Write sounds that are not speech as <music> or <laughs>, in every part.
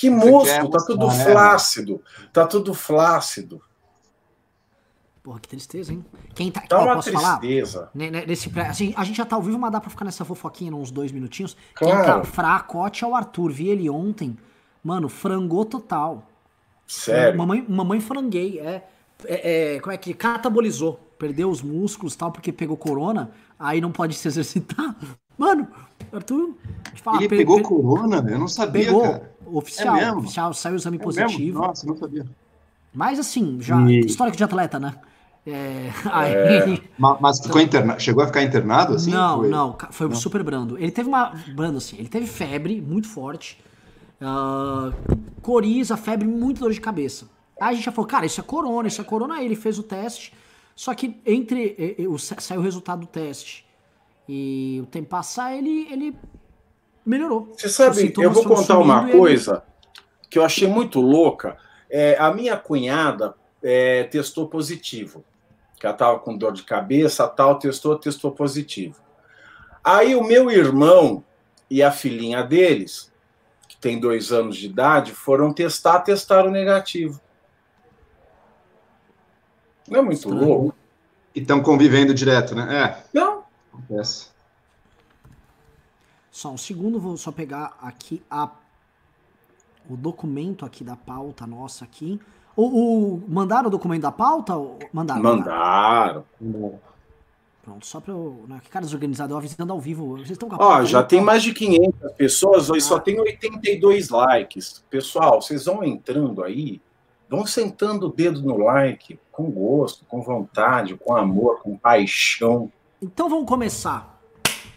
Que moço, tá tudo né? flácido. Tá tudo flácido. Porra, que tristeza, hein? Quem tá, tá ó, uma posso tristeza. falar? Nesse, assim, a gente já tá ao vivo, mas dá pra ficar nessa fofoquinha uns dois minutinhos. Claro. Quem tá fracote é o Arthur. Vi ele ontem. Mano, frangou total. Sério? Mamãe, mamãe franguei, é, é, é. Como é que. Catabolizou. Perdeu os músculos e tal, porque pegou corona. Aí não pode se exercitar. Mano, Arthur. Falar, ele pegou corona? Eu não sabia. Pegou. Cara. Oficial, é oficial, saiu o exame é positivo. Mesmo? Nossa, não sabia. Mas assim, já. E... Histórico de atleta, né? É, <laughs> aí... é, mas ficou internado, chegou a ficar internado assim? Não, foi? não, foi não. super brando. Ele teve uma brando assim, ele teve febre muito forte, uh, coriza, febre, muito dor de cabeça. Aí a gente já falou, cara, isso é corona, isso é corona. Aí ele fez o teste, só que entre o, saiu o resultado do teste e o tempo passar, ele, ele melhorou. Você sabe, eu vou contar uma coisa ele... que eu achei muito louca. É, a minha cunhada é, testou positivo que ela estava com dor de cabeça, tal, testou, testou positivo. Aí o meu irmão e a filhinha deles, que tem dois anos de idade, foram testar, testaram negativo. Não é muito Estranho. louco? E estão convivendo direto, né? É. Não. Acontece. Só um segundo, vou só pegar aqui a, o documento aqui da pauta nossa aqui. O, o, mandaram o documento da pauta? Mandaram. Mandaram. Pronto, só para eu. Né, que caras organizados, eu avisando ao vivo. Vocês estão com Ó, já tem mais de 500 pessoas, hoje ah. só tem 82 likes. Pessoal, vocês vão entrando aí, vão sentando o dedo no like, com gosto, com vontade, com amor, com paixão. Então vamos começar.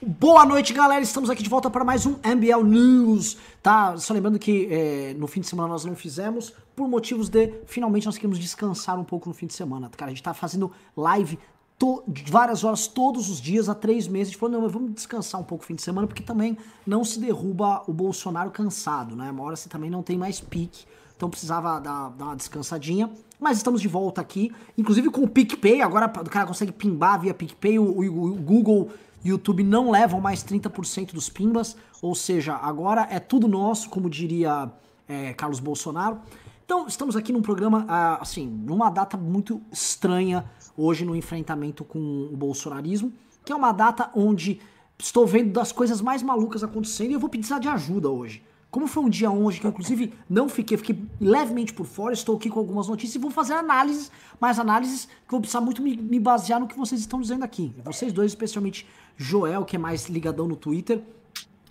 Boa noite, galera. Estamos aqui de volta para mais um MBL News, tá? Só lembrando que é, no fim de semana nós não fizemos, por motivos de finalmente nós queremos descansar um pouco no fim de semana. Cara, a gente tá fazendo live to, várias horas todos os dias há três meses. A gente falou, não, mas vamos descansar um pouco no fim de semana, porque também não se derruba o Bolsonaro cansado, né? Uma hora você também não tem mais pique, então precisava dar, dar uma descansadinha. Mas estamos de volta aqui, inclusive com o PicPay. Agora o cara consegue pimbar via PicPay, o, o, o Google YouTube não levam mais 30% dos pimbas, ou seja, agora é tudo nosso, como diria é, Carlos Bolsonaro. Então, estamos aqui num programa, ah, assim, numa data muito estranha hoje no enfrentamento com o bolsonarismo, que é uma data onde estou vendo das coisas mais malucas acontecendo e eu vou precisar de ajuda hoje. Como foi um dia hoje que eu, inclusive, não fiquei, fiquei levemente por fora, estou aqui com algumas notícias e vou fazer análises, mais análises que vou precisar muito me, me basear no que vocês estão dizendo aqui. Vocês dois, especialmente Joel, que é mais ligadão no Twitter.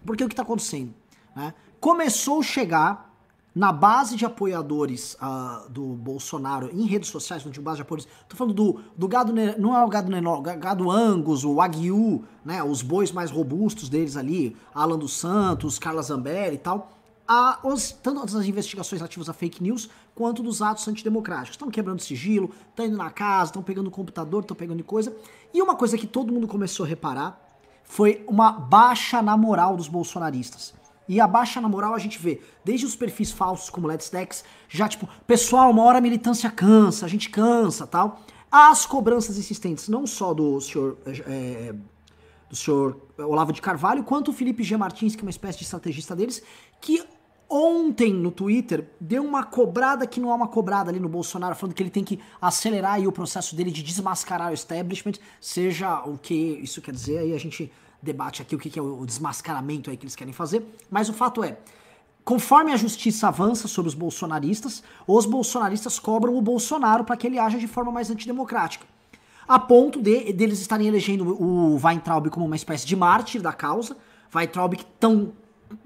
Porque o que está acontecendo? Né? Começou a chegar na base de apoiadores uh, do Bolsonaro em redes sociais, não digo base de apoiadores, tô falando do, do gado, não é o gado menor, gado Angus, o Wagyu, né, os bois mais robustos deles ali, Alan dos Santos, Carla Zambelli e tal, a, os, tanto as investigações relativas a fake news, quanto dos atos antidemocráticos. Estão quebrando sigilo, estão indo na casa, estão pegando computador, estão pegando coisa. E uma coisa que todo mundo começou a reparar foi uma baixa na moral dos bolsonaristas. E a baixa na moral a gente vê desde os perfis falsos como Let's Dex, já tipo, pessoal, uma hora a militância cansa, a gente cansa tal. As cobranças insistentes, não só do senhor, é, do senhor Olavo de Carvalho, quanto o Felipe G. Martins, que é uma espécie de estrategista deles, que ontem no Twitter deu uma cobrada que não é uma cobrada ali no Bolsonaro, falando que ele tem que acelerar aí o processo dele de desmascarar o establishment, seja o que isso quer dizer, aí a gente debate aqui o que é o desmascaramento aí que eles querem fazer, mas o fato é, conforme a justiça avança sobre os bolsonaristas, os bolsonaristas cobram o Bolsonaro para que ele haja de forma mais antidemocrática. A ponto de deles estarem elegendo o Weintraub como uma espécie de mártir da causa, Weintraub que tão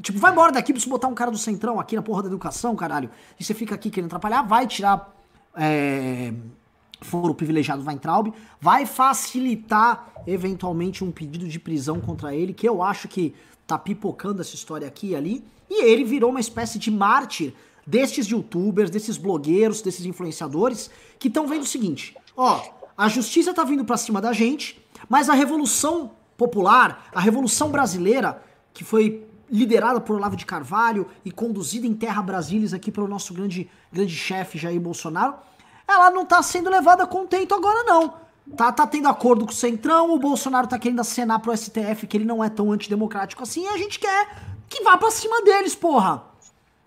Tipo, vai embora daqui pra você botar um cara do centrão aqui na porra da educação, caralho. E você fica aqui querendo atrapalhar, vai tirar é, foro privilegiado do Weintraub, vai facilitar eventualmente um pedido de prisão contra ele, que eu acho que tá pipocando essa história aqui e ali, e ele virou uma espécie de mártir destes youtubers, desses blogueiros, desses influenciadores que estão vendo o seguinte: ó, a justiça tá vindo para cima da gente, mas a revolução popular, a revolução brasileira, que foi liderada por Olavo de Carvalho e conduzida em terra Brasilis aqui pelo nosso grande, grande chefe Jair Bolsonaro, ela não tá sendo levada contento agora não. Tá, tá tendo acordo com o Centrão, o Bolsonaro tá querendo acenar pro STF que ele não é tão antidemocrático assim, e a gente quer que vá pra cima deles, porra.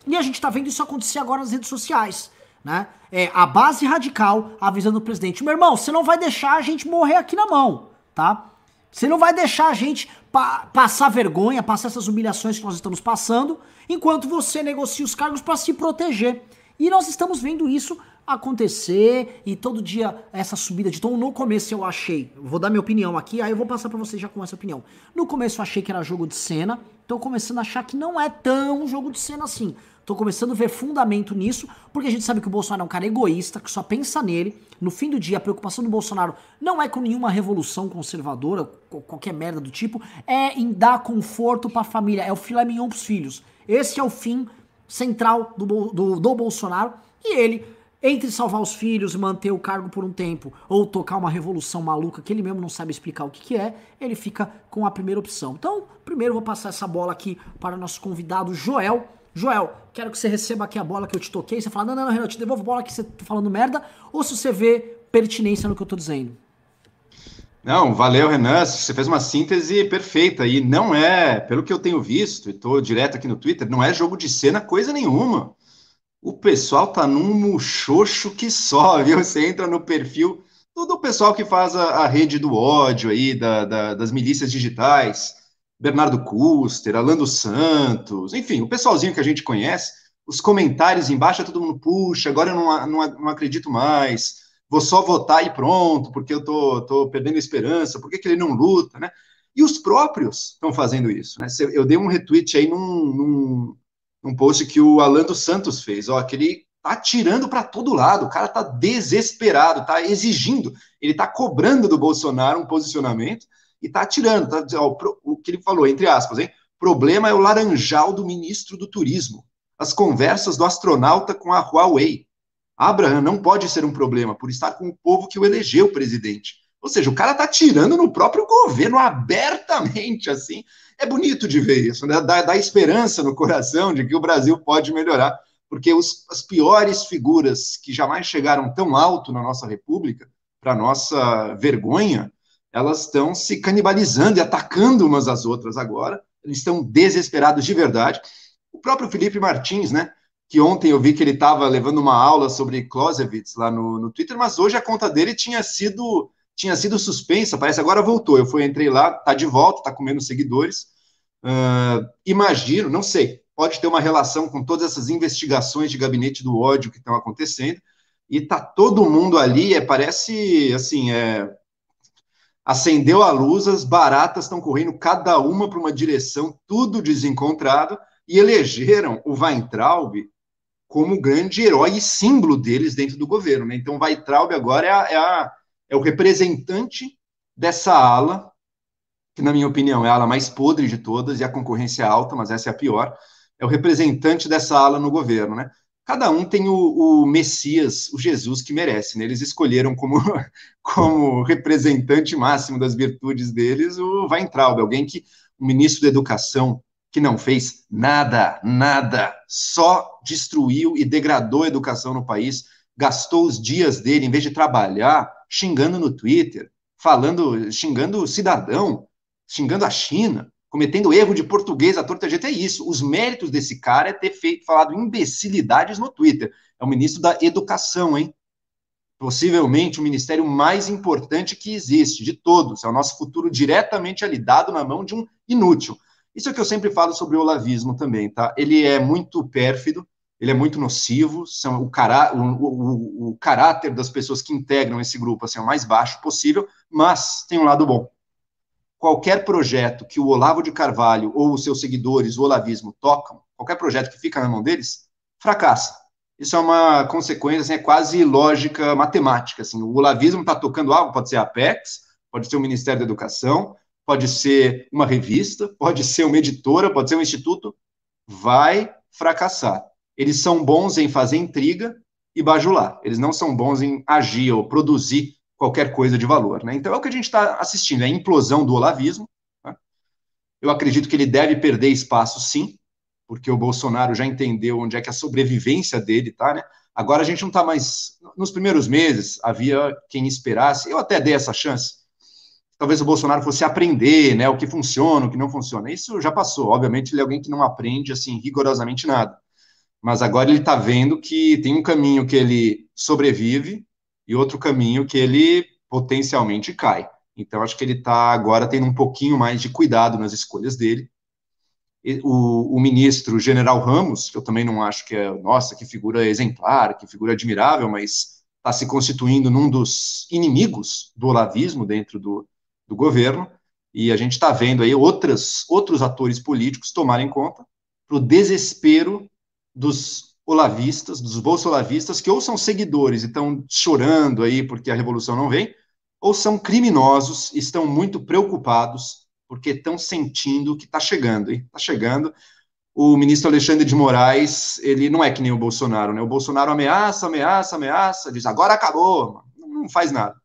E a gente está vendo isso acontecer agora nas redes sociais. Né? É a base radical avisando o presidente: meu irmão, você não vai deixar a gente morrer aqui na mão, tá? Você não vai deixar a gente pa passar vergonha, passar essas humilhações que nós estamos passando, enquanto você negocia os cargos para se proteger. E nós estamos vendo isso acontecer e todo dia essa subida de tom. No começo eu achei, vou dar minha opinião aqui, aí eu vou passar para vocês já com essa opinião. No começo eu achei que era jogo de cena, tô começando a achar que não é tão jogo de cena assim. Tô começando a ver fundamento nisso, porque a gente sabe que o Bolsonaro é um cara egoísta, que só pensa nele. No fim do dia, a preocupação do Bolsonaro não é com nenhuma revolução conservadora, qualquer merda do tipo, é em dar conforto pra família, é o filé mignon pros filhos. Esse é o fim central do, do, do Bolsonaro, e ele entre salvar os filhos manter o cargo por um tempo ou tocar uma revolução maluca que ele mesmo não sabe explicar o que, que é, ele fica com a primeira opção. Então, primeiro vou passar essa bola aqui para o nosso convidado Joel. Joel, quero que você receba aqui a bola que eu te toquei. Você fala, não, não, não, Renan, te devolvo a bola que você tá falando merda. Ou se você vê pertinência no que eu tô dizendo. Não, valeu, Renan. Você fez uma síntese perfeita. E não é, pelo que eu tenho visto, e tô direto aqui no Twitter, não é jogo de cena coisa nenhuma o pessoal tá num muxoxo que só, <laughs> viu? Você entra no perfil do pessoal que faz a, a rede do ódio aí, da, da, das milícias digitais, Bernardo Custer, Alando Santos, enfim, o pessoalzinho que a gente conhece, os comentários embaixo, todo mundo, puxa, agora eu não, não, não acredito mais, vou só votar e pronto, porque eu tô, tô perdendo a esperança, por que, que ele não luta, né? E os próprios estão fazendo isso, né? Eu dei um retweet aí num, num um post que o Alan dos Santos fez, ó, que ele tá tirando para todo lado, o cara tá desesperado, tá exigindo, ele tá cobrando do Bolsonaro um posicionamento e tá tirando, tá, ó, o que ele falou, entre aspas, hein? Problema é o laranjal do ministro do turismo, as conversas do astronauta com a Huawei. Abraham não pode ser um problema por estar com o povo que o elegeu presidente. Ou seja, o cara tá tirando no próprio governo abertamente, assim, é bonito de ver isso, né? dá, dá esperança no coração de que o Brasil pode melhorar, porque os, as piores figuras que jamais chegaram tão alto na nossa República, para nossa vergonha, elas estão se canibalizando e atacando umas às outras agora, eles estão desesperados de verdade. O próprio Felipe Martins, né? Que ontem eu vi que ele estava levando uma aula sobre Clausewitz lá no, no Twitter, mas hoje a conta dele tinha sido tinha sido suspensa, parece agora voltou. Eu fui, entrei lá, tá de volta, tá comendo seguidores. Uh, imagino, não sei, pode ter uma relação com todas essas investigações de gabinete do ódio que estão acontecendo. E tá todo mundo ali, é, parece assim, é, acendeu a luz, as baratas estão correndo cada uma para uma direção, tudo desencontrado, e elegeram o Weintraub como grande herói e símbolo deles dentro do governo. Né? Então, Weintraub agora é a, é a é o representante dessa ala, que, na minha opinião, é a ala mais podre de todas, e a concorrência é alta, mas essa é a pior, é o representante dessa ala no governo, né? Cada um tem o, o Messias, o Jesus que merece, né? Eles escolheram como, <laughs> como representante máximo das virtudes deles o Weintraub, alguém que, o ministro da Educação, que não fez nada, nada, só destruiu e degradou a educação no país, gastou os dias dele, em vez de trabalhar, xingando no Twitter, falando, xingando o cidadão, xingando a China, cometendo erro de português à torta jeito. É isso. Os méritos desse cara é ter feito, falado imbecilidades no Twitter. É o ministro da Educação, hein? Possivelmente o ministério mais importante que existe, de todos. É o nosso futuro diretamente ali, dado na mão de um inútil. Isso é o que eu sempre falo sobre o olavismo também, tá? Ele é muito pérfido, ele é muito nocivo, são o, cará o, o, o, caráter das pessoas que integram esse grupo assim, é o mais baixo possível, mas tem um lado bom. Qualquer projeto que o Olavo de Carvalho ou os seus seguidores, o olavismo, tocam, qualquer projeto que fica na mão deles, fracassa. Isso é uma consequência, assim, é quase lógica matemática. Assim, o olavismo está tocando algo, pode ser a Apex, pode ser o Ministério da Educação, pode ser uma revista, pode ser uma editora, pode ser um instituto, vai fracassar eles são bons em fazer intriga e bajular. Eles não são bons em agir ou produzir qualquer coisa de valor. Né? Então é o que a gente está assistindo, é a implosão do olavismo. Né? Eu acredito que ele deve perder espaço, sim, porque o Bolsonaro já entendeu onde é que a sobrevivência dele está. Né? Agora a gente não está mais. Nos primeiros meses havia quem esperasse, eu até dei essa chance. Talvez o Bolsonaro fosse aprender né, o que funciona, o que não funciona. Isso já passou. Obviamente, ele é alguém que não aprende assim rigorosamente nada mas agora ele está vendo que tem um caminho que ele sobrevive e outro caminho que ele potencialmente cai. Então, acho que ele está agora tendo um pouquinho mais de cuidado nas escolhas dele. O, o, ministro General Ramos, que eu também não acho que é, nossa, que figura exemplar, que figura admirável, mas está se constituindo num dos inimigos do olavismo dentro do, do governo, e a gente está vendo aí outras, outros atores políticos tomarem conta para o desespero dos olavistas, dos bolsolavistas, que ou são seguidores e estão chorando aí porque a revolução não vem, ou são criminosos e estão muito preocupados porque estão sentindo que está chegando? Está chegando. O ministro Alexandre de Moraes, ele não é que nem o Bolsonaro, né? O Bolsonaro ameaça, ameaça, ameaça, diz agora acabou, não faz nada.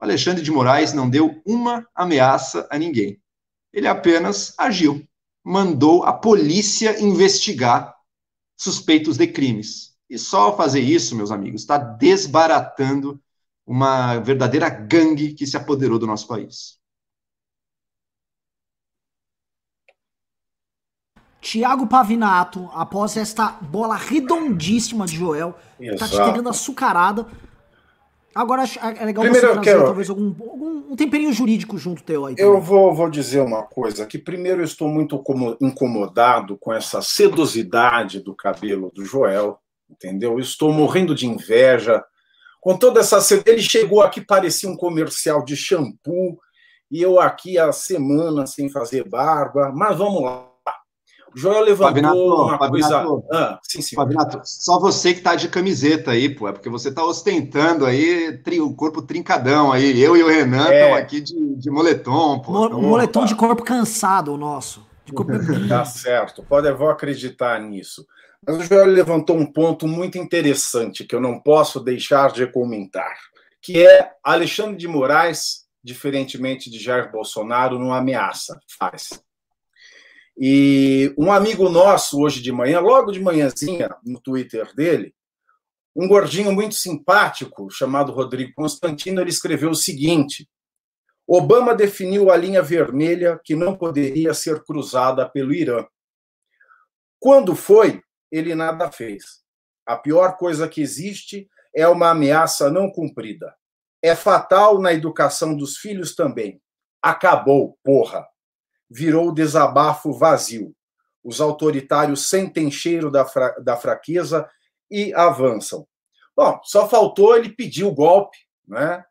O Alexandre de Moraes não deu uma ameaça a ninguém. Ele apenas agiu, mandou a polícia investigar suspeitos de crimes. E só fazer isso, meus amigos, está desbaratando uma verdadeira gangue que se apoderou do nosso país. Tiago Pavinato, após esta bola redondíssima de Joel, Exato. tá te pegando açucarada. Agora é legal primeiro, você trazer quero... talvez algum, algum um temperinho jurídico junto teu aí. Também. Eu vou, vou dizer uma coisa, que primeiro eu estou muito incomodado com essa sedosidade do cabelo do Joel, entendeu? estou morrendo de inveja. Com toda essa ele chegou aqui parecia um comercial de shampoo e eu aqui há semanas sem fazer barba, mas vamos lá. Joel levantou Fabinato, uma Fabinato, coisa. Ah, sim, sim. Fabinato, só você que tá de camiseta aí, pô. É porque você tá ostentando aí o corpo trincadão aí. Eu e o Renan estamos é. aqui de, de moletom, pô. Mo então, moletom opa. de corpo cansado, o nosso. De corpo... <laughs> tá certo. Pode, eu vou acreditar nisso. Mas o Joel levantou um ponto muito interessante que eu não posso deixar de comentar, que é Alexandre de Moraes, diferentemente de Jair Bolsonaro, não ameaça, faz. E um amigo nosso, hoje de manhã, logo de manhãzinha, no Twitter dele, um gordinho muito simpático, chamado Rodrigo Constantino, ele escreveu o seguinte: Obama definiu a linha vermelha que não poderia ser cruzada pelo Irã. Quando foi, ele nada fez. A pior coisa que existe é uma ameaça não cumprida. É fatal na educação dos filhos também. Acabou, porra virou desabafo vazio. Os autoritários sentem cheiro da, fra da fraqueza e avançam. Bom, só faltou ele pedir o golpe, né?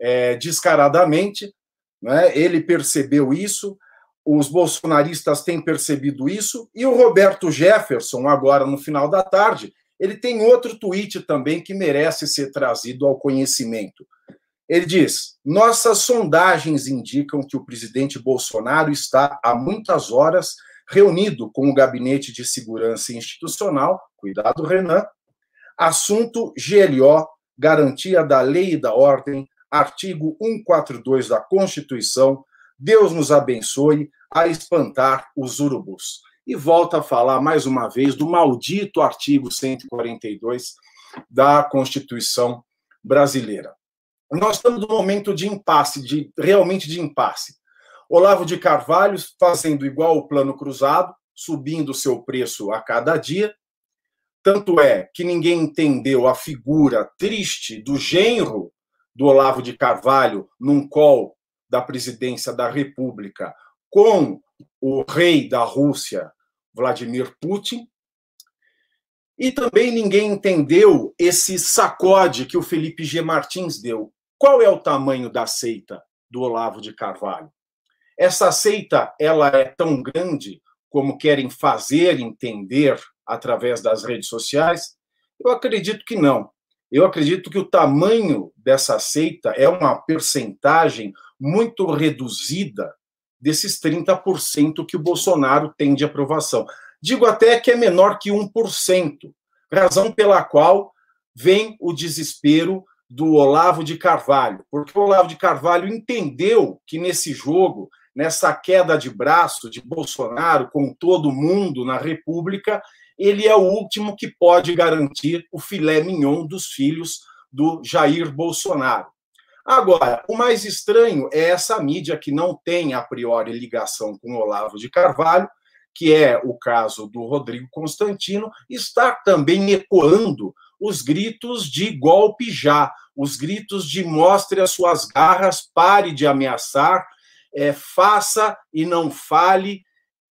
É, descaradamente, né? ele percebeu isso, os bolsonaristas têm percebido isso, e o Roberto Jefferson, agora no final da tarde, ele tem outro tweet também que merece ser trazido ao conhecimento. Ele diz: nossas sondagens indicam que o presidente Bolsonaro está há muitas horas reunido com o Gabinete de Segurança Institucional, cuidado, Renan, assunto GLO, garantia da lei e da ordem, artigo 142 da Constituição, Deus nos abençoe a espantar os urubus. E volta a falar mais uma vez do maldito artigo 142 da Constituição brasileira. Nós estamos num momento de impasse, de realmente de impasse. Olavo de Carvalho fazendo igual o plano cruzado, subindo o seu preço a cada dia. Tanto é que ninguém entendeu a figura triste do genro do Olavo de Carvalho num call da presidência da República com o rei da Rússia, Vladimir Putin. E também ninguém entendeu esse sacode que o Felipe G. Martins deu. Qual é o tamanho da seita do Olavo de Carvalho? Essa seita ela é tão grande como querem fazer entender através das redes sociais? Eu acredito que não. Eu acredito que o tamanho dessa seita é uma percentagem muito reduzida desses 30% que o Bolsonaro tem de aprovação. Digo até que é menor que 1%, razão pela qual vem o desespero do Olavo de Carvalho, porque o Olavo de Carvalho entendeu que nesse jogo, nessa queda de braço de Bolsonaro com todo mundo na República, ele é o último que pode garantir o filé mignon dos filhos do Jair Bolsonaro. Agora, o mais estranho é essa mídia que não tem a priori ligação com Olavo de Carvalho, que é o caso do Rodrigo Constantino, está também ecoando os gritos de golpe já, os gritos de mostre as suas garras, pare de ameaçar, é, faça e não fale,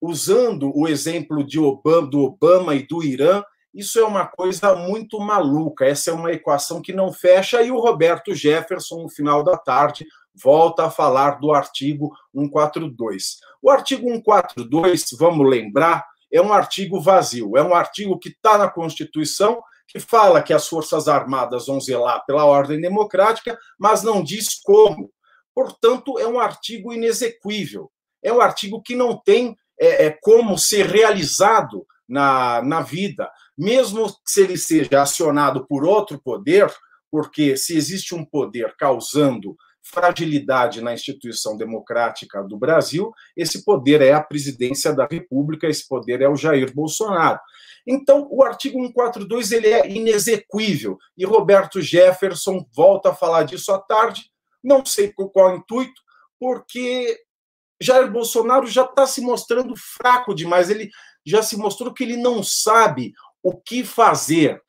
usando o exemplo Obama, do Obama e do Irã, isso é uma coisa muito maluca. Essa é uma equação que não fecha. E o Roberto Jefferson, no final da tarde, volta a falar do artigo 142. O artigo 142, vamos lembrar, é um artigo vazio, é um artigo que está na Constituição, que fala que as Forças Armadas vão zelar pela ordem democrática, mas não diz como. Portanto, é um artigo inexequível. É um artigo que não tem é, é, como ser realizado na, na vida, mesmo se ele seja acionado por outro poder, porque se existe um poder causando fragilidade na instituição democrática do Brasil, esse poder é a presidência da República, esse poder é o Jair Bolsonaro. Então, o artigo 142 ele é inexequível, e Roberto Jefferson volta a falar disso à tarde, não sei com qual intuito, porque Jair Bolsonaro já está se mostrando fraco demais, ele já se mostrou que ele não sabe o que fazer.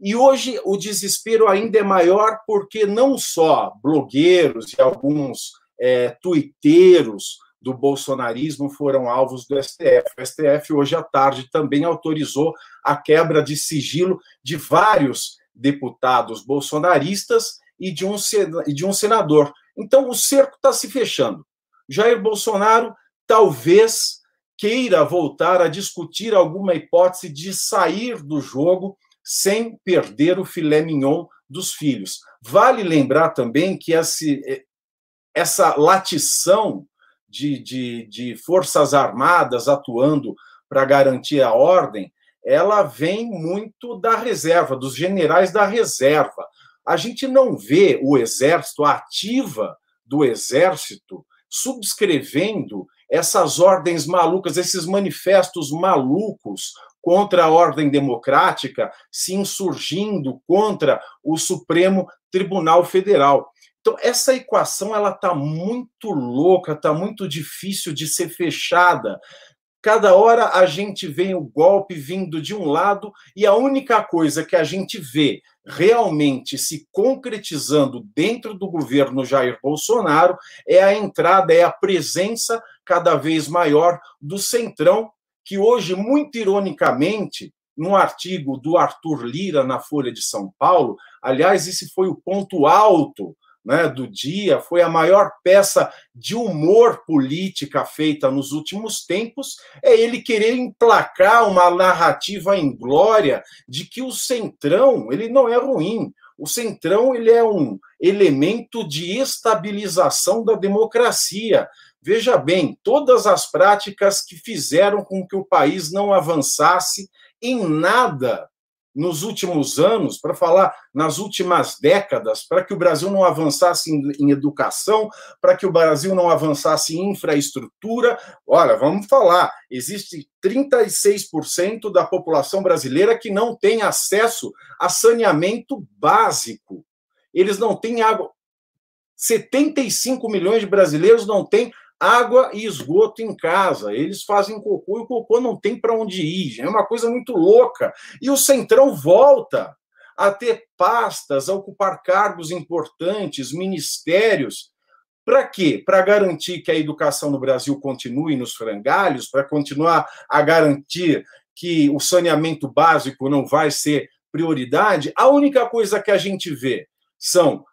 E hoje o desespero ainda é maior porque não só blogueiros e alguns é, tuiteiros do bolsonarismo foram alvos do STF. O STF, hoje à tarde, também autorizou a quebra de sigilo de vários deputados bolsonaristas e de um, de um senador. Então, o cerco está se fechando. Jair Bolsonaro talvez queira voltar a discutir alguma hipótese de sair do jogo sem perder o filé mignon dos filhos. Vale lembrar também que esse, essa latição de, de, de forças armadas atuando para garantir a ordem, ela vem muito da reserva, dos generais da reserva. A gente não vê o exército, a ativa do exército, subscrevendo essas ordens malucas, esses manifestos malucos contra a ordem democrática, se insurgindo contra o Supremo Tribunal Federal. Então, essa equação ela está muito louca, está muito difícil de ser fechada. Cada hora a gente vê o golpe vindo de um lado e a única coisa que a gente vê realmente se concretizando dentro do governo Jair Bolsonaro é a entrada, é a presença cada vez maior do Centrão, que hoje, muito ironicamente, num artigo do Arthur Lira na Folha de São Paulo, aliás, esse foi o ponto alto né, do dia, foi a maior peça de humor política feita nos últimos tempos, é ele querer emplacar uma narrativa em glória de que o Centrão ele não é ruim. O Centrão ele é um elemento de estabilização da democracia. Veja bem, todas as práticas que fizeram com que o país não avançasse em nada nos últimos anos, para falar nas últimas décadas, para que o Brasil não avançasse em, em educação, para que o Brasil não avançasse em infraestrutura. Olha, vamos falar, existe 36% da população brasileira que não tem acesso a saneamento básico. Eles não têm água. 75 milhões de brasileiros não têm água e esgoto em casa. Eles fazem cocô e o cocô não tem para onde ir. É uma coisa muito louca. E o Centrão volta a ter pastas, a ocupar cargos importantes, ministérios. Para quê? Para garantir que a educação no Brasil continue nos frangalhos, para continuar a garantir que o saneamento básico não vai ser prioridade. A única coisa que a gente vê são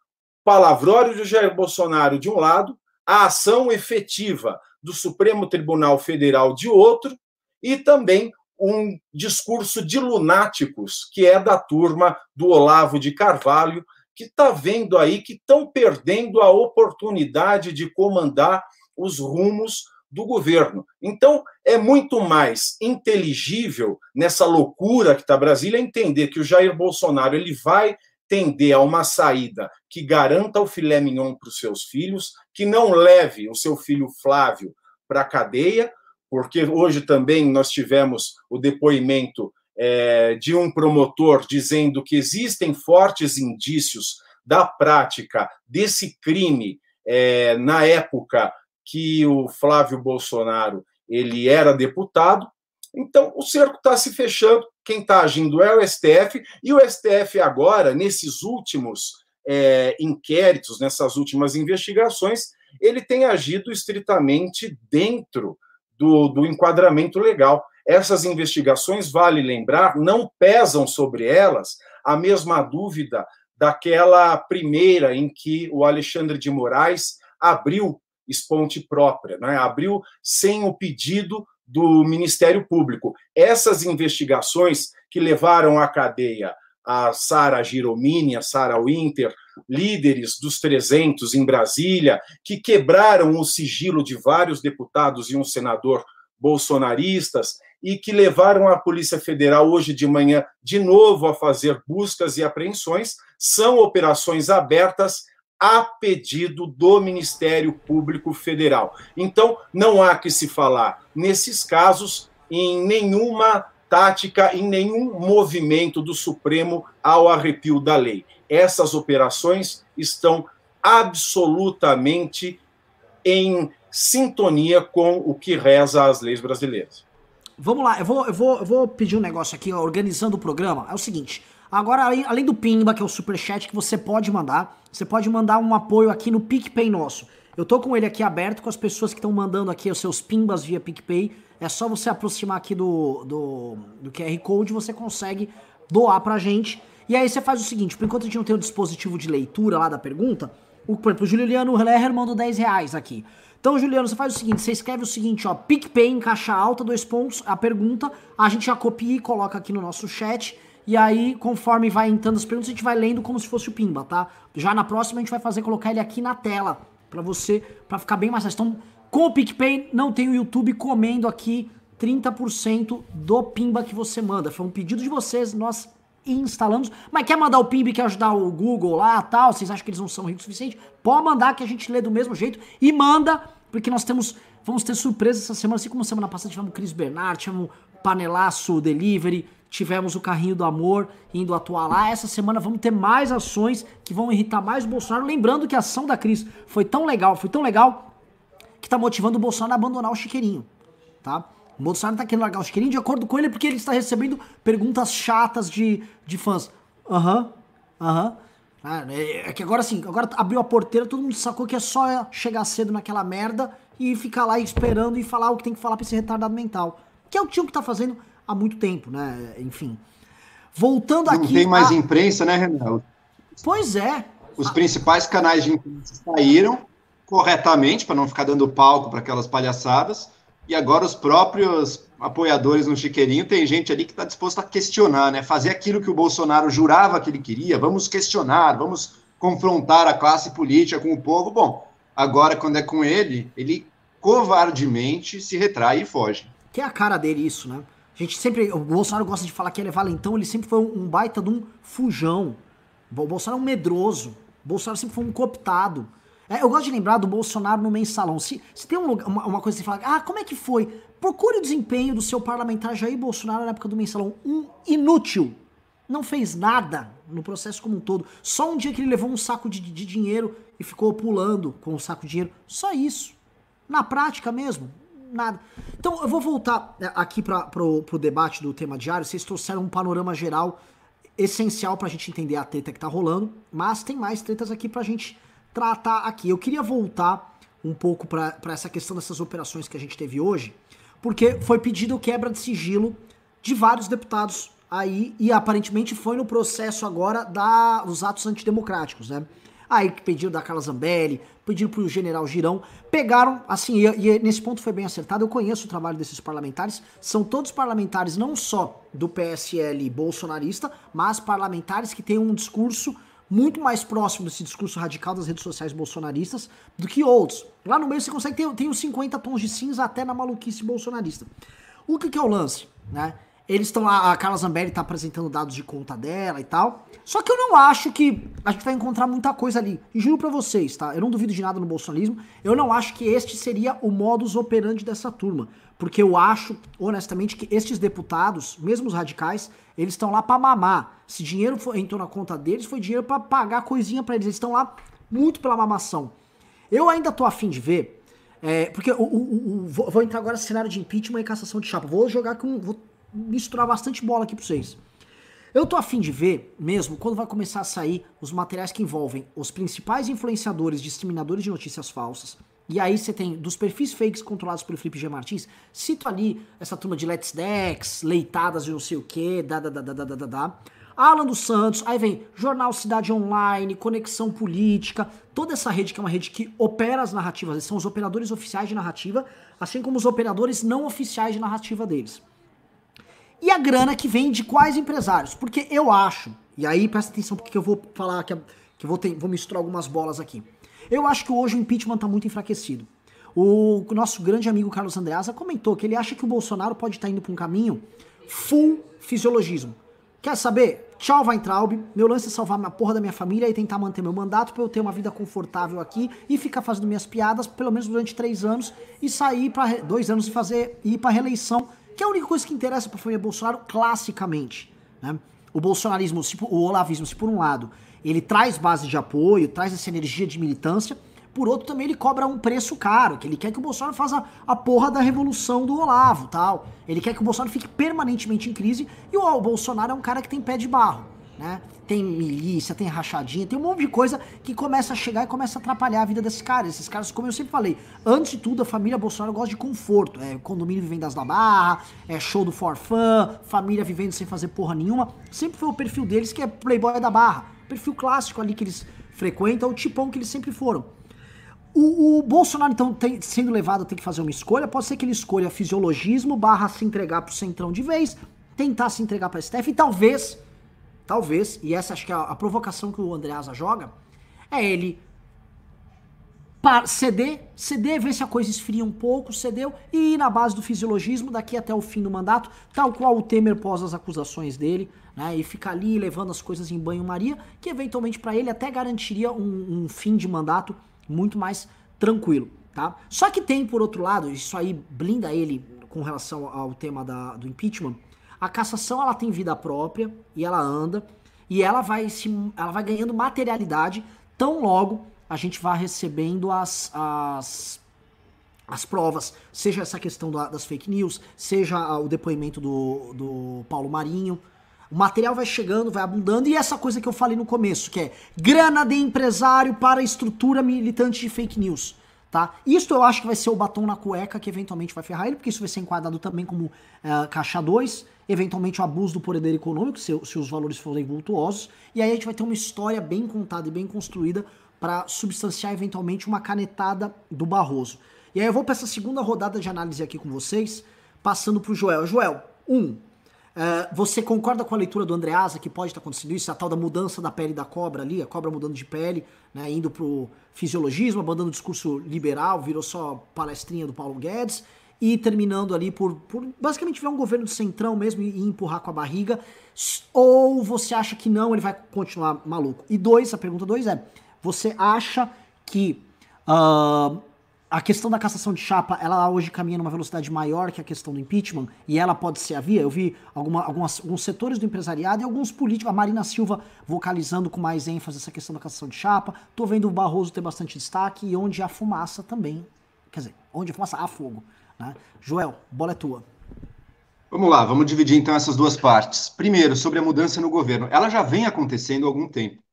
palavrórios de Jair Bolsonaro de um lado, a ação efetiva do Supremo Tribunal Federal de outro, e também um discurso de lunáticos, que é da turma do Olavo de Carvalho, que está vendo aí que estão perdendo a oportunidade de comandar os rumos do governo. Então, é muito mais inteligível nessa loucura que está Brasília entender que o Jair Bolsonaro ele vai tender a uma saída que garanta o filé mignon para os seus filhos, que não leve o seu filho Flávio para a cadeia, porque hoje também nós tivemos o depoimento é, de um promotor dizendo que existem fortes indícios da prática desse crime é, na época que o Flávio Bolsonaro ele era deputado. Então, o cerco está se fechando, quem está agindo é o STF, e o STF agora, nesses últimos é, inquéritos, nessas últimas investigações, ele tem agido estritamente dentro do, do enquadramento legal. Essas investigações, vale lembrar, não pesam sobre elas a mesma dúvida daquela primeira em que o Alexandre de Moraes abriu esponte própria, né? abriu sem o pedido do Ministério Público. Essas investigações que levaram à cadeia a Sara Giromini, a Sara Winter, líderes dos 300 em Brasília, que quebraram o sigilo de vários deputados e um senador bolsonaristas e que levaram a Polícia Federal hoje de manhã de novo a fazer buscas e apreensões, são operações abertas a pedido do Ministério Público Federal. Então, não há que se falar, nesses casos, em nenhuma tática, em nenhum movimento do Supremo ao arrepio da lei. Essas operações estão absolutamente em sintonia com o que reza as leis brasileiras. Vamos lá, eu vou, eu vou, eu vou pedir um negócio aqui, ó, organizando o programa. É o seguinte: Agora, além, além do Pimba, que é o superchat que você pode mandar, você pode mandar um apoio aqui no PicPay nosso. Eu tô com ele aqui aberto com as pessoas que estão mandando aqui os seus pimbas via PicPay. É só você aproximar aqui do, do, do QR Code, você consegue doar pra gente. E aí você faz o seguinte, por enquanto a gente não tem o dispositivo de leitura lá da pergunta, o, por exemplo, o Juliano Leher mandou 10 reais aqui. Então, Juliano, você faz o seguinte, você escreve o seguinte, ó, PicPay em caixa alta, dois pontos, a pergunta, a gente já copia e coloca aqui no nosso chat e aí, conforme vai entrando as perguntas, a gente vai lendo como se fosse o Pimba, tá? Já na próxima a gente vai fazer colocar ele aqui na tela para você, para ficar bem mais fácil. Então, com o PicPay, não tem o YouTube comendo aqui 30% do Pimba que você manda. Foi um pedido de vocês, nós instalamos. Mas quer mandar o Pimba quer ajudar o Google lá tal? Vocês acham que eles não são ricos o suficiente? Pode mandar que a gente lê do mesmo jeito. E manda, porque nós temos. Vamos ter surpresas essa semana, assim como semana passada tivemos o Cris Bernard, tivemos Panelaço Delivery, tivemos o carrinho do amor indo atuar lá. Essa semana vamos ter mais ações que vão irritar mais o Bolsonaro. Lembrando que a ação da Cris foi tão legal, foi tão legal, que tá motivando o Bolsonaro a abandonar o chiqueirinho, tá? O Bolsonaro tá querendo largar o chiqueirinho de acordo com ele, porque ele está recebendo perguntas chatas de, de fãs. Aham, uhum, aham. Uhum. É que agora sim, agora abriu a porteira, todo mundo sacou que é só chegar cedo naquela merda e ficar lá esperando e falar o que tem que falar pra esse retardado mental. Que é o tinha que tá fazendo há muito tempo, né? Enfim. Voltando aqui. Não tem mais a... imprensa, né, Renan? Pois é. Os a... principais canais de imprensa saíram corretamente, para não ficar dando palco para aquelas palhaçadas, e agora os próprios apoiadores no Chiqueirinho, tem gente ali que está disposto a questionar, né? Fazer aquilo que o Bolsonaro jurava que ele queria, vamos questionar, vamos confrontar a classe política com o povo. Bom, agora, quando é com ele, ele covardemente se retrai e foge. Que é a cara dele isso, né? Gente sempre. O Bolsonaro gosta de falar que ele é valentão, ele sempre foi um, um baita de um fujão. O Bolsonaro é um medroso. O Bolsonaro sempre foi um cooptado. É, eu gosto de lembrar do Bolsonaro no mensalão. Se, se tem um uma, uma, coisa que você fala, ah, como é que foi? Procure o desempenho do seu parlamentar Jair Bolsonaro na época do mensalão. Um inútil. Não fez nada no processo como um todo. Só um dia que ele levou um saco de, de dinheiro e ficou pulando com o saco de dinheiro. Só isso. Na prática mesmo, nada. Então, eu vou voltar é, aqui para pro debate do tema diário. Vocês trouxeram um panorama geral essencial para a gente entender a treta que tá rolando, mas tem mais tretas aqui para a gente tratar aqui. Eu queria voltar um pouco para essa questão dessas operações que a gente teve hoje, porque foi pedido quebra de sigilo de vários deputados aí, e aparentemente foi no processo agora da, dos atos antidemocráticos, né? Aí pediram da Carla Zambelli, pediram pro general Girão, pegaram, assim, e, e, nesse ponto foi bem acertado, eu conheço o trabalho desses parlamentares, são todos parlamentares não só do PSL bolsonarista, mas parlamentares que têm um discurso muito mais próximo desse discurso radical das redes sociais bolsonaristas do que outros. Lá no meio você consegue ter tem os 50 tons de cinza até na maluquice bolsonarista. O que, que é o lance, né? Eles estão lá, a Carla Zambelli está apresentando dados de conta dela e tal. Só que eu não acho que a gente vai encontrar muita coisa ali. E juro pra vocês, tá? Eu não duvido de nada no bolsonarismo. Eu não acho que este seria o modus operandi dessa turma. Porque eu acho, honestamente, que estes deputados, mesmo os radicais, eles estão lá para mamar. Se dinheiro foi, entrou na conta deles, foi dinheiro para pagar coisinha para eles. Eles estão lá muito pela mamação. Eu ainda tô afim de ver É, porque o, o, o, vou, vou entrar agora no cenário de impeachment e cassação de chapa. Vou jogar com. Vou misturar bastante bola aqui pra vocês. Eu tô afim de ver mesmo quando vai começar a sair os materiais que envolvem os principais influenciadores, disseminadores de notícias falsas. E aí você tem dos perfis fakes controlados pelo Felipe G. Martins, cito ali essa turma de Let's Dex, leitadas de não sei o que, da da da da da da da. Alan dos Santos, aí vem Jornal Cidade Online, Conexão Política, toda essa rede que é uma rede que opera as narrativas, são os operadores oficiais de narrativa, assim como os operadores não oficiais de narrativa deles. E a grana que vem de quais empresários? Porque eu acho, e aí presta atenção porque eu vou falar que, que vou, ter, vou misturar algumas bolas aqui. Eu acho que hoje o impeachment está muito enfraquecido. O nosso grande amigo Carlos Andreasa comentou que ele acha que o Bolsonaro pode estar tá indo para um caminho full fisiologismo. Quer saber? Tchau, Weintraub. Meu lance é salvar a porra da minha família e tentar manter meu mandato para eu ter uma vida confortável aqui e ficar fazendo minhas piadas pelo menos durante três anos e sair para dois anos e fazer ir para reeleição que é a única coisa que interessa para a família Bolsonaro classicamente. Né? O bolsonarismo, o olavismo, se por um lado ele traz base de apoio, traz essa energia de militância, por outro também ele cobra um preço caro, que ele quer que o Bolsonaro faça a porra da revolução do Olavo, tal. Ele quer que o Bolsonaro fique permanentemente em crise e o Bolsonaro é um cara que tem pé de barro, né? Tem milícia, tem rachadinha, tem um monte de coisa que começa a chegar e começa a atrapalhar a vida desses caras. Esses caras, como eu sempre falei, antes de tudo, a família Bolsonaro gosta de conforto. É condomínio vivendo da barra, é show do forfã, família vivendo sem fazer porra nenhuma. Sempre foi o perfil deles que é playboy da barra. Perfil clássico ali que eles frequentam, o tipão que eles sempre foram. O, o, Bolsonaro, então, tem, sendo levado a ter que fazer uma escolha, pode ser que ele escolha fisiologismo barra se entregar pro centrão de vez, tentar se entregar pra STF e talvez talvez, e essa acho que é a, provocação que o Andreasa joga, é ele ceder, ceder, ver se a coisa esfria um pouco, cedeu, e ir na base do fisiologismo daqui até o fim do mandato, tal qual o Temer pós as acusações dele, né, e ficar ali levando as coisas em banho-maria, que eventualmente para ele até garantiria um, um, fim de mandato muito mais tranquilo, tá? Só que tem, por outro lado, isso aí blinda ele com relação ao tema da, do impeachment, a cassação ela tem vida própria e ela anda e ela vai se ela vai ganhando materialidade tão logo a gente vai recebendo as, as as provas, seja essa questão das fake news, seja o depoimento do, do Paulo Marinho. O material vai chegando, vai abundando, e essa coisa que eu falei no começo, que é grana de empresário para estrutura militante de fake news tá? Isso eu acho que vai ser o batom na cueca que eventualmente vai ferrar ele, porque isso vai ser enquadrado também como uh, caixa 2, eventualmente o abuso do poder econômico, se, se, os valores forem vultuosos, e aí a gente vai ter uma história bem contada e bem construída para substanciar eventualmente uma canetada do Barroso. E aí eu vou para essa segunda rodada de análise aqui com vocês, passando para o Joel. Joel, um, Uh, você concorda com a leitura do Andreasa que pode estar acontecendo isso, a tal da mudança da pele da cobra ali, a cobra mudando de pele, né, indo pro fisiologismo, abandonando o discurso liberal, virou só palestrinha do Paulo Guedes, e terminando ali por, por basicamente virar um governo de centrão mesmo e, e, empurrar com a barriga, ou você acha que não, ele vai continuar maluco? E dois, a pergunta dois é, você acha que uh, a questão da cassação de chapa, ela hoje caminha numa velocidade maior que a questão do impeachment, e ela pode ser a via. Eu vi alguma, algumas, alguns setores do empresariado e alguns políticos, a Marina Silva vocalizando com mais ênfase essa questão da cassação de chapa. Tô vendo o Barroso ter bastante destaque e onde há fumaça também. Quer dizer, onde há fumaça, há fogo. Né? Joel, bola é tua. Vamos lá, vamos dividir então essas duas partes. Primeiro, sobre a mudança no governo. Ela já vem acontecendo há algum tempo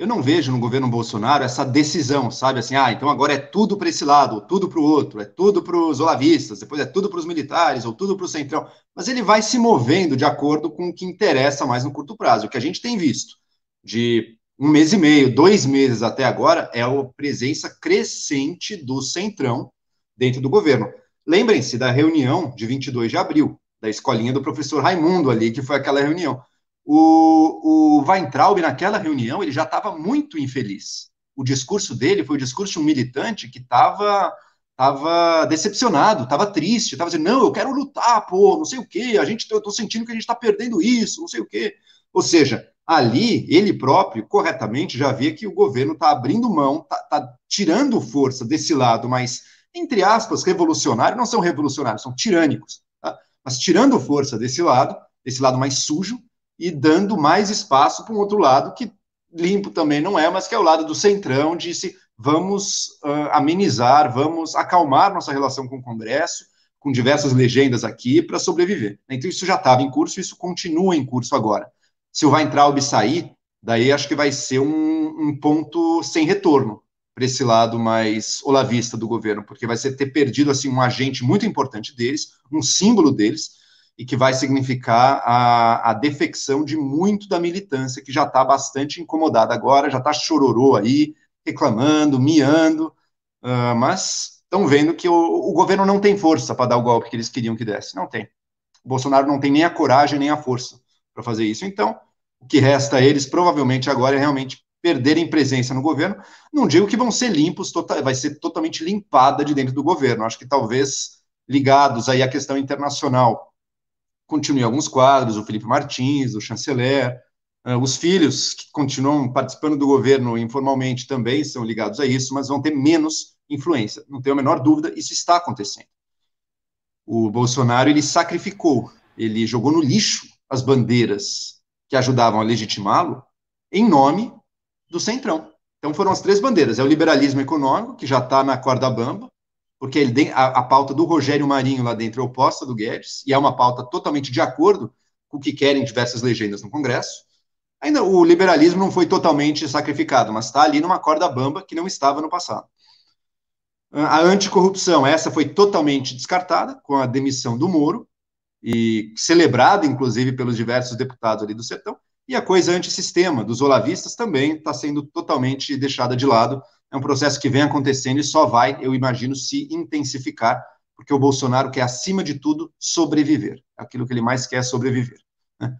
eu não vejo no governo Bolsonaro essa decisão, sabe? Assim, ah, então agora é tudo para esse lado, tudo para o outro, é tudo para os olavistas, depois é tudo para os militares, ou tudo para o centrão. Mas ele vai se movendo de acordo com o que interessa mais no curto prazo. O que a gente tem visto de um mês e meio, dois meses até agora, é a presença crescente do centrão dentro do governo. Lembrem-se da reunião de 22 de abril, da escolinha do professor Raimundo ali, que foi aquela reunião o, o Weintraub, naquela reunião, ele já estava muito infeliz. O discurso dele foi o discurso de um militante que estava tava decepcionado, estava triste, estava dizendo, não, eu quero lutar, pô, não sei o quê, a gente, eu estou sentindo que a gente está perdendo isso, não sei o quê. Ou seja, ali, ele próprio, corretamente, já vê que o governo está abrindo mão, está tá tirando força desse lado mais, entre aspas, revolucionário, não são revolucionários, são tirânicos, tá? mas tirando força desse lado, desse lado mais sujo, e dando mais espaço para um outro lado que limpo também não é, mas que é o lado do centrão, de se vamos uh, amenizar, vamos acalmar nossa relação com o Congresso, com diversas legendas aqui, para sobreviver. Então, isso já estava em curso, isso continua em curso agora. Se o ou sair, daí acho que vai ser um, um ponto sem retorno para esse lado mais olavista do governo, porque vai ser ter perdido assim um agente muito importante deles, um símbolo deles, e que vai significar a, a defecção de muito da militância, que já está bastante incomodada agora, já está chororô aí, reclamando, miando, uh, mas estão vendo que o, o, governo não tem força para dar o golpe que eles queriam que desse. Não tem. O Bolsonaro não tem nem a coragem, nem a força para fazer isso. Então, o que resta a eles, provavelmente, agora é realmente perderem presença no governo. Não digo que vão ser limpos, tota, vai ser totalmente limpada de dentro do governo. Acho que talvez ligados aí à questão internacional continuem alguns quadros, o Felipe Martins, o chanceler, uh, os filhos que continuam participando do governo informalmente também são ligados a isso, mas vão ter menos influência. Não tenho a menor dúvida, isso está acontecendo. O Bolsonaro ele sacrificou, ele jogou no lixo as bandeiras que ajudavam a legitimá-lo em nome do centrão. Então foram as três bandeiras: é o liberalismo econômico que já está na corda bamba, porque ele, a, a, pauta do Rogério Marinho lá dentro é oposta do Guedes, e é uma pauta totalmente de acordo com o que querem diversas legendas no Congresso. Ainda o liberalismo não foi totalmente sacrificado, mas está ali numa corda bamba que não estava no passado. A anticorrupção, essa foi totalmente descartada com a demissão do Moro, e celebrada, inclusive, pelos diversos deputados ali do sertão, e a coisa antissistema dos olavistas também está sendo totalmente deixada de lado é um processo que vem acontecendo e só vai, eu imagino, se intensificar, porque o Bolsonaro quer, acima de tudo, sobreviver. Aquilo que ele mais quer é sobreviver. Né?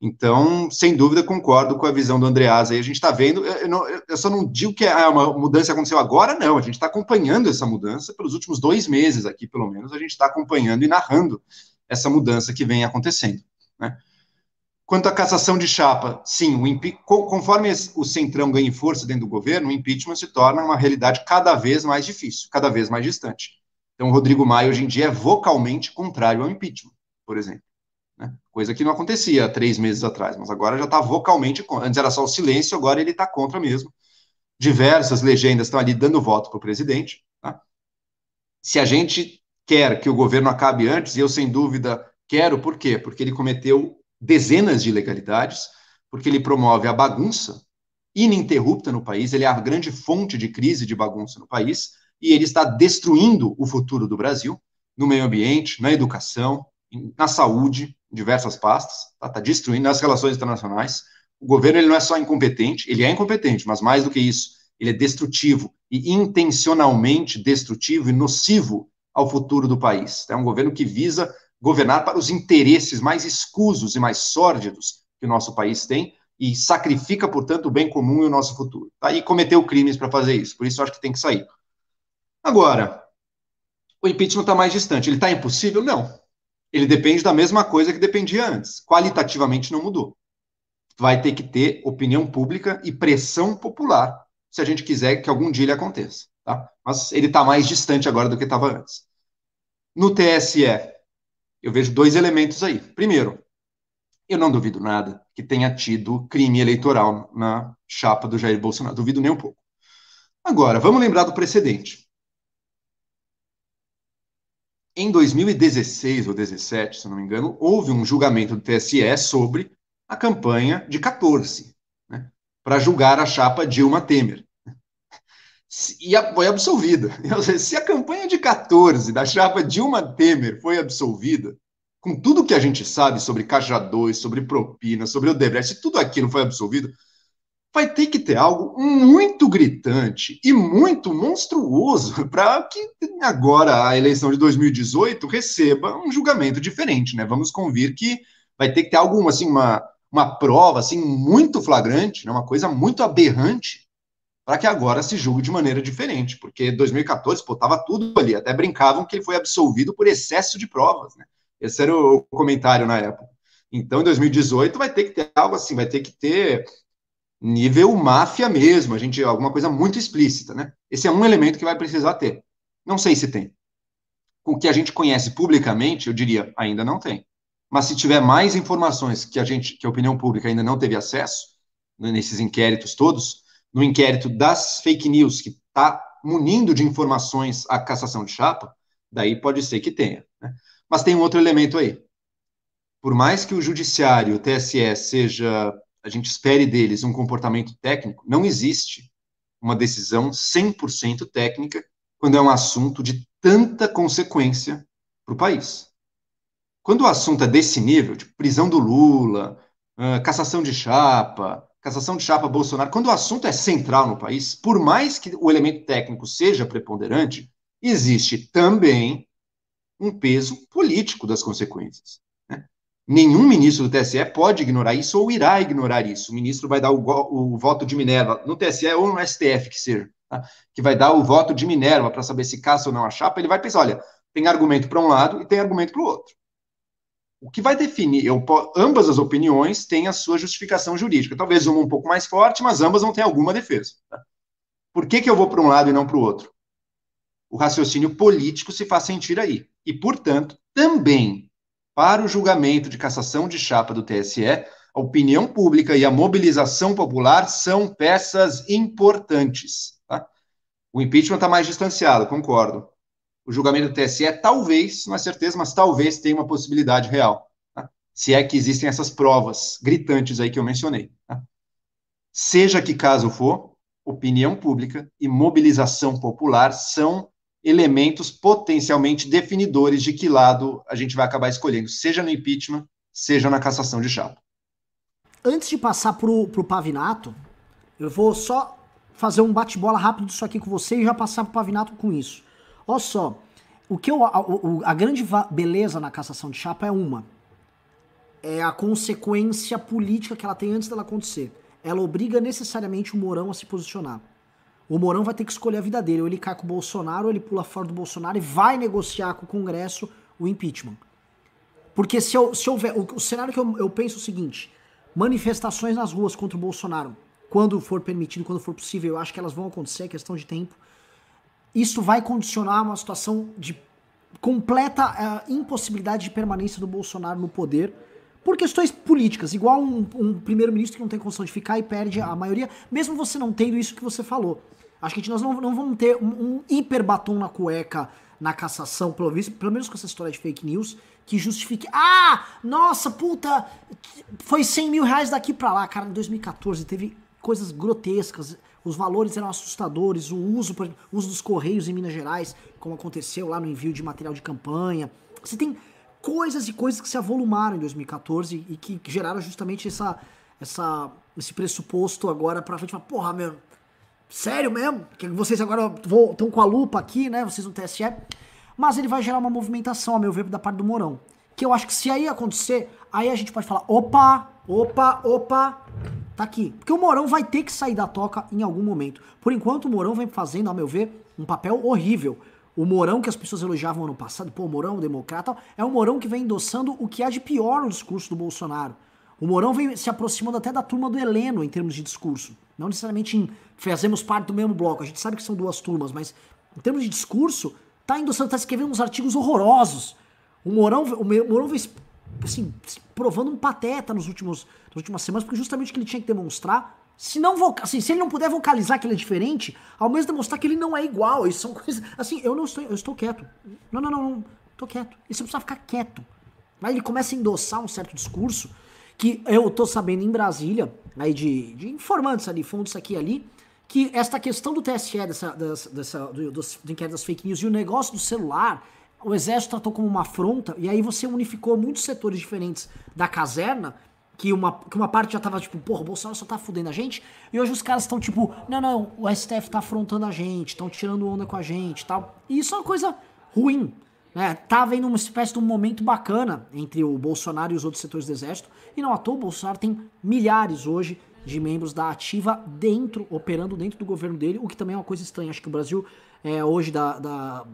Então, sem dúvida, concordo com a visão do Andreas aí. A gente está vendo, eu, não, eu, só não digo que é uma mudança aconteceu agora, não. A gente está acompanhando essa mudança pelos últimos dois meses aqui, pelo menos, a gente está acompanhando e narrando essa mudança que vem acontecendo. Né? Quanto à cassação de chapa, sim, conforme o centrão ganha força dentro do governo, o impeachment se torna uma realidade cada vez mais difícil, cada vez mais distante. Então, o Rodrigo Maia, hoje em dia, é vocalmente contrário ao impeachment, por exemplo. Né? Coisa que não acontecia há três meses atrás, mas agora já está vocalmente contra. Antes era só o silêncio, agora ele está contra mesmo. Diversas legendas estão ali dando voto para o presidente. Tá? Se a gente quer que o governo acabe antes, e eu, sem dúvida, quero, por quê? Porque ele cometeu dezenas de ilegalidades, porque ele promove a bagunça ininterrupta no país, ele é a grande fonte de crise de bagunça no país, e ele está destruindo o futuro do Brasil, no meio ambiente, na educação, na saúde, diversas pastas, está tá destruindo nas relações internacionais. O governo ele não é só incompetente, ele é incompetente, mas mais do que isso, ele é destrutivo e intencionalmente destrutivo e nocivo ao futuro do país. É um governo que visa governar para os interesses mais escusos e mais sórdidos que o nosso país tem e sacrifica, portanto, o bem comum e o nosso futuro. Tá? E cometeu crimes para fazer isso, por isso eu acho que tem que sair. Agora, o impeachment está mais distante. Ele está impossível? Não. Ele depende da mesma coisa que dependia antes. Qualitativamente não mudou. Vai ter que ter opinião pública e pressão popular se a gente quiser que algum dia ele aconteça. Tá? Mas ele está mais distante agora do que estava antes. No TSE, eu vejo dois elementos aí. Primeiro, eu não duvido nada que tenha tido crime eleitoral na chapa do Jair Bolsonaro. Duvido nem um pouco. Agora, vamos lembrar do precedente. Em 2016 ou 2017, se não me engano, houve um julgamento do TSE sobre a campanha de 14, né, para julgar a chapa Dilma Temer. E foi absolvida. <laughs> Se a campanha de 14 da chapa Dilma Temer foi absolvida, com tudo que a gente sabe sobre Caixa 2, sobre propina, sobre o Debrecht, tudo aquilo foi absolvido, vai ter que ter algo muito gritante e muito monstruoso <laughs> para que agora a eleição de 2018 receba um julgamento diferente, né? Vamos convir que vai ter que ter alguma assim uma, uma prova assim muito flagrante, né? uma coisa muito aberrante para que agora se julgue de maneira diferente, porque 2014, pô, tava tudo ali, até brincavam que ele foi absolvido por excesso de provas, né? Esse era o comentário na época. Então, em 2018 vai ter que ter algo assim, vai ter que ter nível máfia mesmo, a gente alguma coisa muito explícita, né? Esse é um elemento que vai precisar ter. Não sei se tem. Com o que a gente conhece publicamente, eu diria, ainda não tem. Mas se tiver mais informações que a gente, que a opinião pública ainda não teve acesso, né, nesses inquéritos todos, no inquérito das fake news, que está munindo de informações a cassação de chapa, daí pode ser que tenha. Né? Mas tem um outro elemento aí. Por mais que o judiciário, o TSE, seja, a gente espere deles um comportamento técnico, não existe uma decisão 100% técnica quando é um assunto de tanta consequência para o país. Quando o assunto é desse nível, tipo prisão do Lula, uh, cassação de chapa, cassação de chapa Bolsonaro, quando o assunto é central no país, por mais que o elemento técnico seja preponderante, existe também um peso político das consequências. Né? Nenhum ministro do TSE pode ignorar isso ou irá ignorar isso. O ministro vai dar o, o voto de Minerva no TSE ou no STF, que seja, tá? que vai dar o voto de Minerva para saber se caça ou não a chapa, ele vai pensar, olha, tem argumento para um lado e tem argumento para o outro. O que vai definir, eu, ambas as opiniões têm a sua justificação jurídica. Talvez uma um pouco mais forte, mas ambas vão ter alguma defesa. Tá? Por que, que eu vou para um lado e não para o outro? O raciocínio político se faz sentir aí. E, portanto, também para o julgamento de cassação de chapa do TSE, a opinião pública e a mobilização popular são peças importantes. Tá? O impeachment está mais distanciado, concordo o julgamento do TSE talvez, não é certeza, mas talvez tenha uma possibilidade real. Tá? Se é que existem essas provas gritantes aí que eu mencionei. Tá? Seja que caso for, opinião pública e mobilização popular são elementos potencialmente definidores de que lado a gente vai acabar escolhendo, seja no impeachment, seja na cassação de chapa. Antes de passar para o Pavinato, eu vou só fazer um bate-bola rápido disso aqui com você e já passar para o Pavinato com isso. Olha só, o que eu, a, a grande beleza na cassação de chapa é uma. É a consequência política que ela tem antes dela acontecer. Ela obriga necessariamente o Mourão a se posicionar. O Mourão vai ter que escolher a vida dele. Ou ele cai com o Bolsonaro, ou ele pula fora do Bolsonaro e vai negociar com o Congresso o impeachment. Porque se, eu, se houver. O, o cenário que eu, eu penso é o seguinte: manifestações nas ruas contra o Bolsonaro, quando for permitido, quando for possível, eu acho que elas vão acontecer, é questão de tempo isso vai condicionar uma situação de completa uh, impossibilidade de permanência do Bolsonaro no poder por questões políticas, igual um, um primeiro-ministro que não tem condição de ficar e perde a maioria, mesmo você não tendo isso que você falou. Acho que nós não, não vamos ter um, um hiper batom na cueca na cassação, pelo, pelo menos com essa história de fake news, que justifique. Ah, nossa, puta, foi 100 mil reais daqui pra lá. Cara, em 2014 teve coisas grotescas os valores eram assustadores, o uso, o uso dos correios em Minas Gerais, como aconteceu lá no envio de material de campanha. Você tem coisas e coisas que se avolumaram em 2014 e que geraram justamente essa, essa, esse pressuposto agora pra frente. Porra, meu, sério mesmo? Que vocês agora estão com a lupa aqui, né? Vocês no TSE. Mas ele vai gerar uma movimentação, a meu ver, da parte do Mourão. Que eu acho que se aí acontecer, aí a gente pode falar: opa, opa, opa, Tá aqui. Porque o Mourão vai ter que sair da toca em algum momento. Por enquanto, o Mourão vem fazendo, a meu ver, um papel horrível. O Mourão que as pessoas elogiavam ano passado, pô, o Mourão, democrata, é o Mourão que vem endossando o que há de pior no discurso do Bolsonaro. O Mourão vem se aproximando até da turma do Heleno em termos de discurso. Não necessariamente em fazemos parte do mesmo bloco, a gente sabe que são duas turmas, mas em termos de discurso, tá endossando, tá escrevendo uns artigos horrorosos. O Mourão, o Mourão vem assim, provando um pateta nos últimos, nas últimas semanas, porque justamente que ele tinha que demonstrar, se não assim, se ele não puder vocalizar que ele é diferente, ao menos demonstrar que ele não é igual. Isso são <laughs> coisas. Assim, eu não estou. Eu estou quieto. Não, não, não, não. Tô quieto. E você precisa ficar quieto. Aí ele começa a endossar um certo discurso que eu tô sabendo em Brasília, aí de, de informantes ali, fontes aqui e ali, que esta questão do TSE, dessa, dessa, dessa do, do, do inquérito das fake news e o negócio do celular o exército tratou como uma afronta, e aí você unificou muitos setores diferentes da caserna, que uma, que uma parte já tava tipo, porra, o Bolsonaro só tá fudendo a gente, e hoje os caras estão tipo, não, não, o STF tá afrontando a gente, estão tirando onda com a gente tal. E isso é uma coisa ruim, né? Tá vendo uma espécie de um momento bacana entre o Bolsonaro e os outros setores do exército, e não à toa o Bolsonaro tem milhares hoje de membros da ativa dentro, operando dentro do governo dele, o que também é uma coisa estranha. Acho que o Brasil é, hoje da, da,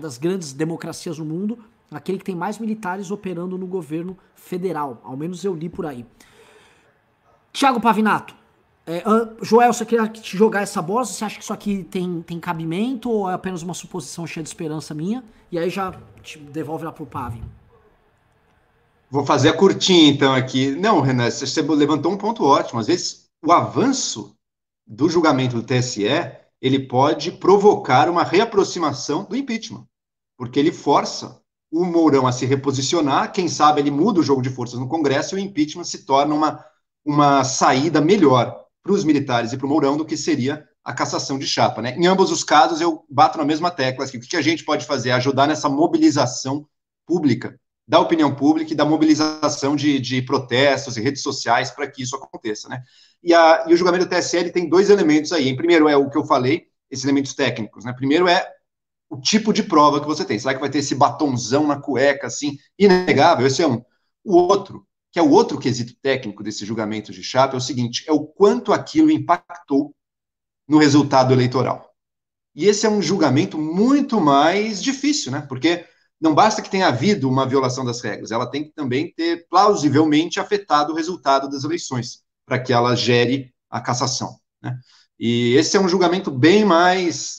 das grandes democracias no mundo, aquele que tem mais militares operando no governo federal. Ao menos eu li por aí. Tiago Pavinato, é, Joel, você queria te jogar essa bola? Você acha que isso aqui tem, tem cabimento ou é apenas uma suposição cheia de esperança minha? E aí já te devolve lá pro Pavi. Vou fazer a curtinha então aqui. Não, Renan, você levantou um ponto ótimo. Às vezes o avanço do julgamento do TSE ele pode provocar uma reaproximação do impeachment, porque ele força o Mourão a se reposicionar, quem sabe ele muda o jogo de forças no Congresso e o impeachment se torna uma, uma saída melhor para os militares e para o Mourão do que seria a cassação de chapa. Né? Em ambos os casos, eu bato na mesma tecla. Assim, o que a gente pode fazer? Ajudar nessa mobilização pública, da opinião pública e da mobilização de, de protestos e redes sociais para que isso aconteça. Né? E, a, e o julgamento do TSL tem dois elementos aí. Em primeiro é o que eu falei, esses elementos técnicos. Né? Primeiro é o tipo de prova que você tem. Será que vai ter esse batonzão na cueca, assim, inegável? Esse é um. O outro, que é o outro quesito técnico desse julgamento de chapa, é o seguinte: é o quanto aquilo impactou no resultado eleitoral. E esse é um julgamento muito mais difícil, né? Porque não basta que tenha havido uma violação das regras, ela tem que também ter plausivelmente afetado o resultado das eleições, para que ela gere a cassação. Né? E esse é um julgamento bem mais.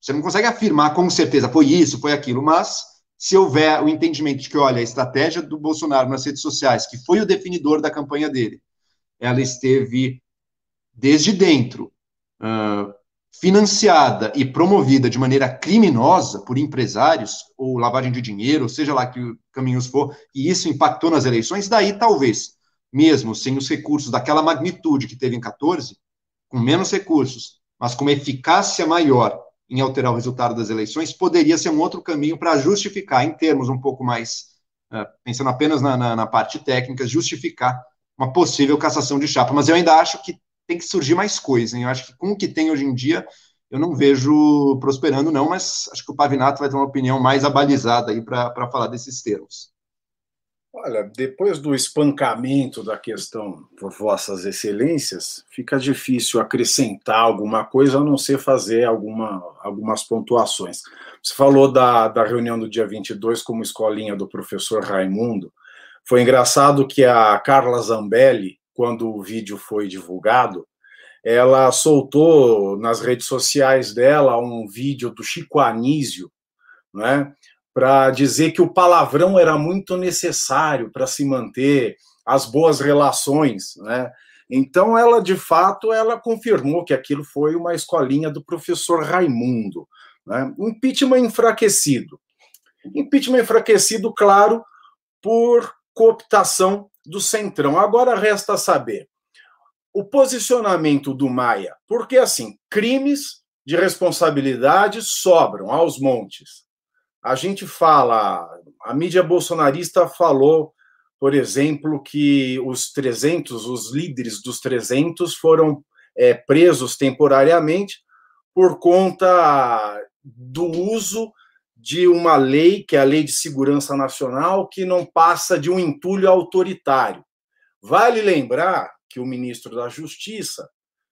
Você não consegue afirmar com certeza foi isso, foi aquilo, mas se houver o entendimento de que, olha, a estratégia do Bolsonaro nas redes sociais, que foi o definidor da campanha dele, ela esteve desde dentro uh, financiada e promovida de maneira criminosa por empresários, ou lavagem de dinheiro, ou seja lá que caminhos for, e isso impactou nas eleições, daí talvez, mesmo sem os recursos daquela magnitude que teve em 14, com menos recursos, mas com uma eficácia maior em alterar o resultado das eleições, poderia ser um outro caminho para justificar, em termos um pouco mais, uh, pensando apenas na, na, na parte técnica, justificar uma possível cassação de chapa. Mas eu ainda acho que tem que surgir mais coisa. Hein? Eu acho que com o que tem hoje em dia, eu não vejo prosperando, não, mas acho que o Pavinato vai ter uma opinião mais abalizada aí para falar desses termos. Olha, depois do espancamento da questão por Vossas Excelências, fica difícil acrescentar alguma coisa a não ser fazer alguma, algumas pontuações. Você falou da, da reunião do dia 22 como escolinha do professor Raimundo. Foi engraçado que a Carla Zambelli, quando o vídeo foi divulgado, ela soltou nas redes sociais dela um vídeo do Chico Anísio, né, para dizer que o palavrão era muito necessário para se manter as boas relações, né? Então ela de fato ela confirmou que aquilo foi uma escolinha do professor Raimundo, né? Impeachment enfraquecido. Impeachment enfraquecido, claro, por cooptação do Centrão. Agora resta saber o posicionamento do Maia, porque assim, crimes de responsabilidade sobram aos montes. A gente fala, a mídia bolsonarista falou, por exemplo, que os 300, os líderes dos 300 foram é, presos temporariamente por conta do uso de uma lei, que é a Lei de Segurança Nacional, que não passa de um entulho autoritário. Vale lembrar que o ministro da Justiça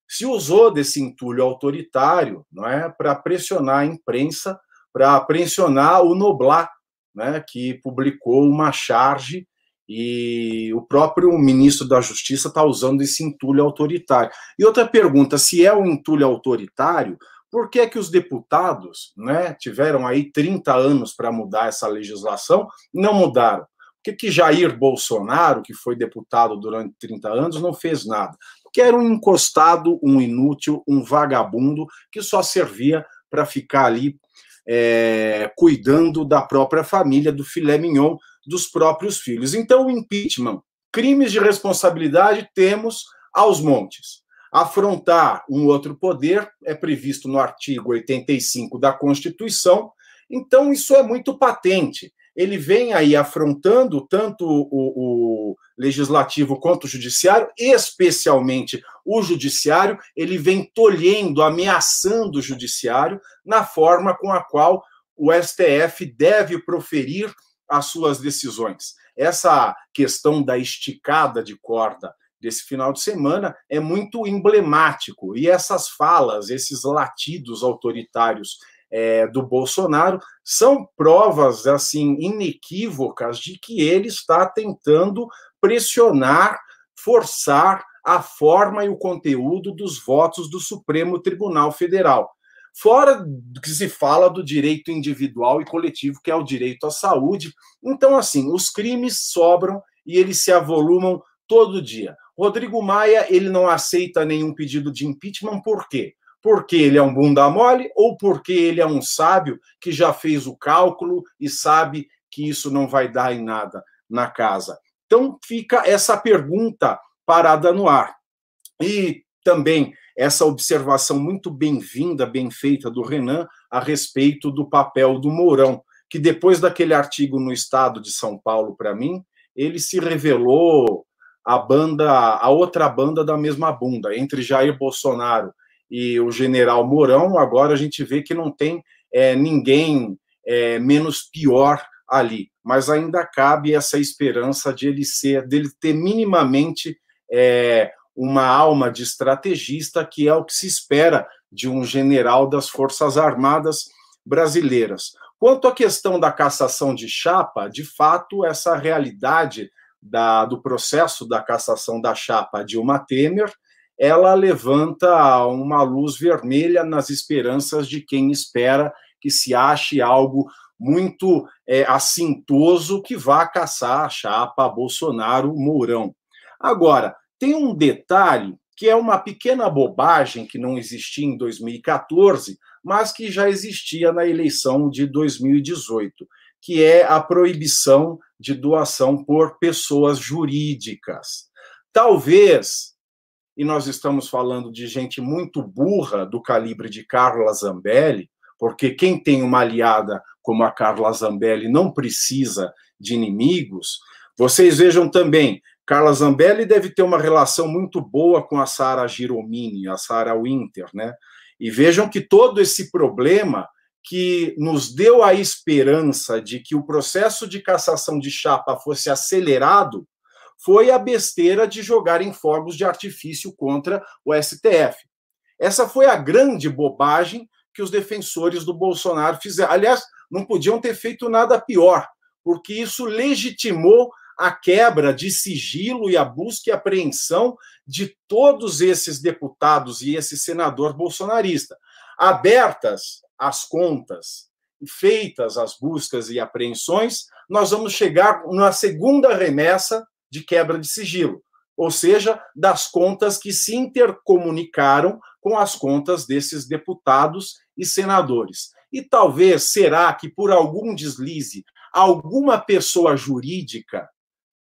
se usou desse entulho autoritário não é, para pressionar a imprensa, para pressionar o Noblar, né, que publicou uma charge e o próprio ministro da Justiça está usando esse entulho autoritário. E outra pergunta: se é um entulho autoritário, por que, que os deputados né, tiveram aí 30 anos para mudar essa legislação e não mudaram? Por que, que Jair Bolsonaro, que foi deputado durante 30 anos, não fez nada? Porque era um encostado, um inútil, um vagabundo que só servia para ficar ali é, cuidando da própria família, do filé mignon dos próprios filhos. Então, o impeachment, crimes de responsabilidade, temos aos montes afrontar um outro poder é previsto no artigo 85 da Constituição, então isso é muito patente. Ele vem aí afrontando tanto o, o legislativo quanto o judiciário, especialmente o judiciário, ele vem tolhendo, ameaçando o judiciário na forma com a qual o STF deve proferir as suas decisões. Essa questão da esticada de corda desse final de semana é muito emblemático. E essas falas, esses latidos autoritários é, do Bolsonaro são provas assim inequívocas de que ele está tentando pressionar, forçar a forma e o conteúdo dos votos do Supremo Tribunal Federal. Fora que se fala do direito individual e coletivo, que é o direito à saúde. Então, assim, os crimes sobram e eles se avolumam todo dia. Rodrigo Maia, ele não aceita nenhum pedido de impeachment, por quê? porque ele é um bunda mole ou porque ele é um sábio que já fez o cálculo e sabe que isso não vai dar em nada na casa? Então fica essa pergunta parada no ar. E também essa observação muito bem-vinda, bem feita do Renan a respeito do papel do Mourão, que depois daquele artigo no Estado de São Paulo para mim, ele se revelou a banda, a outra banda da mesma bunda, entre Jair Bolsonaro e o general Mourão, agora a gente vê que não tem é, ninguém é, menos pior ali, mas ainda cabe essa esperança de ele ser, dele ter minimamente é, uma alma de estrategista, que é o que se espera de um general das Forças Armadas brasileiras. Quanto à questão da cassação de chapa, de fato, essa realidade da, do processo da cassação da chapa Dilma Temer, ela levanta uma luz vermelha nas esperanças de quem espera que se ache algo muito é, assintoso que vá caçar a chapa Bolsonaro-Mourão. Agora, tem um detalhe que é uma pequena bobagem que não existia em 2014, mas que já existia na eleição de 2018, que é a proibição de doação por pessoas jurídicas. Talvez, e nós estamos falando de gente muito burra do calibre de Carla Zambelli, porque quem tem uma aliada como a Carla Zambelli não precisa de inimigos. Vocês vejam também, Carla Zambelli deve ter uma relação muito boa com a Sara Giromini, a Sara Winter, né? E vejam que todo esse problema que nos deu a esperança de que o processo de cassação de chapa fosse acelerado foi a besteira de jogar em fogos de artifício contra o STF. Essa foi a grande bobagem que os defensores do Bolsonaro fizeram. Aliás, não podiam ter feito nada pior, porque isso legitimou a quebra de sigilo e a busca e apreensão de todos esses deputados e esse senador bolsonarista. Abertas as contas, feitas as buscas e apreensões, nós vamos chegar na segunda remessa de quebra de sigilo, ou seja, das contas que se intercomunicaram com as contas desses deputados e senadores. E talvez será que por algum deslize, alguma pessoa jurídica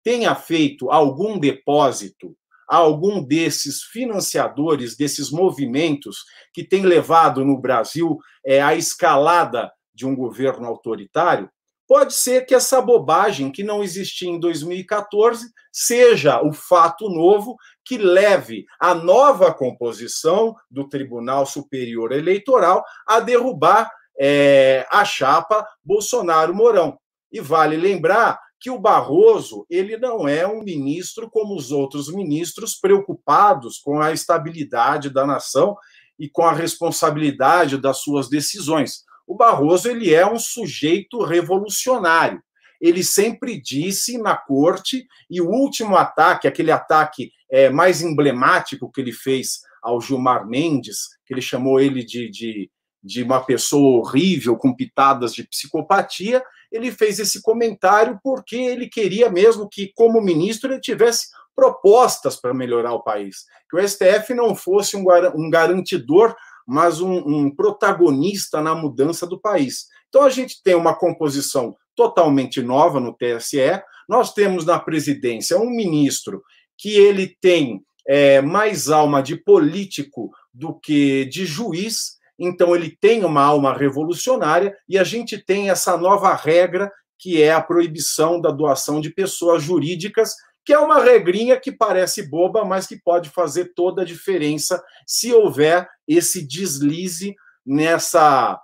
tenha feito algum depósito a algum desses financiadores, desses movimentos que têm levado no Brasil é, a escalada de um governo autoritário, pode ser que essa bobagem que não existia em 2014 seja o fato novo que leve a nova composição do Tribunal Superior Eleitoral a derrubar é, a chapa Bolsonaro-Mourão. E vale lembrar que o Barroso ele não é um ministro como os outros ministros preocupados com a estabilidade da nação e com a responsabilidade das suas decisões. O Barroso ele é um sujeito revolucionário. Ele sempre disse na corte e o último ataque, aquele ataque é, mais emblemático que ele fez ao Gilmar Mendes, que ele chamou ele de, de, de uma pessoa horrível com pitadas de psicopatia, ele fez esse comentário porque ele queria mesmo que, como ministro, ele tivesse propostas para melhorar o país. Que o STF não fosse um garantidor, mas um, um protagonista na mudança do país. Então, a gente tem uma composição totalmente nova no TSE. Nós temos na presidência um ministro que ele tem é, mais alma de político do que de juiz, então ele tem uma alma revolucionária e a gente tem essa nova regra que é a proibição da doação de pessoas jurídicas, que é uma regrinha que parece boba, mas que pode fazer toda a diferença se houver esse deslize nessa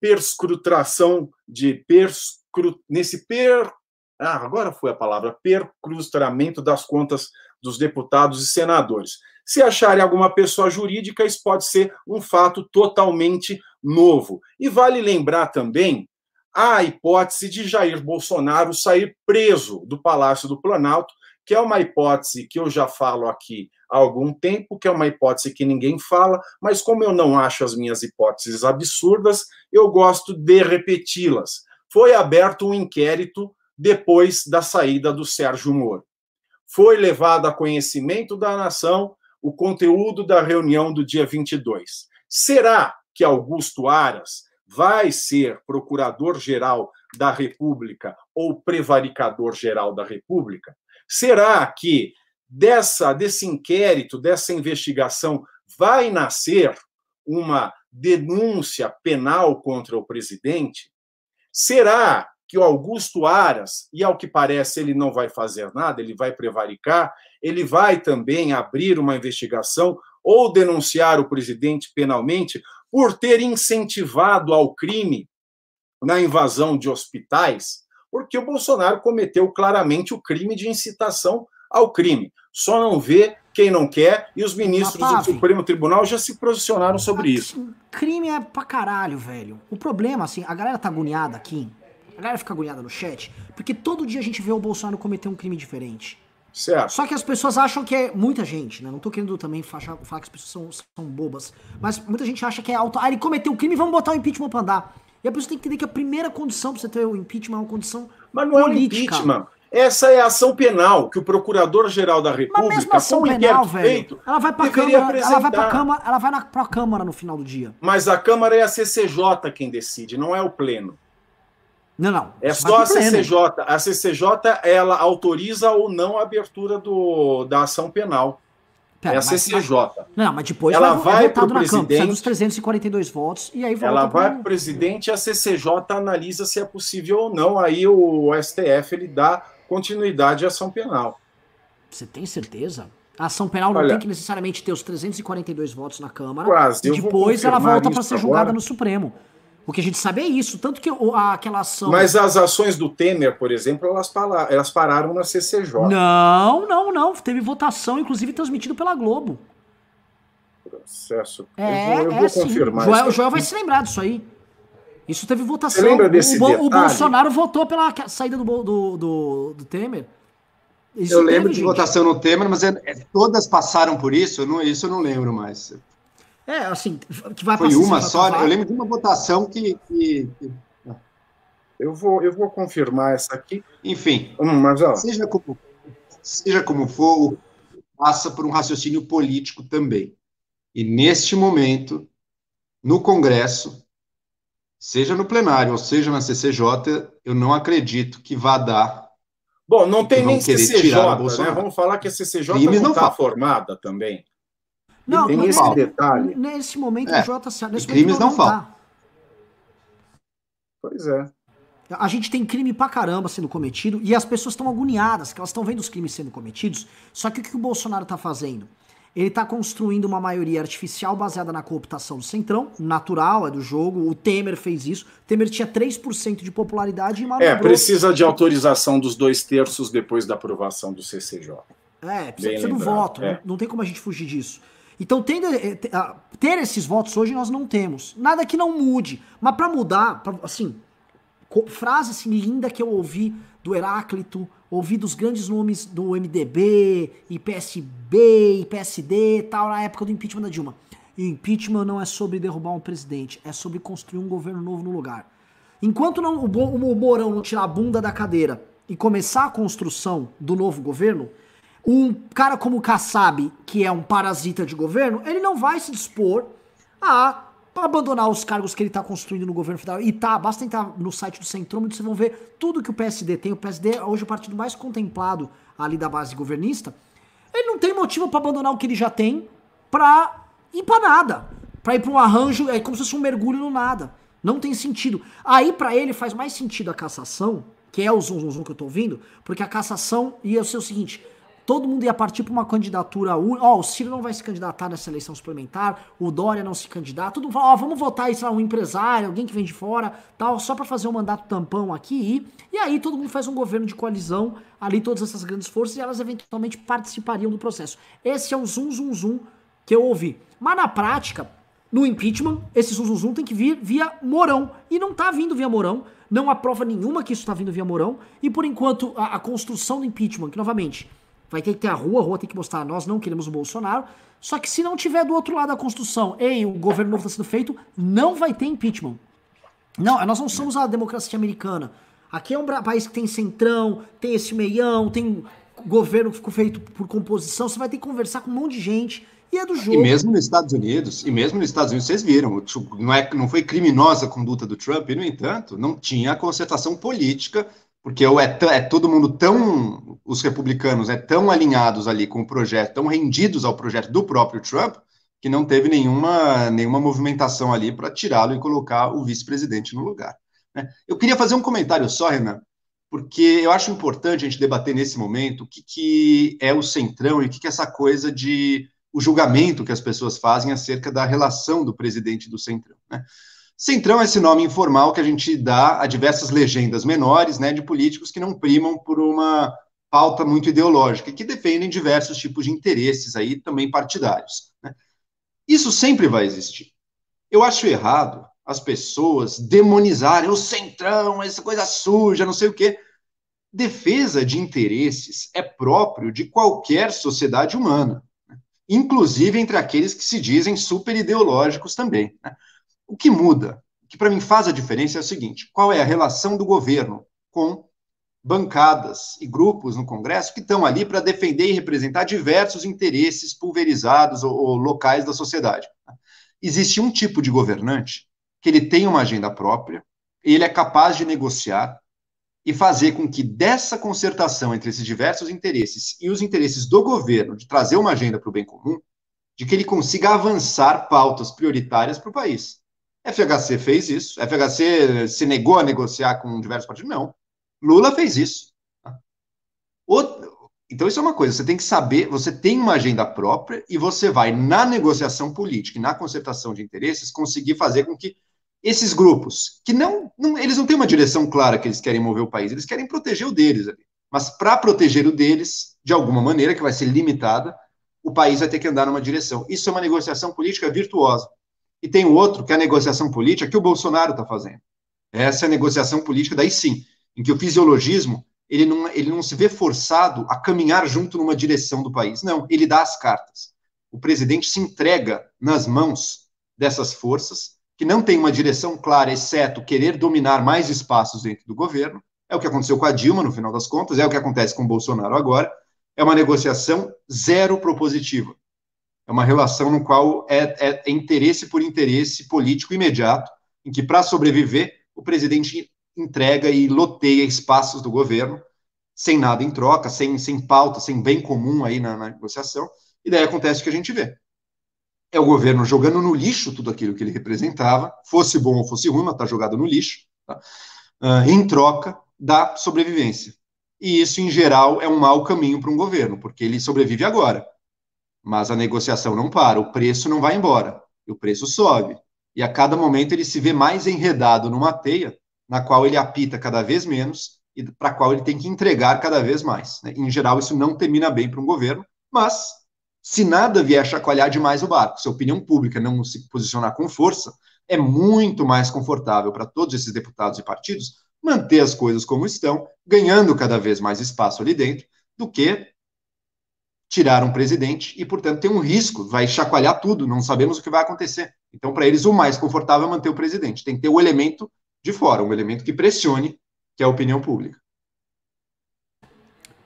perscrutação de perscru, nesse per ah, agora foi a palavra percrustramento das contas dos deputados e senadores. Se acharem alguma pessoa jurídica, isso pode ser um fato totalmente novo. E vale lembrar também a hipótese de Jair Bolsonaro sair preso do Palácio do Planalto, que é uma hipótese que eu já falo aqui há algum tempo, que é uma hipótese que ninguém fala, mas como eu não acho as minhas hipóteses absurdas, eu gosto de repeti-las. Foi aberto um inquérito depois da saída do Sérgio Moro. Foi levado a conhecimento da nação o conteúdo da reunião do dia 22. Será que Augusto Aras vai ser procurador-geral da República ou prevaricador-geral da República? Será que dessa desse inquérito, dessa investigação vai nascer uma denúncia penal contra o presidente? Será que o Augusto Aras, e ao que parece ele não vai fazer nada, ele vai prevaricar, ele vai também abrir uma investigação ou denunciar o presidente penalmente por ter incentivado ao crime na invasão de hospitais, porque o Bolsonaro cometeu claramente o crime de incitação ao crime. Só não vê quem não quer, e os ministros do Supremo Tribunal já se posicionaram sobre isso. Crime é pra caralho, velho. O problema, assim, a galera tá agoniada aqui, a galera fica agoniada no chat, porque todo dia a gente vê o Bolsonaro cometer um crime diferente. Certo. Só que as pessoas acham que é. Muita gente, né? Não tô querendo também falar, que as pessoas são, são bobas. Mas muita gente acha que é auto. Ah, ele cometeu um crime, vamos botar o impeachment pra andar. E a pessoa tem que entender que a primeira condição pra você ter o impeachment é uma condição. Mas não política. é um impeachment. Essa é a ação penal que o Procurador-Geral da República, Mas mesmo ação penal, velho, feito, ela vai pra Câmara, apresentar. ela vai pra Câmara, ela vai na, pra Câmara no final do dia. Mas a Câmara é a CCJ quem decide, não é o Pleno. Não, não. É só a CCJ. A CCJ ela autoriza ou não a abertura do, da ação penal. Pera, é a CCJ. Mas, não, mas depois ela vai, vai para o presidente. Câmara, dos 342 votos e aí volta Ela vai para o presidente e a CCJ analisa se é possível ou não. Aí o STF ele dá continuidade à ação penal. Você tem certeza? A ação penal não Olha, tem que necessariamente ter os 342 votos na Câmara. Quase. E depois ela volta para ser julgada agora. no Supremo. O que a gente sabe é isso, tanto que aquela ação. Mas as ações do Temer, por exemplo, elas, pararam, elas pararam na CCJ. Não, não, não. Teve votação, inclusive transmitido pela Globo. Processo. É, eu vou, eu é, vou confirmar. Joel, o Joel vai se lembrar disso aí. Isso teve votação. Você lembra desse o, o Bolsonaro votou pela saída do, do, do, do Temer. Isso eu lembro teve, de gente. votação no Temer, mas é, é, todas passaram por isso? Eu não, isso eu não lembro mais. É, assim, que vai Foi uma só, eu lembro de uma votação que, que, que... Eu vou, eu vou confirmar essa aqui. Enfim, hum, mas, ó. Seja, como, seja como for, passa por um raciocínio político também. E neste momento, no Congresso, seja no plenário ou seja na CCJ, eu não acredito que vá dar. Bom, não tem nem CCJ, né? Vamos falar que a CCJ não está formada também. Não, tem esse nesse, detalhe. Nesse momento, é, o JCA. Nesse crimes não, não falam. Pois é. A gente tem crime pra caramba sendo cometido e as pessoas estão agoniadas, que elas estão vendo os crimes sendo cometidos. Só que o que o Bolsonaro tá fazendo? Ele tá construindo uma maioria artificial baseada na cooptação do Centrão, natural, é do jogo. O Temer fez isso. O Temer tinha 3% de popularidade e manobrou. É, precisa de autorização dos dois terços depois da aprovação do CCJ. É, precisa, precisa do voto. É. Não, não tem como a gente fugir disso. Então, tendo, eh, ter esses votos hoje nós não temos. Nada que não mude. Mas para mudar, pra, assim, frase assim, linda que eu ouvi do Heráclito, ouvi dos grandes nomes do MDB, e PSB, e PSD tal, na época do impeachment da Dilma. impeachment não é sobre derrubar um presidente, é sobre construir um governo novo no lugar. Enquanto não, o, o Mourão não tirar a bunda da cadeira e começar a construção do novo governo, um cara como o Kassab, que é um parasita de governo, ele não vai se dispor a abandonar os cargos que ele está construindo no governo federal. E tá, basta entrar no site do Centrômetro, vocês vão ver tudo que o PSD tem. O PSD é hoje o partido mais contemplado ali da base governista. Ele não tem motivo para abandonar o que ele já tem pra ir pra nada. Pra ir pra um arranjo, é como se fosse um mergulho no nada. Não tem sentido. Aí para ele faz mais sentido a cassação, que é o zum, zum, zum que eu tô ouvindo, porque a cassação ia ser o seguinte todo mundo ia partir para uma candidatura única. Ó, o Ciro não vai se candidatar nessa eleição suplementar, o Dória não se candidata, todo mundo fala, ó, vamos votar aí, sei lá, um empresário, alguém que vem de fora, tal, só para fazer um mandato tampão aqui. E aí todo mundo faz um governo de coalizão, ali todas essas grandes forças, e elas eventualmente participariam do processo. Esse é o zoom, zoom, zoom que eu ouvi. Mas na prática, no impeachment, esse zoom, zoom, zoom tem que vir via Morão. E não tá vindo via Morão, não há prova nenhuma que isso tá vindo via Morão, e por enquanto a, a construção do impeachment, que novamente Vai ter que ter a rua, a rua tem que mostrar, nós não queremos o Bolsonaro. Só que se não tiver do outro lado da Constituição, ei, o governo novo está sendo feito, não vai ter impeachment. Não, nós não somos a democracia americana. Aqui é um país que tem centrão, tem esse meião, tem governo que ficou feito por composição. Você vai ter que conversar com um monte de gente E é do jogo. E mesmo nos Estados Unidos, e mesmo nos Estados Unidos, vocês viram, não, é, não foi criminosa a conduta do Trump, e, no entanto, não tinha concertação política, porque é, é todo mundo tão, os republicanos, é tão alinhados ali com o projeto, tão rendidos ao projeto do próprio Trump, que não teve nenhuma, nenhuma movimentação ali para tirá-lo e colocar o vice-presidente no lugar. Né? Eu queria fazer um comentário só, Renan, porque eu acho importante a gente debater nesse momento o que, que é o centrão e o que, que é essa coisa de o julgamento que as pessoas fazem acerca da relação do presidente do centrão. Né? Centrão é esse nome informal que a gente dá a diversas legendas menores né, de políticos que não primam por uma pauta muito ideológica que defendem diversos tipos de interesses aí também partidários. Né? Isso sempre vai existir. Eu acho errado as pessoas demonizarem o centrão, essa coisa suja, não sei o quê. Defesa de interesses é próprio de qualquer sociedade humana, né? inclusive entre aqueles que se dizem super ideológicos também. Né? O que muda, o que para mim faz a diferença é o seguinte: qual é a relação do governo com bancadas e grupos no Congresso que estão ali para defender e representar diversos interesses pulverizados ou, ou locais da sociedade? Existe um tipo de governante que ele tem uma agenda própria, ele é capaz de negociar e fazer com que dessa concertação entre esses diversos interesses e os interesses do governo de trazer uma agenda para o bem comum, de que ele consiga avançar pautas prioritárias para o país. FHC fez isso. FHC se negou a negociar com diversos partidos? Não. Lula fez isso. Então, isso é uma coisa, você tem que saber, você tem uma agenda própria e você vai, na negociação política e na concertação de interesses, conseguir fazer com que esses grupos, que não, não, eles não têm uma direção clara que eles querem mover o país, eles querem proteger o deles. Mas para proteger o deles, de alguma maneira, que vai ser limitada, o país vai ter que andar numa direção. Isso é uma negociação política virtuosa. E tem o outro, que é a negociação política que o Bolsonaro está fazendo. Essa é a negociação política, daí sim, em que o fisiologismo ele não, ele não se vê forçado a caminhar junto numa direção do país. Não, ele dá as cartas. O presidente se entrega nas mãos dessas forças que não tem uma direção clara, exceto querer dominar mais espaços dentro do governo. É o que aconteceu com a Dilma, no final das contas, é o que acontece com o Bolsonaro agora. É uma negociação zero propositiva. É uma relação no qual é, é, é interesse por interesse político imediato, em que, para sobreviver, o presidente entrega e loteia espaços do governo, sem nada em troca, sem, sem pauta, sem bem comum aí na, na negociação, e daí acontece o que a gente vê é o governo jogando no lixo tudo aquilo que ele representava, fosse bom ou fosse ruim, mas está jogado no lixo, tá? uh, em troca da sobrevivência. E isso, em geral, é um mau caminho para um governo, porque ele sobrevive agora. Mas a negociação não para, o preço não vai embora, o preço sobe. E a cada momento ele se vê mais enredado numa teia, na qual ele apita cada vez menos e para a qual ele tem que entregar cada vez mais. Né? Em geral, isso não termina bem para um governo, mas se nada vier chacoalhar demais o barco, se a opinião pública não se posicionar com força, é muito mais confortável para todos esses deputados e partidos manter as coisas como estão, ganhando cada vez mais espaço ali dentro, do que tirar um presidente e, portanto, tem um risco, vai chacoalhar tudo, não sabemos o que vai acontecer. Então, para eles, o mais confortável é manter o presidente. Tem que ter o elemento de fora, um elemento que pressione, que é a opinião pública.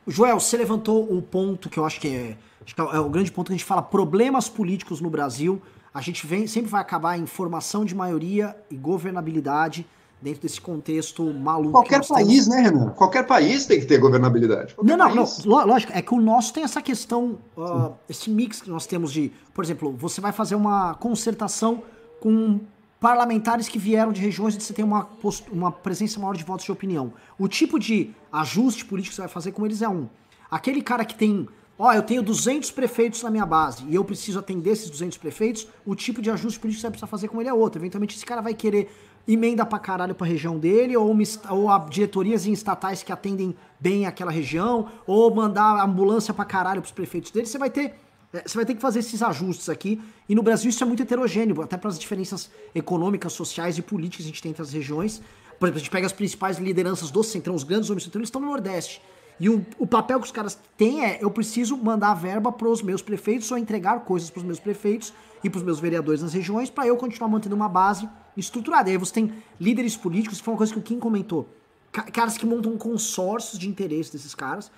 Joel, você levantou um ponto que eu acho que é Acho que é o grande ponto que a gente fala problemas políticos no Brasil. A gente vem, sempre vai acabar em formação de maioria e governabilidade dentro desse contexto maluco. Qualquer país, temos. né, Renan? Qualquer país tem que ter governabilidade. Qualquer não, não, país. não, lógico, é que o nosso tem essa questão, uh, esse mix que nós temos de, por exemplo, você vai fazer uma concertação com parlamentares que vieram de regiões onde você tem uma, uma presença maior de votos de opinião. O tipo de ajuste político que você vai fazer com eles é um. Aquele cara que tem ó, eu tenho 200 prefeitos na minha base e eu preciso atender esses 200 prefeitos, o tipo de ajuste político que você vai precisar fazer com ele é outro. Eventualmente esse cara vai querer emenda pra caralho pra região dele, ou, uma, ou a diretorias estatais que atendem bem aquela região, ou mandar ambulância pra caralho pros prefeitos dele, você vai ter é, você vai ter que fazer esses ajustes aqui. E no Brasil isso é muito heterogêneo, até pelas diferenças econômicas, sociais e políticas que a gente tem entre as regiões. Por exemplo, a gente pega as principais lideranças do Centrão, os grandes homens do Centrão, eles estão no Nordeste. E o, o papel que os caras têm é: eu preciso mandar verba para os meus prefeitos ou entregar coisas para os meus prefeitos e para os meus vereadores nas regiões para eu continuar mantendo uma base estruturada. E aí você tem líderes políticos, que foi uma coisa que o Kim comentou. Caras que montam consórcios de interesse desses caras,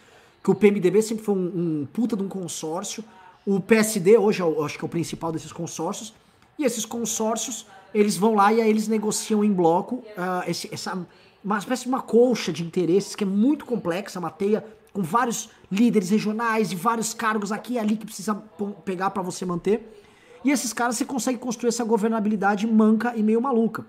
que o PMDB sempre foi um, um puta de um consórcio. O PSD hoje eu acho que é o principal desses consórcios. E esses consórcios, eles vão lá e aí eles negociam em bloco uh, esse, essa, uma espécie de uma colcha de interesses que é muito complexa, uma teia com vários líderes regionais e vários cargos aqui e ali que precisa pegar para você manter. E esses caras você consegue construir essa governabilidade manca e meio maluca.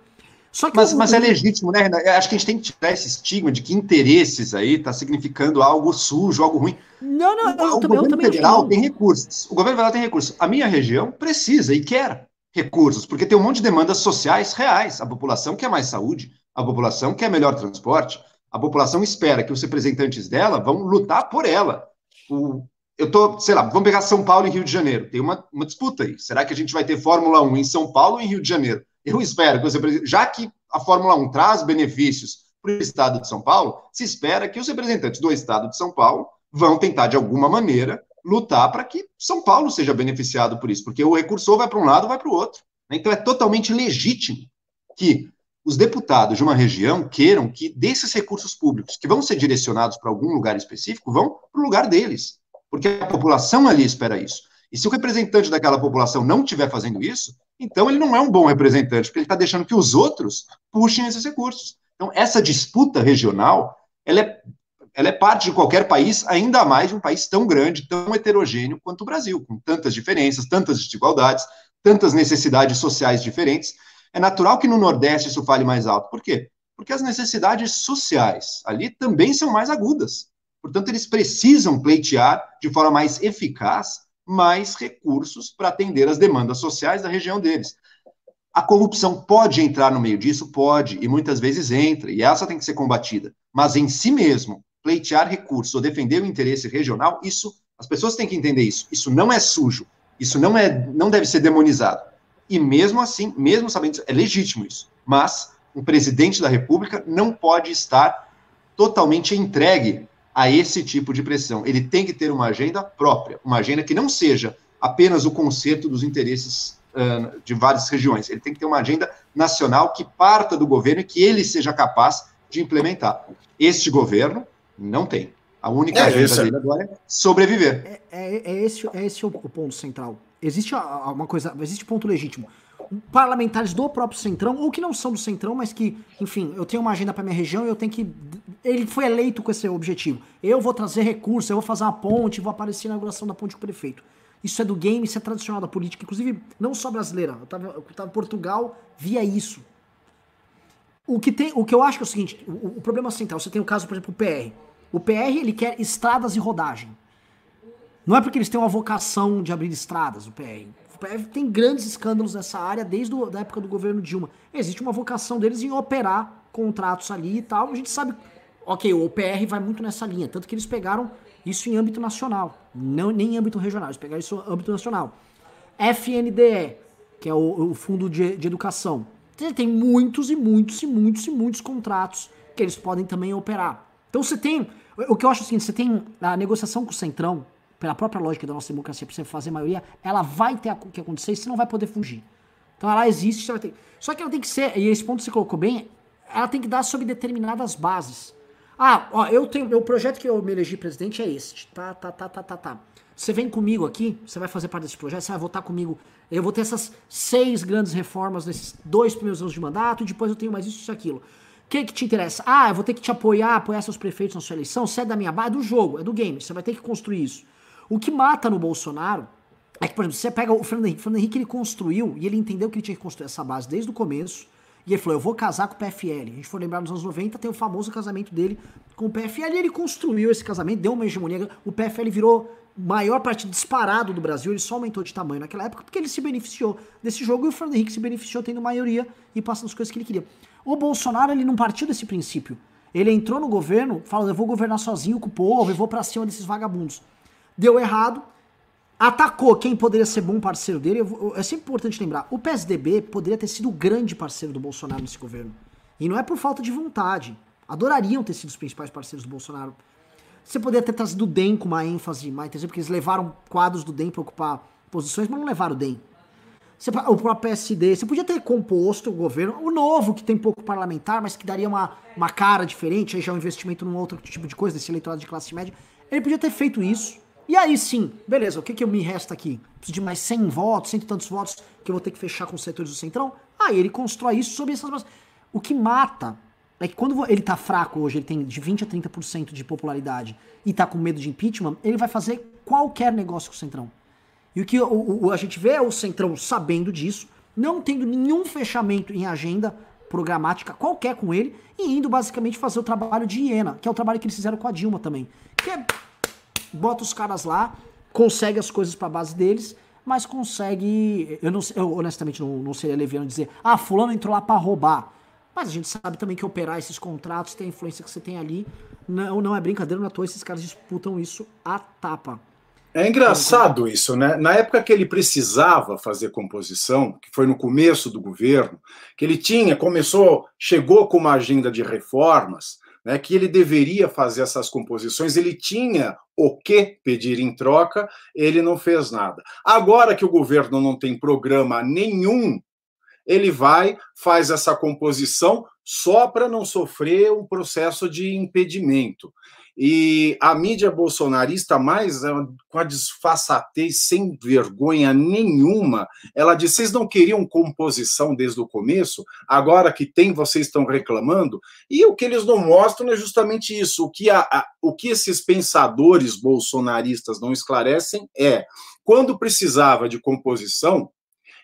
Só que mas, mas é legítimo, né, Renan? Acho que a gente tem que tirar esse estigma de que interesses aí está significando algo sujo, algo ruim. Não, não, o, eu, o também, governo eu federal tem recursos. O governo federal tem recursos. A minha região precisa e quer recursos, porque tem um monte de demandas sociais reais. A população quer mais saúde, a população quer melhor transporte, a população espera que os representantes dela vão lutar por ela. O, eu tô, sei lá, vamos pegar São Paulo e Rio de Janeiro. Tem uma, uma disputa aí. Será que a gente vai ter Fórmula 1 em São Paulo em Rio de Janeiro? Eu espero que você, já que a Fórmula 1 traz benefícios para o estado de São Paulo, se espera que os representantes do estado de São Paulo vão tentar, de alguma maneira, lutar para que São Paulo seja beneficiado por isso, porque o recursor vai para um lado, vai para o outro. Então é totalmente legítimo que os deputados de uma região queiram que desses recursos públicos que vão ser direcionados para algum lugar específico vão para o lugar deles, porque a população ali espera isso. E se o representante daquela população não estiver fazendo isso, então ele não é um bom representante, porque ele está deixando que os outros puxem esses recursos. Então, essa disputa regional, ela é, ela é parte de qualquer país, ainda mais de um país tão grande, tão heterogêneo quanto o Brasil, com tantas diferenças, tantas desigualdades, tantas necessidades sociais diferentes. É natural que no Nordeste isso fale mais alto. Por quê? Porque as necessidades sociais ali também são mais agudas. Portanto, eles precisam pleitear de forma mais eficaz mais recursos para atender as demandas sociais da região deles. A corrupção pode entrar no meio disso? Pode, e muitas vezes entra, e essa tem que ser combatida. Mas em si mesmo, pleitear recursos ou defender o interesse regional, isso, as pessoas têm que entender isso. Isso não é sujo, isso não, é, não deve ser demonizado. E mesmo assim, mesmo sabendo é legítimo isso. Mas um presidente da República não pode estar totalmente entregue a esse tipo de pressão. Ele tem que ter uma agenda própria, uma agenda que não seja apenas o conserto dos interesses uh, de várias regiões. Ele tem que ter uma agenda nacional que parta do governo e que ele seja capaz de implementar. Este governo não tem. A única é, agenda dele agora é sobreviver. É, é, é esse, é esse o, o ponto central. Existe uma coisa, existe ponto legítimo parlamentares do próprio Centrão, ou que não são do Centrão, mas que, enfim, eu tenho uma agenda para minha região e eu tenho que. Ele foi eleito com esse objetivo. Eu vou trazer recursos, eu vou fazer uma ponte, vou aparecer na inauguração da ponte com o prefeito. Isso é do game, isso é tradicional da política, inclusive não só brasileira. Eu tava, eu tava em Portugal, via isso. O que, tem, o que eu acho que é o seguinte: o, o problema central, você tem o caso, por exemplo, o PR. O PR ele quer estradas e rodagem. Não é porque eles têm uma vocação de abrir estradas, o PR. Tem grandes escândalos nessa área desde a época do governo Dilma. Existe uma vocação deles em operar contratos ali e tal. A gente sabe, ok, o OPR vai muito nessa linha, tanto que eles pegaram isso em âmbito nacional, não nem em âmbito regional, eles pegaram isso em âmbito nacional. FNDE, que é o, o Fundo de, de Educação, tem muitos e muitos e muitos e muitos contratos que eles podem também operar. Então você tem, o que eu acho o seguinte, você tem a negociação com o Centrão, pela própria lógica da nossa democracia, para você fazer maioria, ela vai ter que acontecer e você não vai poder fugir. Então ela existe. Só que ela tem que ser, e esse ponto você colocou bem, ela tem que dar sob determinadas bases. Ah, ó, eu tenho. O projeto que eu me elegi presidente é esse. Tá, tá, tá, tá, tá, tá. Você vem comigo aqui, você vai fazer parte desse projeto, você vai votar comigo. Eu vou ter essas seis grandes reformas nesses dois primeiros anos de mandato, e depois eu tenho mais isso e aquilo. O que, que te interessa? Ah, eu vou ter que te apoiar, apoiar seus prefeitos na sua eleição. Você é da minha base, é do jogo, é do game. Você vai ter que construir isso. O que mata no Bolsonaro é que, por exemplo, você pega o Fernando Henrique, o Fernando Henrique ele construiu e ele entendeu que ele tinha que construir essa base desde o começo. E ele falou: Eu vou casar com o PFL. A gente for lembrar nos anos 90, tem o famoso casamento dele com o PFL. E ele construiu esse casamento, deu uma hegemonia. O PFL virou maior partido disparado do Brasil. Ele só aumentou de tamanho naquela época porque ele se beneficiou desse jogo e o Fernando Henrique se beneficiou tendo maioria e passando as coisas que ele queria. O Bolsonaro, ele não partiu desse princípio. Ele entrou no governo falando: Eu vou governar sozinho com o povo, eu vou pra cima desses vagabundos deu errado, atacou quem poderia ser bom parceiro dele. é sempre importante lembrar: o PSDB poderia ter sido o grande parceiro do Bolsonaro nesse governo. E não é por falta de vontade. Adorariam ter sido os principais parceiros do Bolsonaro. Você poderia ter trazido o DEM com uma ênfase mais, porque eles levaram quadros do DEM para ocupar posições, mas não levaram o DEM. Você, o próprio PSD, você podia ter composto o governo, o novo, que tem pouco parlamentar, mas que daria uma, uma cara diferente, aí já é um investimento num outro tipo de coisa, desse eleitorado de classe média. Ele podia ter feito isso E aí sim, beleza, o que, que me resta aqui? Preciso de mais 100 votos, cento e tantos votos que eu vou ter que fechar com os setores do Centrão? Aí ele constrói isso sobre essas bases. O que mata é que quando ele tá fraco hoje, ele tem de 20 a 30% de popularidade e tá com medo de impeachment, ele vai fazer qualquer negócio com o Centrão. E o que o, o, a gente vê é o Centrão sabendo disso, não tendo nenhum fechamento em agenda programática qualquer com ele e indo basicamente fazer o trabalho de hiena, que é o trabalho que eles fizeram com a Dilma também. Que é, bota os caras lá, consegue as coisas para base deles, mas consegue. Eu, não, eu honestamente não, não seria leviano dizer, ah, Fulano entrou lá para roubar. Mas a gente sabe também que operar esses contratos tem a influência que você tem ali. Não, não é brincadeira, não é à toa, esses caras disputam isso a tapa. É engraçado isso, né? Na época que ele precisava fazer composição, que foi no começo do governo, que ele tinha, começou, chegou com uma agenda de reformas, né, que ele deveria fazer essas composições, ele tinha o que pedir em troca, ele não fez nada. Agora que o governo não tem programa nenhum, ele vai, faz essa composição só para não sofrer um processo de impedimento. E a mídia bolsonarista, mais com a disfarçatez, sem vergonha nenhuma, ela diz: vocês não queriam composição desde o começo, agora que tem, vocês estão reclamando. E o que eles não mostram é justamente isso. O que, a, a, o que esses pensadores bolsonaristas não esclarecem é: quando precisava de composição,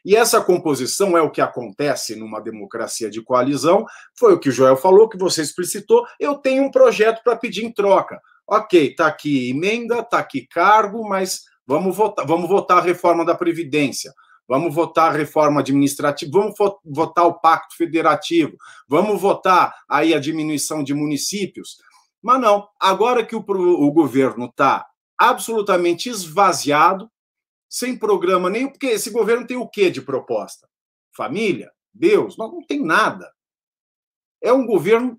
e essa composição é o que acontece numa democracia de coalizão. Foi o que o Joel falou, que você explicitou. Eu tenho um projeto para pedir em troca. Ok, está aqui emenda, está aqui cargo, mas vamos votar, vamos votar a reforma da Previdência. Vamos votar a reforma administrativa, vamos votar o pacto federativo, vamos votar aí a diminuição de municípios. Mas não, agora que o, o governo está absolutamente esvaziado, sem programa nenhum, porque esse governo tem o que de proposta? Família? Deus? Não, não tem nada. É um governo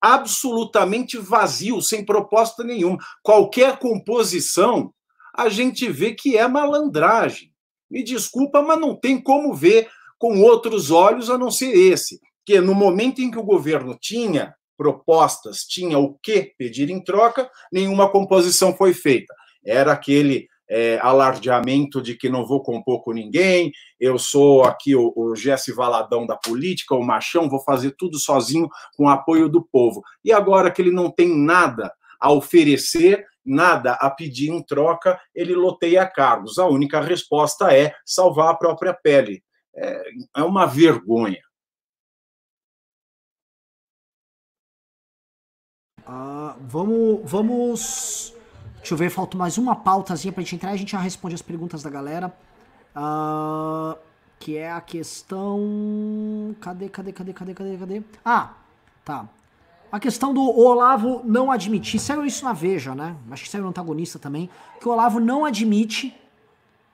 absolutamente vazio, sem proposta nenhuma. Qualquer composição, a gente vê que é malandragem. Me desculpa, mas não tem como ver com outros olhos a não ser esse. Que no momento em que o governo tinha propostas, tinha o que pedir em troca, nenhuma composição foi feita. Era aquele é, alardeamento de que não vou compor com ninguém, eu sou aqui o, o Jesse Valadão da política, o machão, vou fazer tudo sozinho com o apoio do povo. E agora que ele não tem nada a oferecer, nada a pedir em troca, ele loteia cargos. A única resposta é salvar a própria pele. É, é uma vergonha. Uh, vamos, vamos Deixa eu ver, falta mais uma pautazinha pra gente entrar e a gente já responde as perguntas da galera. Uh, que é a questão. Cadê, cadê, cadê, cadê, cadê, cadê? Ah, tá. A questão do Olavo não admitir. Saiu isso na Veja, né? Acho que saiu no antagonista também. Que o Olavo não admite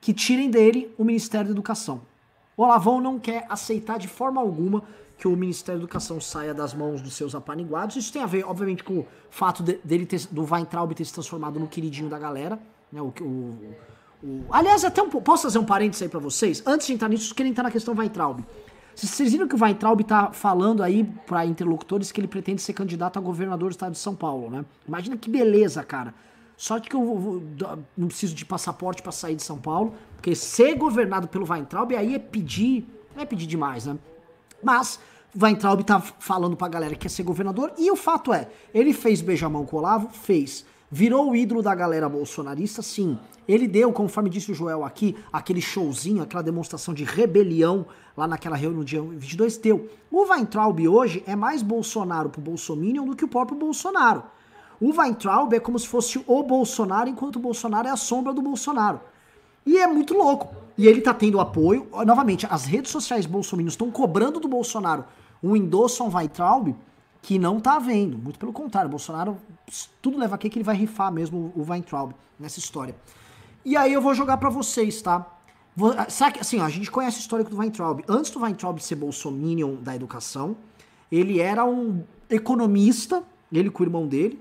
que tirem dele o Ministério da Educação. O Olavão não quer aceitar de forma alguma que o Ministério da Educação saia das mãos dos seus apaniguados. Isso tem a ver, obviamente, com o fato de, dele ter, do Weintraub ter se transformado no queridinho da galera. Né, o, o, o, aliás, até um, posso fazer um parênteses aí pra vocês? Antes de entrar nisso, queria entrar na questão Weintraub. Vocês viram que o Weintraub tá falando aí para interlocutores que ele pretende ser candidato a governador do estado de São Paulo, né? Imagina que beleza, cara. Sorte que eu vou, não preciso de passaporte para sair de São Paulo, porque ser governado pelo Weintraub aí é pedir, não é pedir demais, né? Mas Weintraub tá falando pra galera que quer ser governador, e o fato é, ele fez beijamão com o Olavo? Fez. Virou o ídolo da galera bolsonarista? Sim. Ele deu, conforme disse o Joel aqui, aquele showzinho, aquela demonstração de rebelião lá naquela reunião dia 22, deu. O Weintraub hoje é mais Bolsonaro pro Bolsominion do que o próprio Bolsonaro. O Weintraub é como se fosse o Bolsonaro, enquanto o Bolsonaro é a sombra do Bolsonaro. E é muito louco. E ele tá tendo apoio. Novamente, as redes sociais bolsominions estão cobrando do Bolsonaro um endosso a um que não tá havendo. Muito pelo contrário, Bolsonaro, tudo leva aqui que ele vai rifar mesmo o Weintraub nessa história. E aí eu vou jogar para vocês, tá? Vou, sabe, assim, ó, a gente conhece o histórico do Weintraub. Antes do Weintraub ser bolsominion da educação, ele era um economista, ele com o irmão dele,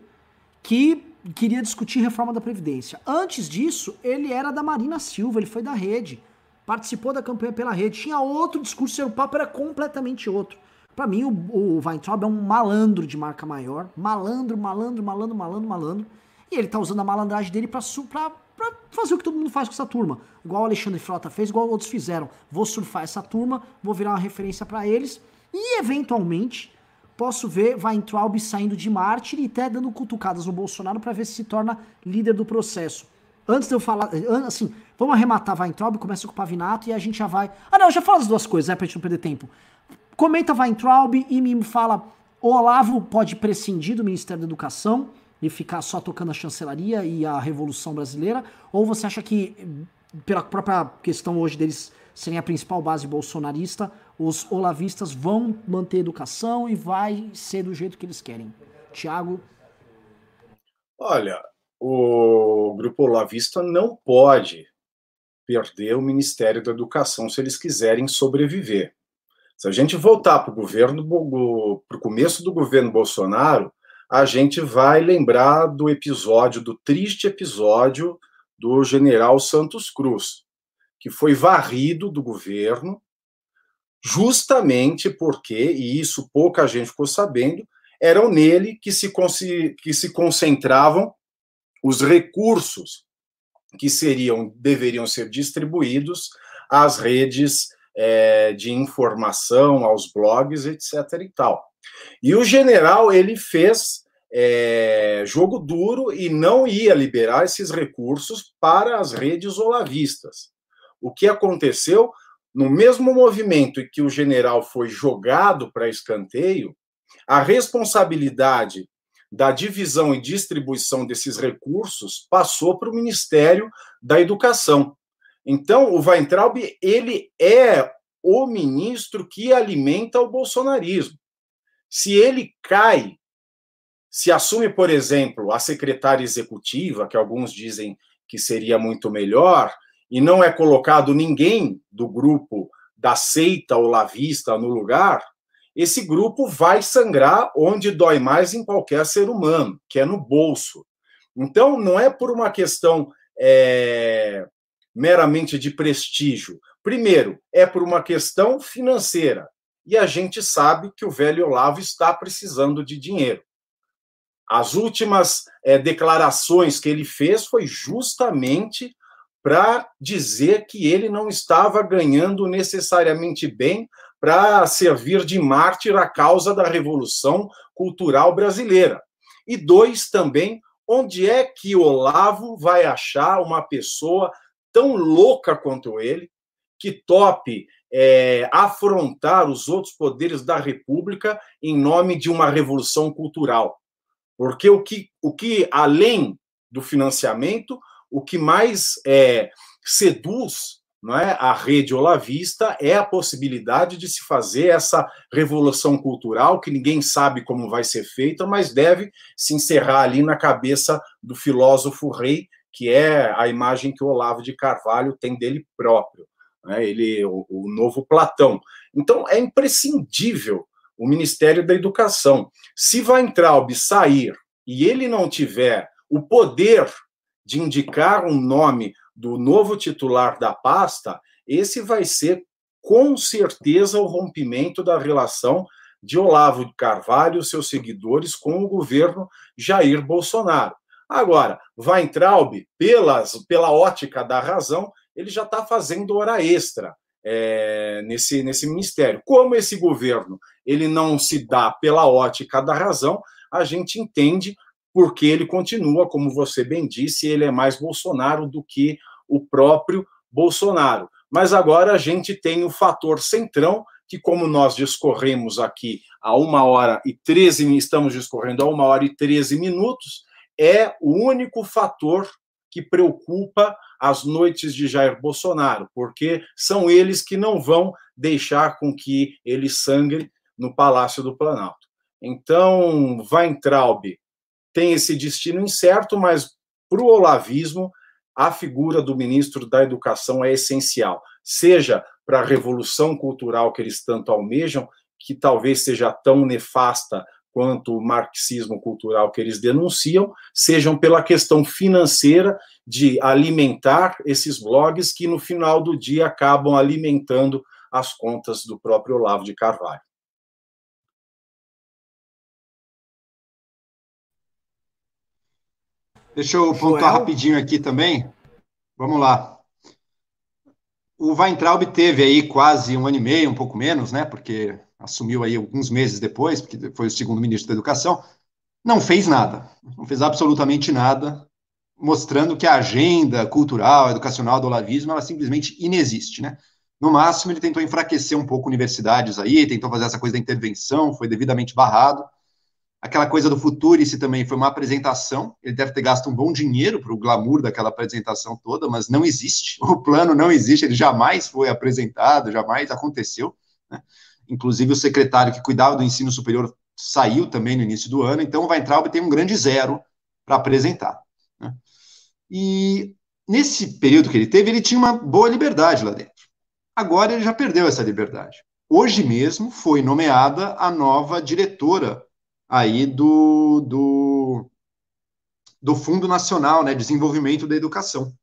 que queria discutir reforma da Previdência. Antes disso, ele era da Marina Silva, ele foi da rede, participou da campanha pela rede, tinha outro discurso, o papo era completamente outro. Para mim, o, o Weintraub é um malandro de marca maior, malandro, malandro, malandro, malandro, malandro. E ele tá usando a malandragem dele para fazer o que todo mundo faz com essa turma. Igual o Alexandre Frota fez, igual outros fizeram. Vou surfar essa turma, vou virar uma referência para eles e, eventualmente, posso ver Weintraub saindo de mártir e até dando cutucadas no Bolsonaro para ver se se torna líder do processo. Antes de eu falar, assim, vamos arrematar Weintraub, começa com o Pavinato e a gente já vai. Ah, não, já fala as duas coisas, é pra gente não perder tempo. Comenta Weintraub e me fala: o Olavo pode prescindir do Ministério da Educação e ficar só tocando a chancelaria e a Revolução Brasileira? Ou você acha que, pela própria questão hoje deles serem a principal base bolsonarista, os olavistas vão manter educação e vai ser do jeito que eles querem? Tiago? Olha, o grupo Olavista não pode perder o Ministério da Educação se eles quiserem sobreviver. Se a gente voltar para o governo, para o começo do governo Bolsonaro, a gente vai lembrar do episódio, do triste episódio do general Santos Cruz, que foi varrido do governo, justamente porque, e isso pouca gente ficou sabendo, eram nele que se, que se concentravam os recursos que seriam deveriam ser distribuídos às redes é, de informação, aos blogs, etc. e tal. E o general ele fez é, jogo duro e não ia liberar esses recursos para as redes olavistas. O que aconteceu no mesmo movimento em que o general foi jogado para escanteio, a responsabilidade da divisão e distribuição desses recursos passou para o Ministério da Educação. Então, o Weintraub, ele é o ministro que alimenta o bolsonarismo. Se ele cai, se assume, por exemplo, a secretária executiva, que alguns dizem que seria muito melhor, e não é colocado ninguém do grupo da seita olavista no lugar, esse grupo vai sangrar onde dói mais em qualquer ser humano, que é no bolso. Então, não é por uma questão é, meramente de prestígio. Primeiro, é por uma questão financeira. E a gente sabe que o velho Olavo está precisando de dinheiro. As últimas é, declarações que ele fez foi justamente para dizer que ele não estava ganhando necessariamente bem para servir de mártir à causa da Revolução Cultural Brasileira. E dois, também, onde é que Olavo vai achar uma pessoa tão louca quanto ele, que tope é, afrontar os outros poderes da República em nome de uma revolução cultural? Porque o que, o que além do financiamento, o que mais é, seduz não é, a rede olavista é a possibilidade de se fazer essa revolução cultural que ninguém sabe como vai ser feita, mas deve se encerrar ali na cabeça do filósofo rei, que é a imagem que o Olavo de Carvalho tem dele próprio, né, ele o, o novo Platão. Então é imprescindível o Ministério da Educação. Se Weintraub sair e ele não tiver o poder de indicar um nome do novo titular da pasta, esse vai ser com certeza o rompimento da relação de Olavo de Carvalho e seus seguidores com o governo Jair Bolsonaro. Agora, Weintraub, pelas, pela ótica da razão, ele já está fazendo hora extra é, nesse, nesse ministério. Como esse governo ele não se dá pela ótica da razão, a gente entende porque ele continua, como você bem disse, ele é mais Bolsonaro do que o próprio Bolsonaro. Mas agora a gente tem o fator centrão, que, como nós discorremos aqui a uma hora e 13, estamos discorrendo a uma hora e 13 minutos, é o único fator que preocupa as noites de Jair Bolsonaro, porque são eles que não vão deixar com que ele sangre no Palácio do Planalto. Então, Weintraub tem esse destino incerto, mas para o olavismo, a figura do ministro da Educação é essencial, seja para a revolução cultural que eles tanto almejam, que talvez seja tão nefasta quanto o marxismo cultural que eles denunciam, sejam pela questão financeira de alimentar esses blogs que no final do dia acabam alimentando as contas do próprio Olavo de Carvalho. Deixa eu pontuar Joel? rapidinho aqui também. Vamos lá. O Weintraub teve aí quase um ano e meio, um pouco menos, né? Porque assumiu aí alguns meses depois, porque foi o segundo ministro da Educação. Não fez nada, não fez absolutamente nada, mostrando que a agenda cultural, educacional do olavismo, ela simplesmente inexiste, né? No máximo, ele tentou enfraquecer um pouco universidades aí, tentou fazer essa coisa da intervenção, foi devidamente barrado. Aquela coisa do Futurice também foi uma apresentação, ele deve ter gasto um bom dinheiro para o glamour daquela apresentação toda, mas não existe, <laughs> o plano não existe, ele jamais foi apresentado, jamais aconteceu. Né? Inclusive, o secretário que cuidava do ensino superior saiu também no início do ano, então o Weintraub tem um grande zero para apresentar. Né? E nesse período que ele teve, ele tinha uma boa liberdade lá dentro. Agora ele já perdeu essa liberdade. Hoje mesmo foi nomeada a nova diretora aí do, do, do Fundo Nacional né, de Desenvolvimento da Educação.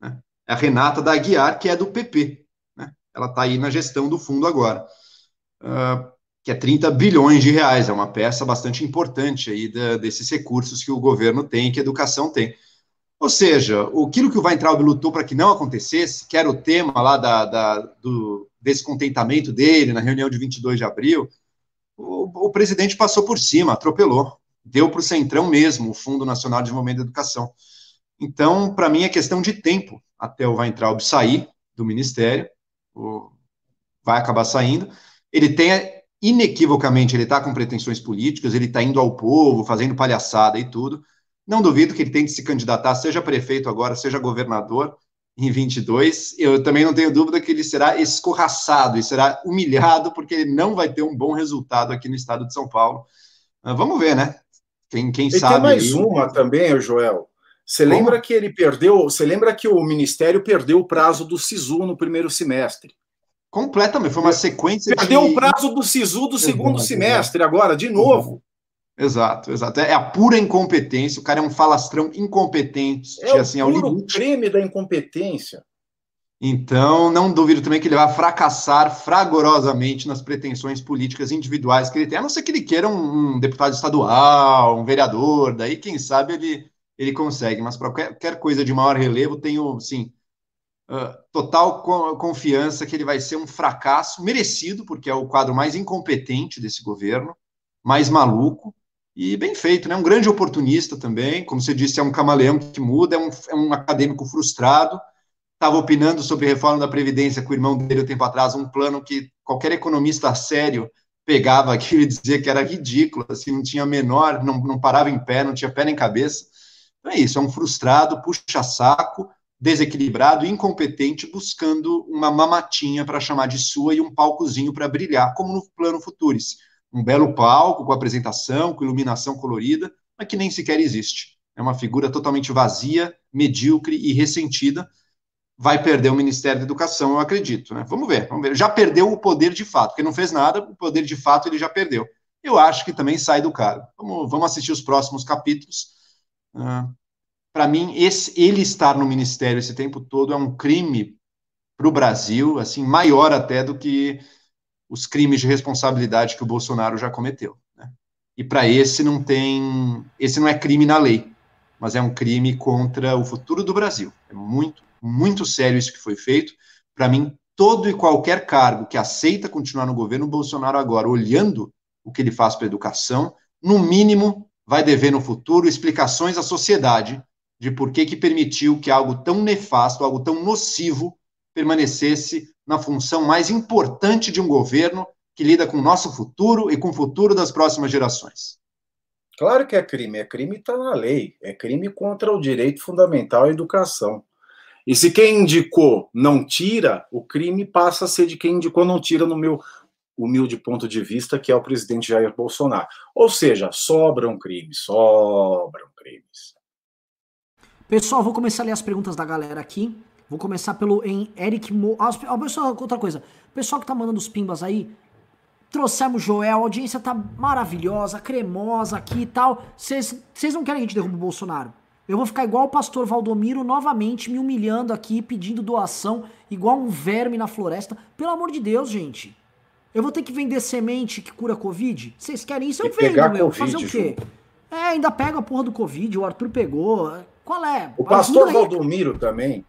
Né? É a Renata da Aguiar, que é do PP. Né? Ela está aí na gestão do fundo agora. Uh, que é 30 bilhões de reais, é uma peça bastante importante aí da, desses recursos que o governo tem, que a educação tem. Ou seja, aquilo que o Weintraub lutou para que não acontecesse, que era o tema lá da, da, do descontentamento dele na reunião de 22 de abril, o, o presidente passou por cima, atropelou, deu para o Centrão mesmo, o Fundo Nacional de Desenvolvimento da Educação. Então, para mim, é questão de tempo até o Weintraub sair do ministério, vai acabar saindo. Ele tem, inequivocamente, ele está com pretensões políticas, ele está indo ao povo, fazendo palhaçada e tudo, não duvido que ele tente se candidatar, seja prefeito agora, seja governador em 22. Eu também não tenho dúvida que ele será escorraçado e será humilhado, porque ele não vai ter um bom resultado aqui no estado de São Paulo. Uh, vamos ver, né? Quem, quem e sabe. Tem mais aí... uma também, Joel. Você lembra que ele perdeu? Você lembra que o Ministério perdeu o prazo do SISU no primeiro semestre? Completamente, foi uma sequência. Perdeu de... o prazo do SISU do segundo semestre, agora, de novo. Exato, exato. É a pura incompetência. O cara é um falastrão incompetente. É assim, o puro creme da incompetência. Então, não duvido também que ele vai fracassar fragorosamente nas pretensões políticas individuais que ele tem, a não ser que ele queira um, um deputado estadual, um vereador, daí quem sabe ele, ele consegue, mas para qualquer coisa de maior relevo, tenho, sim, uh, total confiança que ele vai ser um fracasso merecido, porque é o quadro mais incompetente desse governo, mais maluco, e bem feito, né? Um grande oportunista também, como você disse, é um camaleão que muda, é um, é um acadêmico frustrado. Estava opinando sobre reforma da Previdência com o irmão dele um tempo atrás, um plano que qualquer economista sério pegava aquilo e dizia que era ridículo, assim, não tinha menor, não, não parava em pé, não tinha pé nem cabeça. Então é isso, é um frustrado, puxa-saco, desequilibrado, incompetente, buscando uma mamatinha para chamar de sua e um palcozinho para brilhar, como no plano Futuris um belo palco com apresentação, com iluminação colorida, mas que nem sequer existe. É uma figura totalmente vazia, medíocre e ressentida. Vai perder o Ministério da Educação, eu acredito. Né? Vamos ver, vamos ver. Já perdeu o poder de fato, porque não fez nada, o poder de fato ele já perdeu. Eu acho que também sai do cargo. Vamos, vamos assistir os próximos capítulos. Uh, Para mim, esse, ele estar no Ministério esse tempo todo é um crime para o Brasil, assim, maior até do que os crimes de responsabilidade que o Bolsonaro já cometeu. Né? E para esse não tem, esse não é crime na lei, mas é um crime contra o futuro do Brasil. É muito, muito sério isso que foi feito. Para mim, todo e qualquer cargo que aceita continuar no governo Bolsonaro agora, olhando o que ele faz para a educação, no mínimo vai dever no futuro explicações à sociedade de por que, que permitiu que algo tão nefasto, algo tão nocivo, permanecesse na função mais importante de um governo que lida com o nosso futuro e com o futuro das próximas gerações. Claro que é crime, é crime está na lei, é crime contra o direito fundamental à educação. E se quem indicou não tira, o crime passa a ser de quem indicou não tira, no meu humilde ponto de vista, que é o presidente Jair Bolsonaro. Ou seja, sobram crimes, sobram crimes. Pessoal, vou começar a ler as perguntas da galera aqui. Vou começar pelo em Eric Mo. Ah, ah, pessoal, outra coisa. O pessoal que tá mandando os pimbas aí, trouxemos Joel, a audiência tá maravilhosa, cremosa aqui e tal. Vocês não querem que a gente derrube o Bolsonaro? Eu vou ficar igual o pastor Valdomiro novamente me humilhando aqui, pedindo doação, igual um verme na floresta. Pelo amor de Deus, gente. Eu vou ter que vender semente que cura Covid? Vocês querem isso? Eu vendo, meu. Fazer o quê? É, ainda pega a porra do Covid, o Arthur pegou. Qual é? O pastor Valdomiro também.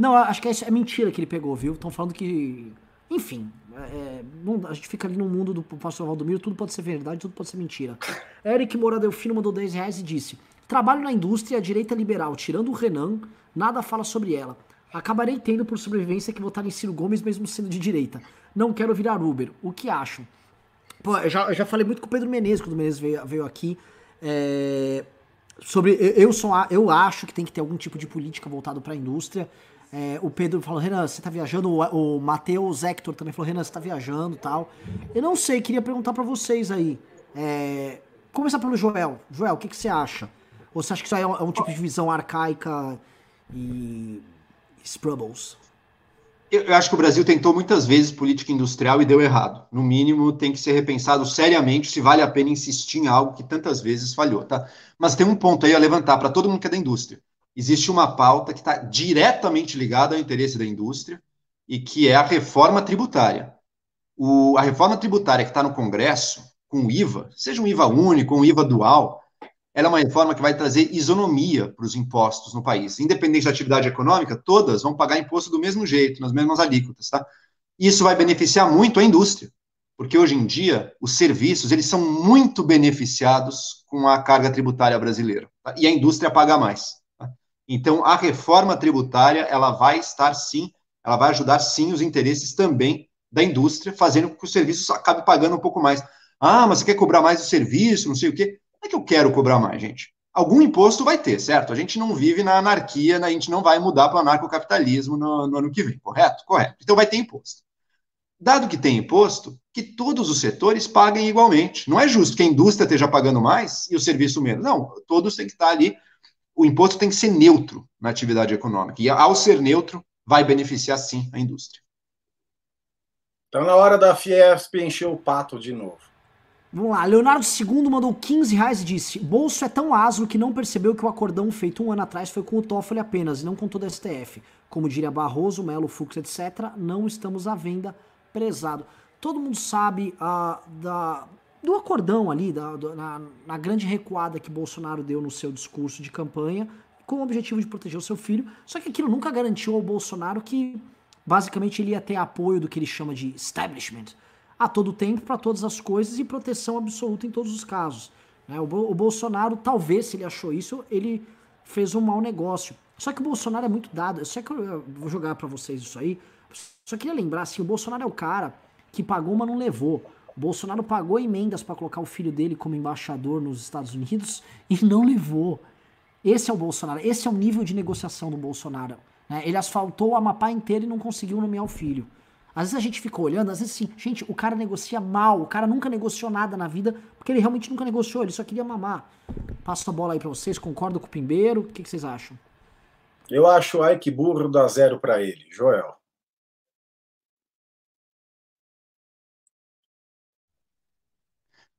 Não, acho que é, é mentira que ele pegou, viu? Estão falando que. Enfim, é, não, a gente fica ali no mundo do pastor Valdomiro, tudo pode ser verdade, tudo pode ser mentira. <laughs> Eric Moura Delfino mandou 10 reais e disse: Trabalho na indústria a direita liberal, tirando o Renan, nada fala sobre ela. Acabarei tendo por sobrevivência que votar em Ciro Gomes mesmo sendo de direita. Não quero virar Uber. O que acham? Pô, eu já, eu já falei muito com o Pedro Menezes quando o Menezes veio, veio aqui. É, sobre eu, sou, eu acho que tem que ter algum tipo de política voltado para a indústria. É, o Pedro falou, Renan, você tá viajando? O, o Matheus Hector também falou, Renan, você tá viajando tal. Eu não sei, queria perguntar para vocês aí. É, começar pelo Joel. Joel, o que, que você acha? Ou você acha que isso aí é um, é um tipo de visão arcaica e Sprubbles? Eu acho que o Brasil tentou muitas vezes política industrial e deu errado. No mínimo, tem que ser repensado seriamente se vale a pena insistir em algo que tantas vezes falhou, tá? Mas tem um ponto aí a levantar para todo mundo que é da indústria. Existe uma pauta que está diretamente ligada ao interesse da indústria e que é a reforma tributária. O, a reforma tributária que está no Congresso, com o IVA, seja um IVA único, um IVA dual, ela é uma reforma que vai trazer isonomia para os impostos no país. Independente da atividade econômica, todas vão pagar imposto do mesmo jeito, nas mesmas alíquotas, tá? Isso vai beneficiar muito a indústria, porque hoje em dia os serviços eles são muito beneficiados com a carga tributária brasileira tá? e a indústria paga mais. Então a reforma tributária ela vai estar sim, ela vai ajudar sim os interesses também da indústria, fazendo com que os serviços acabe pagando um pouco mais. Ah, mas você quer cobrar mais o serviço, não sei o quê. Não é que eu quero cobrar mais, gente. Algum imposto vai ter, certo? A gente não vive na anarquia, né? a gente não vai mudar para o anarcocapitalismo no, no ano que vem, correto? Correto. Então vai ter imposto. Dado que tem imposto, que todos os setores paguem igualmente. Não é justo que a indústria esteja pagando mais e o serviço menos. Não, todos têm que estar ali. O imposto tem que ser neutro na atividade econômica. E ao ser neutro, vai beneficiar sim a indústria. Então, na hora da Fiesp encher o pato de novo. Vamos lá, Leonardo II mandou 15 reais e disse: Bolso é tão asno que não percebeu que o acordão feito um ano atrás foi com o Toffoli apenas, e não com todo o STF. Como diria Barroso, Melo, Fux, etc., não estamos à venda, prezado. Todo mundo sabe uh, da, do acordão ali, da, do, na, na grande recuada que Bolsonaro deu no seu discurso de campanha, com o objetivo de proteger o seu filho. Só que aquilo nunca garantiu ao Bolsonaro que, basicamente, ele ia ter apoio do que ele chama de establishment a todo tempo para todas as coisas e proteção absoluta em todos os casos. Né? O, o, Bolsonaro, talvez, se ele achou isso, ele fez um mau negócio. Só que o Bolsonaro é muito dado. Só que eu, eu vou jogar para vocês isso aí. Só queria lembrar, assim, o Bolsonaro é o cara que pagou, mas não levou. O Bolsonaro pagou emendas para colocar o filho dele como embaixador nos Estados Unidos e não levou. Esse é o Bolsonaro. Esse é o nível de negociação do Bolsonaro. Né? Ele asfaltou o Amapá inteiro e não conseguiu nomear o filho. Às vezes a gente fica olhando, às vezes assim, gente, o cara negocia mal, o cara nunca negociou nada na vida, porque ele realmente nunca negociou, ele só queria mamar. Passo a bola aí pra vocês, concordo com o Pimbeiro, o que, que vocês acham? Eu acho, ai que burro, dá zero para ele. Joel.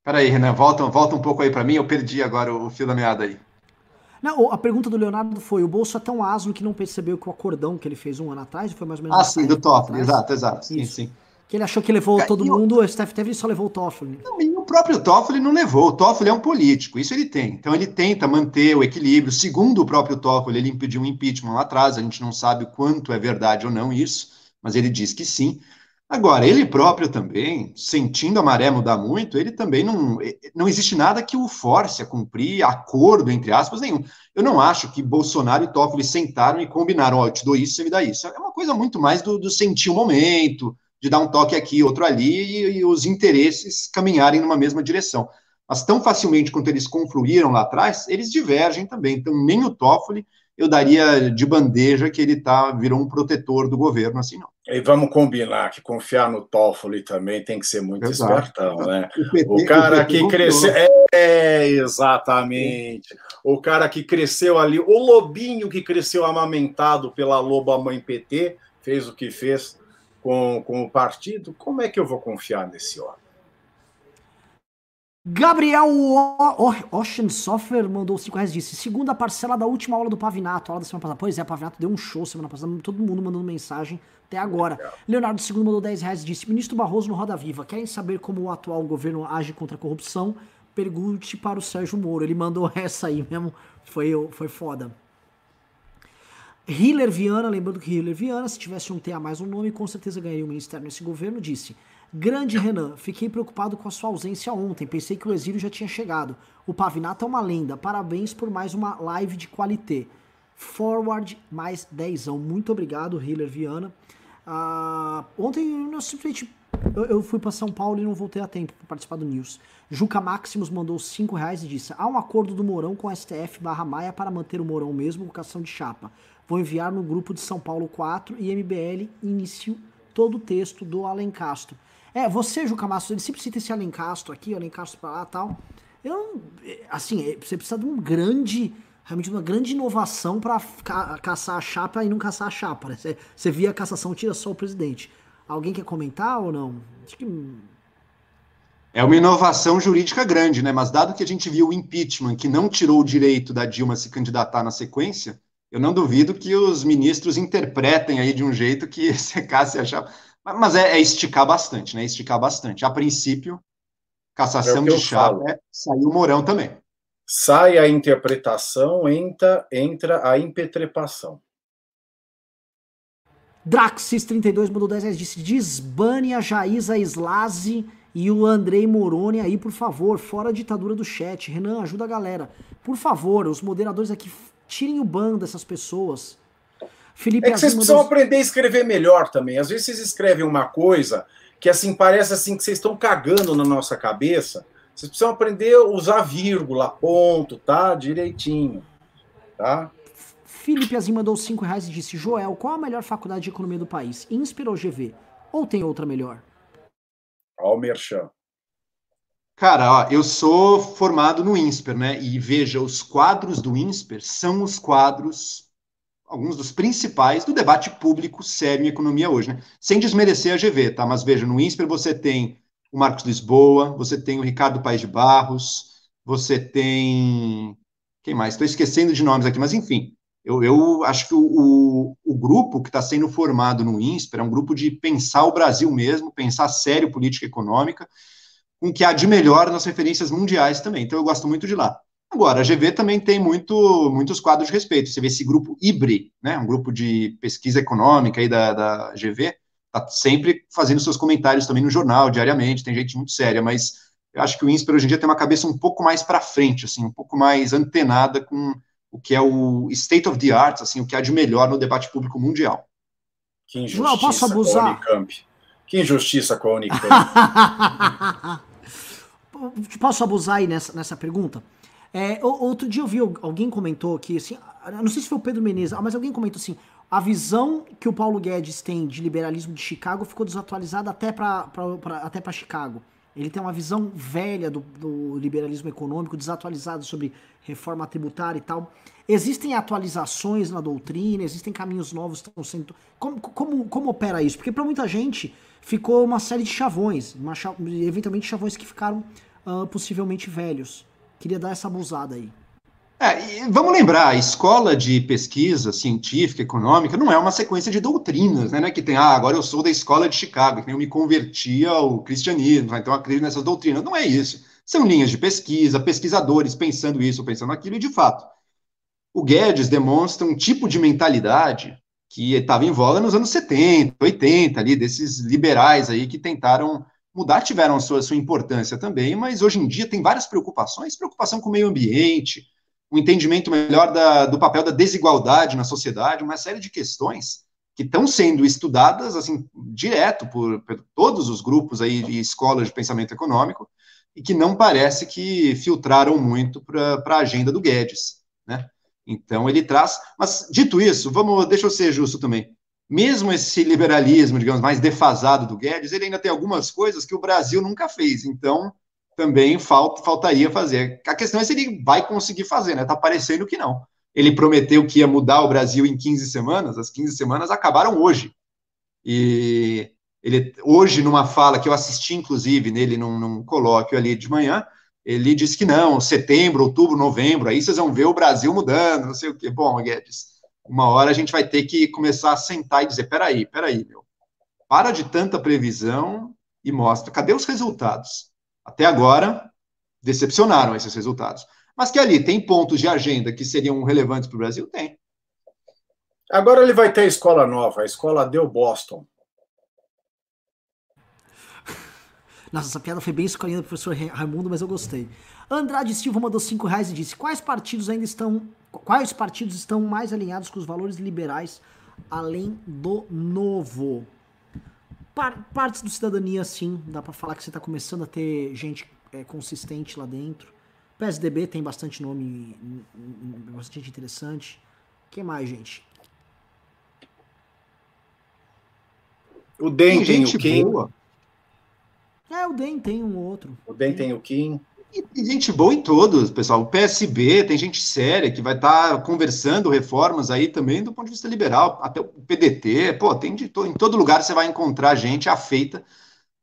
Peraí, Renan, volta, volta um pouco aí para mim, eu perdi agora o fio da meada aí. Não, a pergunta do Leonardo foi: o bolso é tão asno que não percebeu que o acordão que ele fez um ano atrás, foi mais ou menos. Ah, sim, do Toffoli, exato, exato. Sim, sim. Que ele achou que levou todo mundo, o Steph Teve só levou o Toffoli. Não, e o próprio Toffoli não levou. O Toffoli é um político, isso ele tem. Então ele tenta manter o equilíbrio. Segundo o próprio Toffoli, ele impediu um impeachment lá atrás. A gente não sabe quanto é verdade ou não isso, mas ele diz que sim. Agora, ele próprio também, sentindo a maré mudar muito, ele também não. Não existe nada que o force a cumprir acordo, entre aspas, nenhum. Eu não acho que Bolsonaro e Toffoli sentaram e combinaram: ó, oh, eu te dou isso, você me dá isso. É uma coisa muito mais do, do sentir o momento, de dar um toque aqui, outro ali, e, e os interesses caminharem numa mesma direção. Mas tão facilmente quanto eles confluíram lá atrás, eles divergem também. Então, nem o Toffoli eu daria de bandeja que ele tá, virou um protetor do governo, assim não. E vamos combinar que confiar no Toffoli também tem que ser muito Exato. espertão, né? <laughs> O, PT, o cara o que cresceu. É, exatamente. O cara que cresceu ali, o lobinho que cresceu amamentado pela loba mãe PT, fez o que fez com, com o partido. Como é que eu vou confiar nesse homem? Gabriel Ocean Software mandou 5 reais disse: segunda parcela da última aula do Pavinato, aula da semana passada. Pois é, Pavinato deu um show semana passada, todo mundo mandando mensagem até agora. Leonardo II mandou 10 reais disse: Ministro Barroso no Roda Viva, querem saber como o atual governo age contra a corrupção? pergunte para o Sérgio Moro. Ele mandou <laughs> essa aí mesmo, foi, foi foda. Hiller Viana, lembrando que Hiller Viana, se tivesse um T a mais um nome, com certeza ganharia o ministério nesse governo, disse: Grande Renan, fiquei preocupado com a sua ausência ontem, pensei que o exílio já tinha chegado. O Pavinato é uma lenda, parabéns por mais uma live de qualité. Forward mais 10. Muito obrigado, Hiller Viana. Uh, ontem eu simplesmente eu, eu, fui para São Paulo e não voltei a tempo para participar do News. Juca Maximus mandou 5 reais e disse: Há um acordo do Mourão com a STF barra Maia para manter o Mourão mesmo com cação de chapa. Vou enviar no grupo de São Paulo 4 e MBL inicio todo o texto do Alencastro. É, você, Juca Maximus, ele sempre cita esse Alencastro aqui, Alencastro para lá tal. Eu, assim, é, você precisa de um grande realmente uma grande inovação para ca caçar a chapa e não caçar a chapa. Né? Você, você via a cassação, tira só o presidente. Alguém quer comentar ou não? Acho que... É uma inovação jurídica grande, né? Mas dado que a gente viu o impeachment, que não tirou o direito da Dilma se candidatar na sequência, eu não duvido que os ministros interpretem aí de um jeito que <laughs> secasse a chapa. Mas é, é esticar bastante, né? Esticar bastante. A princípio, cassação é de chapa, é, saiu o Mourão também. Sai a interpretação, entra, entra a impetrepação. Draxis32 mandou 10 reais, disse, desbane a Jaísa Slazi e o Andrei Moroni aí, por favor, fora a ditadura do chat. Renan, ajuda a galera. Por favor, os moderadores aqui, tirem o ban dessas pessoas. Felipe é que vocês precisam mandou... aprender a escrever melhor também. Às vezes vocês escrevem uma coisa que assim parece assim que vocês estão cagando na nossa cabeça vocês precisam aprender a usar vírgula, ponto, tá? Direitinho, tá? Felipe Azim mandou 5 reais e disse: Joel, qual a melhor faculdade de economia do país? INSPER ou GV? Ou tem outra melhor? Ó, o Merchan. Cara, ó, eu sou formado no INSPER, né? E veja, os quadros do INSPER são os quadros, alguns dos principais do debate público sério em economia hoje, né? Sem desmerecer a GV, tá? Mas veja, no INSPER você tem o Marcos Lisboa, você tem o Ricardo Paes de Barros, você tem. Quem mais? Estou esquecendo de nomes aqui, mas enfim. Eu, eu acho que o, o, o grupo que está sendo formado no INSPER é um grupo de pensar o Brasil mesmo, pensar sério política econômica, com o que há de melhor nas referências mundiais também. Então eu gosto muito de lá. Agora, a GV também tem muito, muitos quadros de respeito. Você vê esse grupo IBRE, né, um grupo de pesquisa econômica aí da, da GV, tá sempre fazendo seus comentários também no jornal, diariamente, tem gente muito séria, mas eu acho que o INSPER hoje em dia tem uma cabeça um pouco mais para frente, assim, um pouco mais antenada com o que é o state of the art, assim, o que há de melhor no debate público mundial. Que injustiça João, posso abusar? com a Unicamp. Que injustiça com a Unicamp. <laughs> posso abusar aí nessa, nessa pergunta? É, outro dia eu vi, alguém comentou que, assim, não sei se foi o Pedro Menezes, mas alguém comentou assim, a visão que o Paulo Guedes tem de liberalismo de Chicago ficou desatualizada até para até para Chicago. Ele tem uma visão velha do, do, liberalismo econômico, desatualizada sobre reforma tributária e tal. Existem atualizações na doutrina, existem caminhos novos que estão sendo. Como, como, como opera isso? Porque para muita gente ficou uma série de chavões, uma, eventualmente chavões que ficaram uh, possivelmente velhos. Queria dar essa abusada aí. É, vamos lembrar, a escola de pesquisa científica, econômica, não é uma sequência de doutrinas, né? É que tem, ah, agora eu sou da escola de Chicago, que eu me converti ao cristianismo, então acredito nessas doutrinas. Não é isso. São linhas de pesquisa, pesquisadores pensando isso, pensando aquilo, e de fato, o Guedes demonstra um tipo de mentalidade que estava em voga nos anos 70, 80, ali, desses liberais aí que tentaram mudar, tiveram sua, sua importância também, mas hoje em dia tem várias preocupações, preocupação com o meio ambiente, um entendimento melhor da, do papel da desigualdade na sociedade, uma série de questões que estão sendo estudadas assim direto por, por todos os grupos aí de escolas de pensamento econômico e que não parece que filtraram muito para a agenda do Guedes, né? Então ele traz, mas dito isso, vamos, deixa eu ser justo também. Mesmo esse liberalismo, digamos, mais defasado do Guedes, ele ainda tem algumas coisas que o Brasil nunca fez. Então, também falta, faltaria fazer. A questão é se ele vai conseguir fazer, né? Tá parecendo que não. Ele prometeu que ia mudar o Brasil em 15 semanas, as 15 semanas acabaram hoje. E ele, hoje, numa fala que eu assisti, inclusive, nele num, num colóquio ali de manhã, ele disse que não, setembro, outubro, novembro, aí vocês vão ver o Brasil mudando, não sei o quê. Bom, Guedes, uma hora a gente vai ter que começar a sentar e dizer, peraí, peraí, meu, para de tanta previsão e mostra, cadê os resultados? Até agora, decepcionaram esses resultados. Mas que ali tem pontos de agenda que seriam relevantes para o Brasil? Tem. Agora ele vai ter a escola nova, a escola Deu Boston. <laughs> Nossa, essa piada foi bem escolhida do professor Raimundo, mas eu gostei. Andrade Silva mandou 5 reais e disse: Quais partidos ainda estão. Quais partidos estão mais alinhados com os valores liberais além do novo? Par partes do cidadania, sim. Dá para falar que você está começando a ter gente é, consistente lá dentro. PSDB tem bastante nome, bastante interessante. que mais, gente? O DEM tem, tem o Kim. Boa. É, o DEM tem um outro. O DEM tem o Kim. E tem gente boa em todos, pessoal. O PSB tem gente séria que vai estar tá conversando reformas aí também do ponto de vista liberal. Até o PDT, pô, tem de to... em todo lugar você vai encontrar gente afeita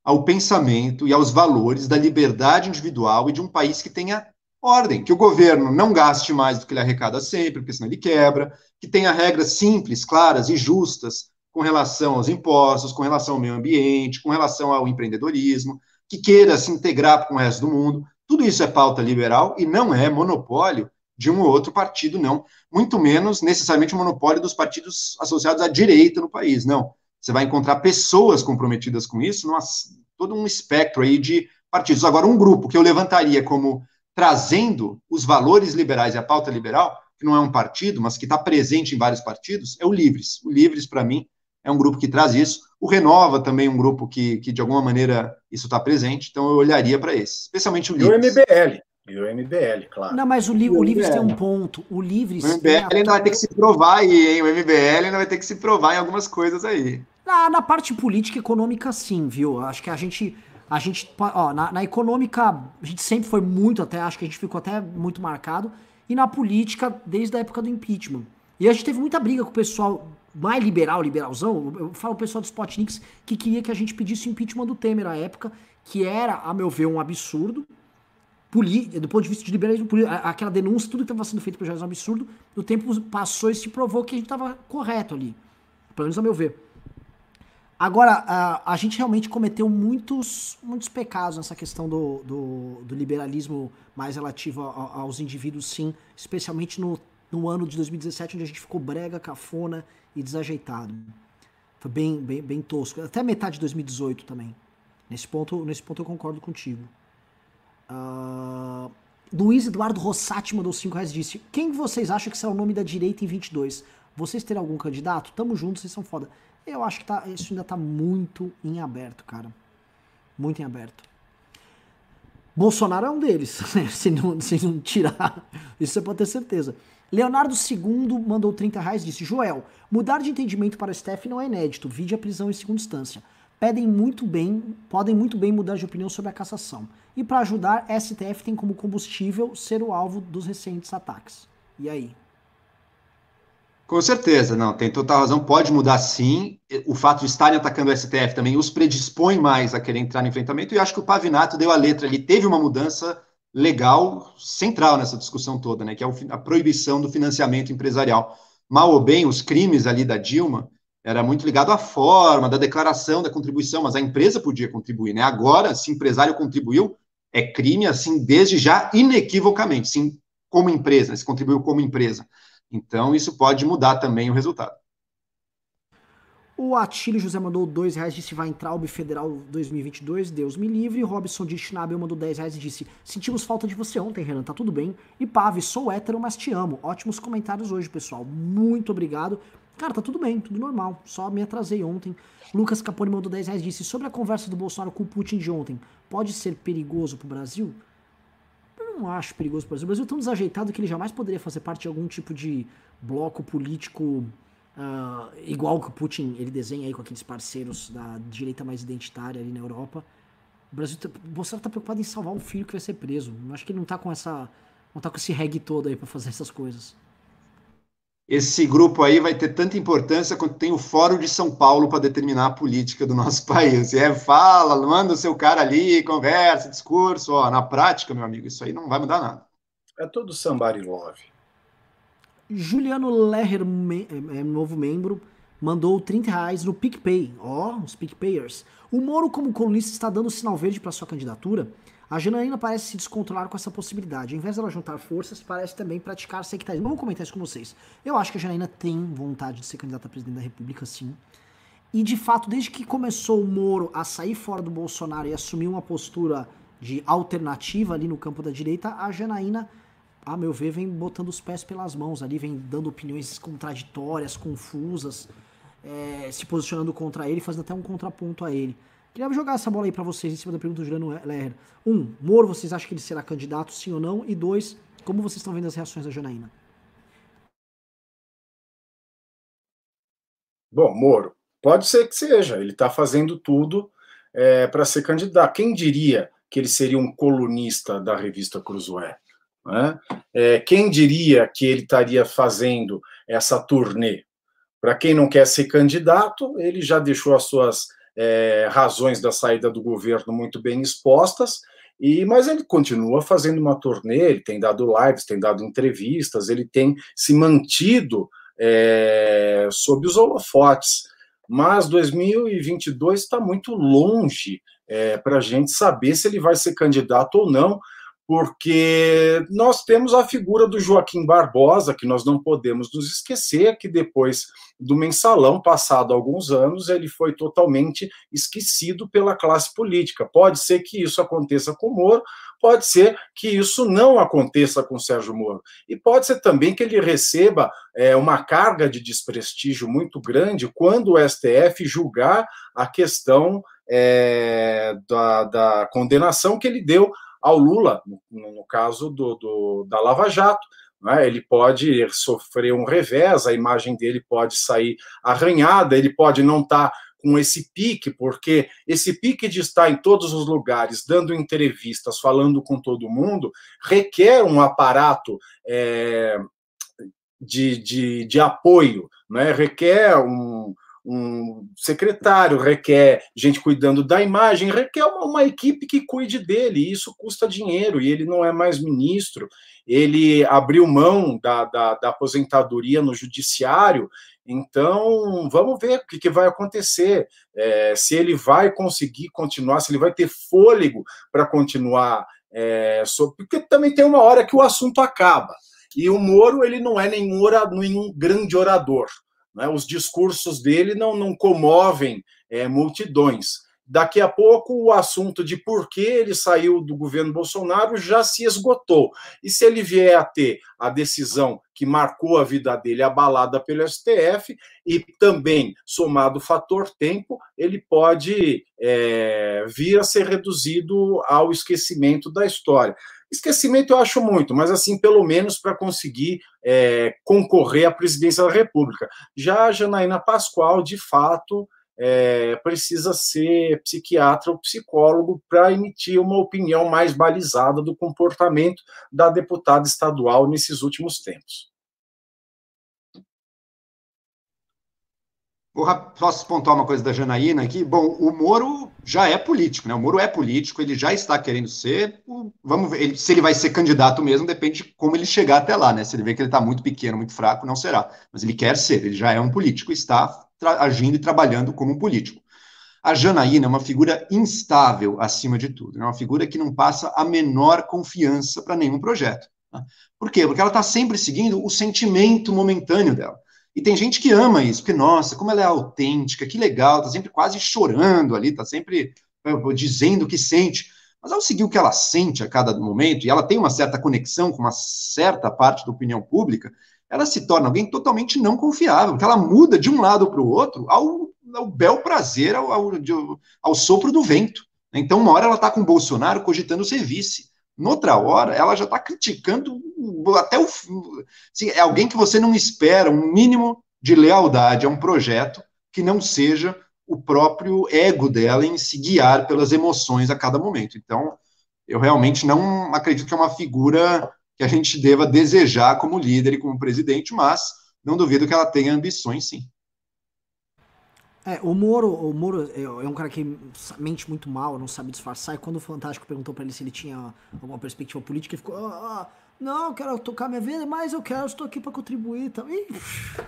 ao pensamento e aos valores da liberdade individual e de um país que tenha ordem, que o governo não gaste mais do que ele arrecada sempre, porque senão ele quebra, que tenha regras simples, claras e justas com relação aos impostos, com relação ao meio ambiente, com relação ao empreendedorismo, que queira se integrar com o resto do mundo. Tudo isso é pauta liberal e não é monopólio de um ou outro partido, não. Muito menos necessariamente o monopólio dos partidos associados à direita no país, não. Você vai encontrar pessoas comprometidas com isso, numa, todo um espectro aí de partidos. Agora, um grupo que eu levantaria como trazendo os valores liberais e a pauta liberal, que não é um partido, mas que está presente em vários partidos, é o Livres. O Livres, para mim, é um grupo que traz isso. O Renova também é um grupo que, que de alguma maneira, isso está presente, então eu olharia para esse, especialmente o Livres. E o MBL. E o MBL, claro. Não, mas o, li o, o Livres tem um ponto. O Livres. O MBL a... ainda vai ter que se provar aí, hein? O MBL ainda vai ter que se provar em algumas coisas aí. Na, na parte política e econômica, sim, viu? Acho que a gente. A gente. Ó, na, na econômica, a gente sempre foi muito, até, acho que a gente ficou até muito marcado. E na política, desde a época do impeachment. E a gente teve muita briga com o pessoal mais liberal, liberalzão, eu falo o pessoal do Spotniks que queria que a gente pedisse o impeachment do Temer à época, que era, a meu ver, um absurdo. do ponto de vista de liberalismo, aquela denúncia, tudo que estava sendo feito por Jorge é um absurdo. O tempo passou e se provou que a gente estava correto ali. Pelo menos a meu ver. Agora, a, a gente realmente cometeu muitos, muitos pecados nessa questão do, do, do liberalismo mais relativo a, aos indivíduos, sim, especialmente no, no ano de 2017, onde a gente ficou brega, cafona e desajeitado. Foi bem, bem, bem tosco. Até metade de 2018 também. Nesse ponto, nesse ponto eu concordo contigo. Uh, Luiz Eduardo Rossati mandou 5 reais disse: Quem vocês acham que será o nome da direita em 22? Vocês terão algum candidato? Tamo juntos, vocês são foda. Eu acho que tá, isso ainda tá muito em aberto, cara. Muito em aberto. Bolsonaro é um deles, <laughs> né? se, não, se não tirar. Isso você pode ter certeza. Leonardo II mandou 30 reais e disse: Joel, mudar de entendimento para STF não é inédito, vide a prisão em segunda instância. Pedem muito bem, podem muito bem mudar de opinião sobre a cassação. E para ajudar, STF tem como combustível ser o alvo dos recentes ataques. E aí? Com certeza, não, tem total razão, pode mudar sim. O fato de estarem atacando o STF também os predispõe mais a querer entrar no enfrentamento, e acho que o Pavinato deu a letra ali, teve uma mudança legal central nessa discussão toda, né, que é a proibição do financiamento empresarial. Mal ou bem, os crimes ali da Dilma era muito ligado à forma, da declaração da contribuição, mas a empresa podia contribuir, né? Agora, se empresário contribuiu, é crime, assim, desde já, inequivocamente, sim, como empresa, se contribuiu como empresa. Então, isso pode mudar também o resultado. O Atílio José mandou 2 reais disse vai entrar o Federal 2022, Deus me livre. Robson de Schnabel mandou 10 reais e disse sentimos falta de você ontem, Renan, tá tudo bem? E Pave, sou hétero, mas te amo. Ótimos comentários hoje, pessoal. Muito obrigado. Cara, tá tudo bem, tudo normal. Só me atrasei ontem. Lucas Capone mandou 10 reais e disse sobre a conversa do Bolsonaro com o Putin de ontem. Pode ser perigoso pro Brasil? Eu não acho perigoso pro Brasil. O Brasil é tão desajeitado que ele jamais poderia fazer parte de algum tipo de bloco político Uh, igual que o Putin ele desenha aí com aqueles parceiros da direita mais identitária ali na Europa. O Brasil, tá, o Bolsonaro tá preocupado em salvar um filho que vai ser preso. Eu acho que ele não tá com essa, não tá com esse reggae todo aí para fazer essas coisas. Esse grupo aí vai ter tanta importância quanto tem o Fórum de São Paulo para determinar a política do nosso <laughs> país. É, fala, manda o seu cara ali, conversa, discurso. Ó, na prática, meu amigo, isso aí não vai mudar nada. É todo somebody love. Juliano Lerrer, me, é, é, novo membro, mandou 30 reais no PicPay. Ó, oh, os PicPayers. O Moro, como colunista, está dando sinal verde para sua candidatura. A Janaína parece se descontrolar com essa possibilidade. Ao invés dela juntar forças, parece também praticar sectarismo. Vamos comentar isso com vocês. Eu acho que a Janaína tem vontade de ser candidata a presidente da República, sim. E de fato, desde que começou o Moro a sair fora do Bolsonaro e assumir uma postura de alternativa ali no campo da direita, a Janaína, a meu ver, vem botando os pés pelas mãos ali, vem dando opiniões contraditórias, confusas, é, se posicionando contra ele, fazendo até um contraponto a ele. Queria jogar essa bola aí para vocês em cima da pergunta do Juliano Lerner. Um, Moro, vocês acham que ele será candidato, sim ou não? E dois, como vocês estão vendo as reações da Janaína? Bom, Moro, pode ser que seja. Ele está fazendo tudo é, para ser candidato. Quem diria que ele seria um colunista da revista Cruzoé? Né? É, quem diria que ele estaria fazendo essa turnê? Para quem não quer ser candidato, ele já deixou as suas é, razões da saída do governo muito bem expostas, e mas ele continua fazendo uma turnê, ele tem dado lives, tem dado entrevistas, ele tem se mantido é, sob os holofotes. Mas 2022 está muito longe é, para a gente saber se ele vai ser candidato ou não, porque nós temos a figura do Joaquim Barbosa, que nós não podemos nos esquecer, que depois do mensalão, passado alguns anos, ele foi totalmente esquecido pela classe política. Pode ser que isso aconteça com o Moro, pode ser que isso não aconteça com o Sérgio Moro. E pode ser também que ele receba é, uma carga de desprestígio muito grande quando o STF julgar a questão é, da, da condenação que ele deu ao Lula, no, no caso do, do, da Lava Jato. Né? Ele pode sofrer um revés, a imagem dele pode sair arranhada, ele pode não estar tá com esse pique, porque esse pique de estar em todos os lugares, dando entrevistas, falando com todo mundo, requer um aparato é, de, de, de apoio, né? requer um, um secretário, requer gente cuidando da imagem, requer uma, uma, equipe que cuide dele, e isso custa dinheiro, e ele não é mais ministro, ele abriu mão da, da, da aposentadoria no judiciário, então vamos ver o que, que vai acontecer, é, se ele vai conseguir continuar, se ele vai ter fôlego para continuar, é, porque também tem uma hora que o assunto acaba, e o Moro ele não é nenhum, orador, nenhum grande orador, né? Os discursos dele não, não comovem é, multidões. Daqui a pouco, o assunto de por que ele saiu do governo Bolsonaro já se esgotou. E se ele vier a ter a decisão que marcou a vida dele abalada pelo STF, e também, somado o fator tempo, ele pode é, vir a ser reduzido ao esquecimento da história. Esquecimento eu acho muito, mas assim, pelo menos para conseguir é, concorrer à presidência da República. Já a Janaína Pascoal, de fato, é, precisa ser psiquiatra ou psicólogo para emitir uma opinião mais balizada do comportamento da deputada estadual nesses últimos tempos. Posso pontuar uma coisa da Janaína aqui? Bom, o Moro já é político, né? O Moro é político, ele já está querendo ser. Vamos ver se ele vai ser candidato mesmo, depende de como ele chegar até lá, né? Se ele vê que ele está muito pequeno, muito fraco, não será. Mas ele quer ser, ele já é um político, está agindo e trabalhando como um político. A Janaína é uma figura instável acima de tudo, é uma figura que não passa a menor confiança para nenhum projeto. Tá? Por quê? Porque ela está sempre seguindo o sentimento momentâneo dela. E tem gente que ama isso, porque, nossa, como ela é autêntica, que legal, tá sempre quase chorando ali, tá sempre eh, dizendo o que sente. Mas ao seguir o que ela sente a cada momento, e ela tem uma certa conexão com uma certa parte da opinião pública, ela se torna alguém totalmente não confiável, porque ela muda de um lado para o outro ao, ao bel prazer, ao, ao, ao, sopro do vento. Então, uma hora ela está com o Bolsonaro cogitando ser vice. Noutra hora, ela já está criticando até o. Assim, é alguém que você não espera um mínimo de lealdade a um projeto que não seja o próprio ego dela em se guiar pelas emoções a cada momento. Então, eu realmente não acredito que é uma figura que a gente deva desejar como líder e como presidente, mas não duvido que ela tenha ambições, sim. É, o Moro, o Moro é, é um cara que mente muito mal, não sabe disfarçar. E quando o Fantástico perguntou para ele se ele tinha alguma perspectiva política, ele ficou: ah, ah, Não, eu quero tocar minha vida, mas eu quero, estou aqui para contribuir também.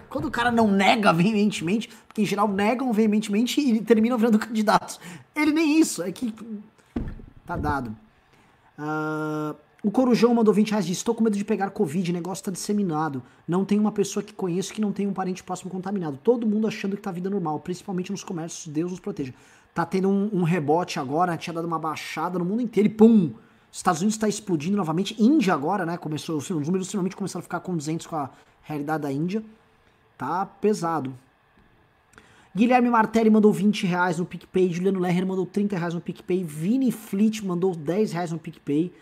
Quando o cara não nega veementemente, porque em geral negam veementemente e terminam virando <laughs> candidatos. Ele nem isso, é que. Tá dado. Uh, o Corujão mandou 20 reais Estou com medo de pegar Covid, negócio está disseminado. Não tem uma pessoa que conheço que não tem um parente próximo contaminado. Todo mundo achando que tá vida normal, principalmente nos comércios. Deus nos proteja. Tá tendo um, um rebote agora, tinha dado uma baixada no mundo inteiro e pum! Estados Unidos está explodindo novamente. Índia agora, né? Começou, os números finalmente começaram a ficar condizentes com a realidade da Índia. Tá pesado. Guilherme Martelli mandou 20 reais no PicPay. Juliano Lerner mandou 30 reais no PicPay. Vini Fleet mandou 10 reais no PicPay.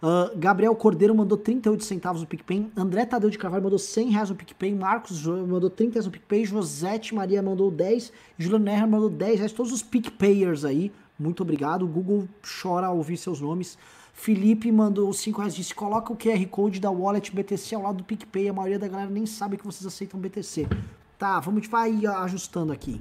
Uh, Gabriel Cordeiro mandou 38 centavos no PicPay. André Tadeu de Carvalho mandou 100 reais no PicPay. Marcos mandou 30 reais no PicPay. Josete Maria mandou 10. Juliano Lerner mandou 10 reais. Todos os PicPayers aí. Muito obrigado. O Google chora ao ouvir seus nomes. Felipe mandou 5 reais, disse, coloca o QR Code da Wallet BTC ao lado do PicPay, a maioria da galera nem sabe que vocês aceitam BTC. Tá, vamos vai ajustando aqui.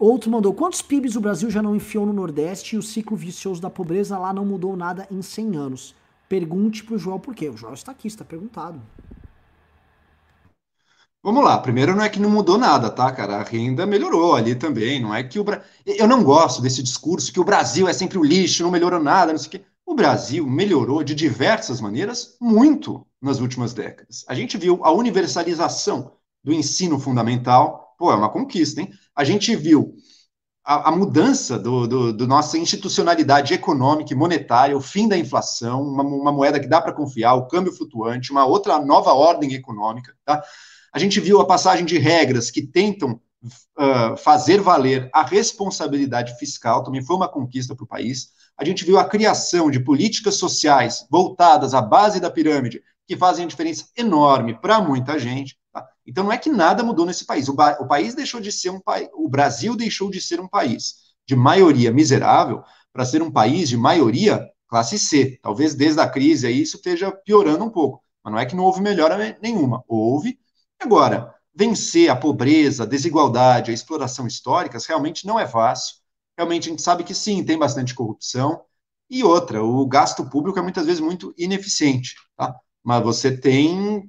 Outro mandou, quantos PIBs o Brasil já não enfiou no Nordeste e o ciclo vicioso da pobreza lá não mudou nada em 100 anos? Pergunte pro João por quê. O João está aqui, está perguntado. Vamos lá, primeiro não é que não mudou nada, tá, cara? A renda melhorou ali também, não é que o Brasil. Eu não gosto desse discurso que o Brasil é sempre o lixo, não melhorou nada, não sei o quê. O Brasil melhorou de diversas maneiras muito nas últimas décadas. A gente viu a universalização do ensino fundamental, pô, é uma conquista, hein? A gente viu a, a mudança do, do, do, nossa institucionalidade econômica e monetária, o fim da inflação, uma, uma moeda que dá para confiar, o câmbio flutuante, uma outra nova ordem econômica, tá? A gente viu a passagem de regras que tentam uh, fazer valer a responsabilidade fiscal, também foi uma conquista para o país. A gente viu a criação de políticas sociais voltadas à base da pirâmide, que fazem diferença enorme para muita gente. Então não é que nada mudou nesse país. O, o país deixou de ser um país, o Brasil deixou de ser um país de maioria miserável para ser um país de maioria classe C. Talvez desde a crise aí isso esteja piorando um pouco. Mas não é que não houve melhora nenhuma. Houve, Agora, vencer a pobreza, a desigualdade, a exploração históricas realmente não é fácil. Realmente a gente sabe que sim, tem bastante corrupção. E outra, o gasto público é muitas vezes muito ineficiente, tá? Mas você tem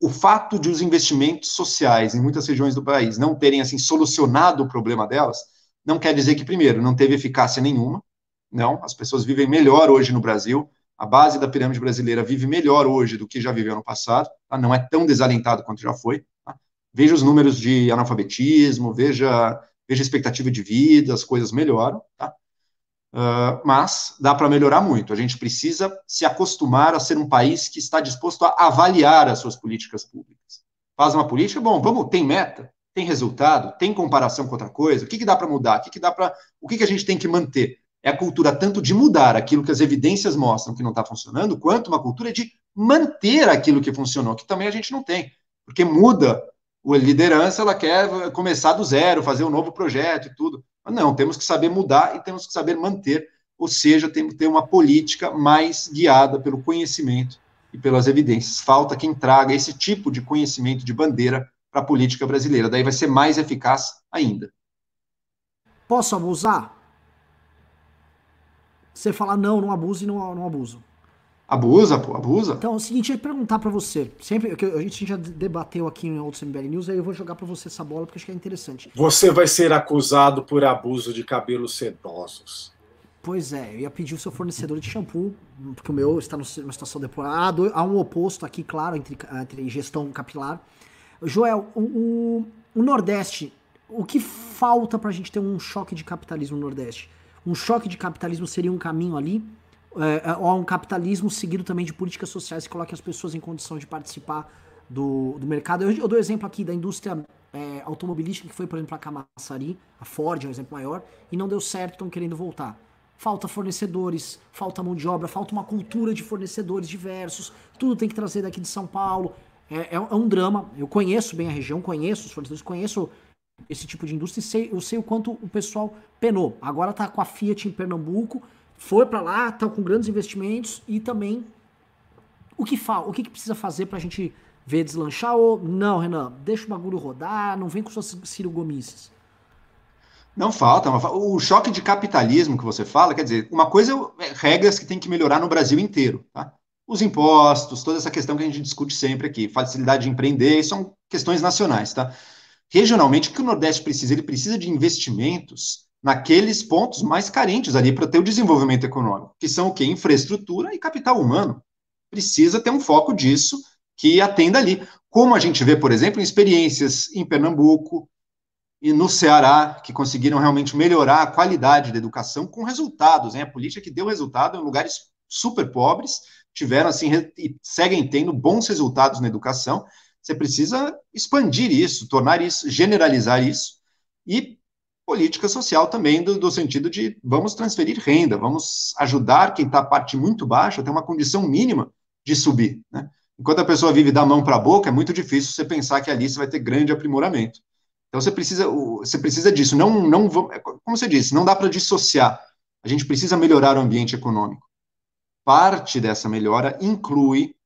o fato de os investimentos sociais em muitas regiões do país não terem assim solucionado o problema delas, não quer dizer que primeiro não teve eficácia nenhuma. Não, as pessoas vivem melhor hoje no Brasil, a base da pirâmide brasileira vive melhor hoje do que já viveu no passado, tá? não é tão desalentado quanto já foi. Tá? Veja os números de analfabetismo, veja, veja a expectativa de vida, as coisas melhoram, tá? Uh, mas dá para melhorar muito. A gente precisa se acostumar a ser um país que está disposto a avaliar as suas políticas públicas. Faz uma política, bom, vamos, tem meta, tem resultado, tem comparação com outra coisa. O que, que dá para mudar? O que, que dá para, o que, que a gente tem que manter? é a cultura tanto de mudar aquilo que as evidências mostram que não está funcionando, quanto uma cultura de manter aquilo que funcionou, que também a gente não tem. Porque muda a liderança, ela quer começar do zero, fazer um novo projeto e tudo. Não, temos que saber mudar e temos que saber manter, ou seja, temos que ter uma política mais guiada pelo conhecimento e pelas evidências. Falta quem traga esse tipo de conhecimento de bandeira para a política brasileira. Daí vai ser mais eficaz ainda. Posso abusar? você falar não, não abuso e não, não abuso. Abusa, pô, abusa. Então, é o seguinte, eu ia perguntar para você. Sempre que a gente já debateu aqui em outros MBL News, aí eu vou jogar para você essa bola porque acho que é interessante. Você vai ser acusado por abuso de cabelos sedosos. Pois é, eu ia pedir o seu fornecedor de shampoo, porque o meu está numa situação deplorável. Há um oposto aqui, claro, entre, entre gestão capilar. Joel, o, o, o Nordeste, o que falta para a gente ter um choque de capitalismo no Nordeste? Um choque de capitalismo seria um caminho ali, é, é, ou um capitalismo seguido também de políticas sociais que coloquem as pessoas em condição de participar do, do mercado. Eu, eu dou exemplo aqui da indústria é, automobilística que foi, por exemplo, a Camaçari, a Ford é um exemplo maior, e não deu certo, estão querendo voltar. Falta fornecedores, falta mão de obra, falta uma cultura de fornecedores diversos, tudo tem que trazer daqui de São Paulo. É, é, é um drama. Eu conheço bem a região, conheço os fornecedores, conheço esse tipo de indústria e sei, eu sei o quanto o pessoal penou. Agora tá com a Fiat em Pernambuco, foi para lá, tá com grandes investimentos e também o que fa o que, que precisa fazer para a gente ver deslanchar ou não, Renan, deixa o bagulho rodar, não vem com suas Ciro Gomices. Não falta. O choque de capitalismo que você fala, quer dizer, uma coisa é regras que tem que melhorar no Brasil inteiro. Tá? os impostos, toda essa questão que a gente discute sempre aqui, facilidade de empreender, são questões nacionais, tá? Regionalmente, o que o Nordeste precisa? Ele precisa de investimentos naqueles pontos mais carentes ali para ter o desenvolvimento econômico, que são o quê? Infraestrutura e capital humano. Precisa ter um foco disso que atenda ali. Como a gente vê, por exemplo, em experiências em Pernambuco e no Ceará, que conseguiram realmente melhorar a qualidade da educação com resultados, né? A política que deu resultado em lugares super pobres, tiveram assim e seguem tendo bons resultados na educação. Você precisa expandir isso, tornar isso, generalizar isso e política social também do, do sentido de vamos transferir renda, vamos ajudar quem está parte muito baixa a ter uma condição mínima de subir, né? Enquanto a pessoa vive da mão para a boca, é muito difícil você pensar que ali você vai ter grande aprimoramento. Então você precisa, você precisa disso. Não, não, como você disse, não dá para dissociar. A gente precisa melhorar o ambiente econômico parte dessa melhora inclui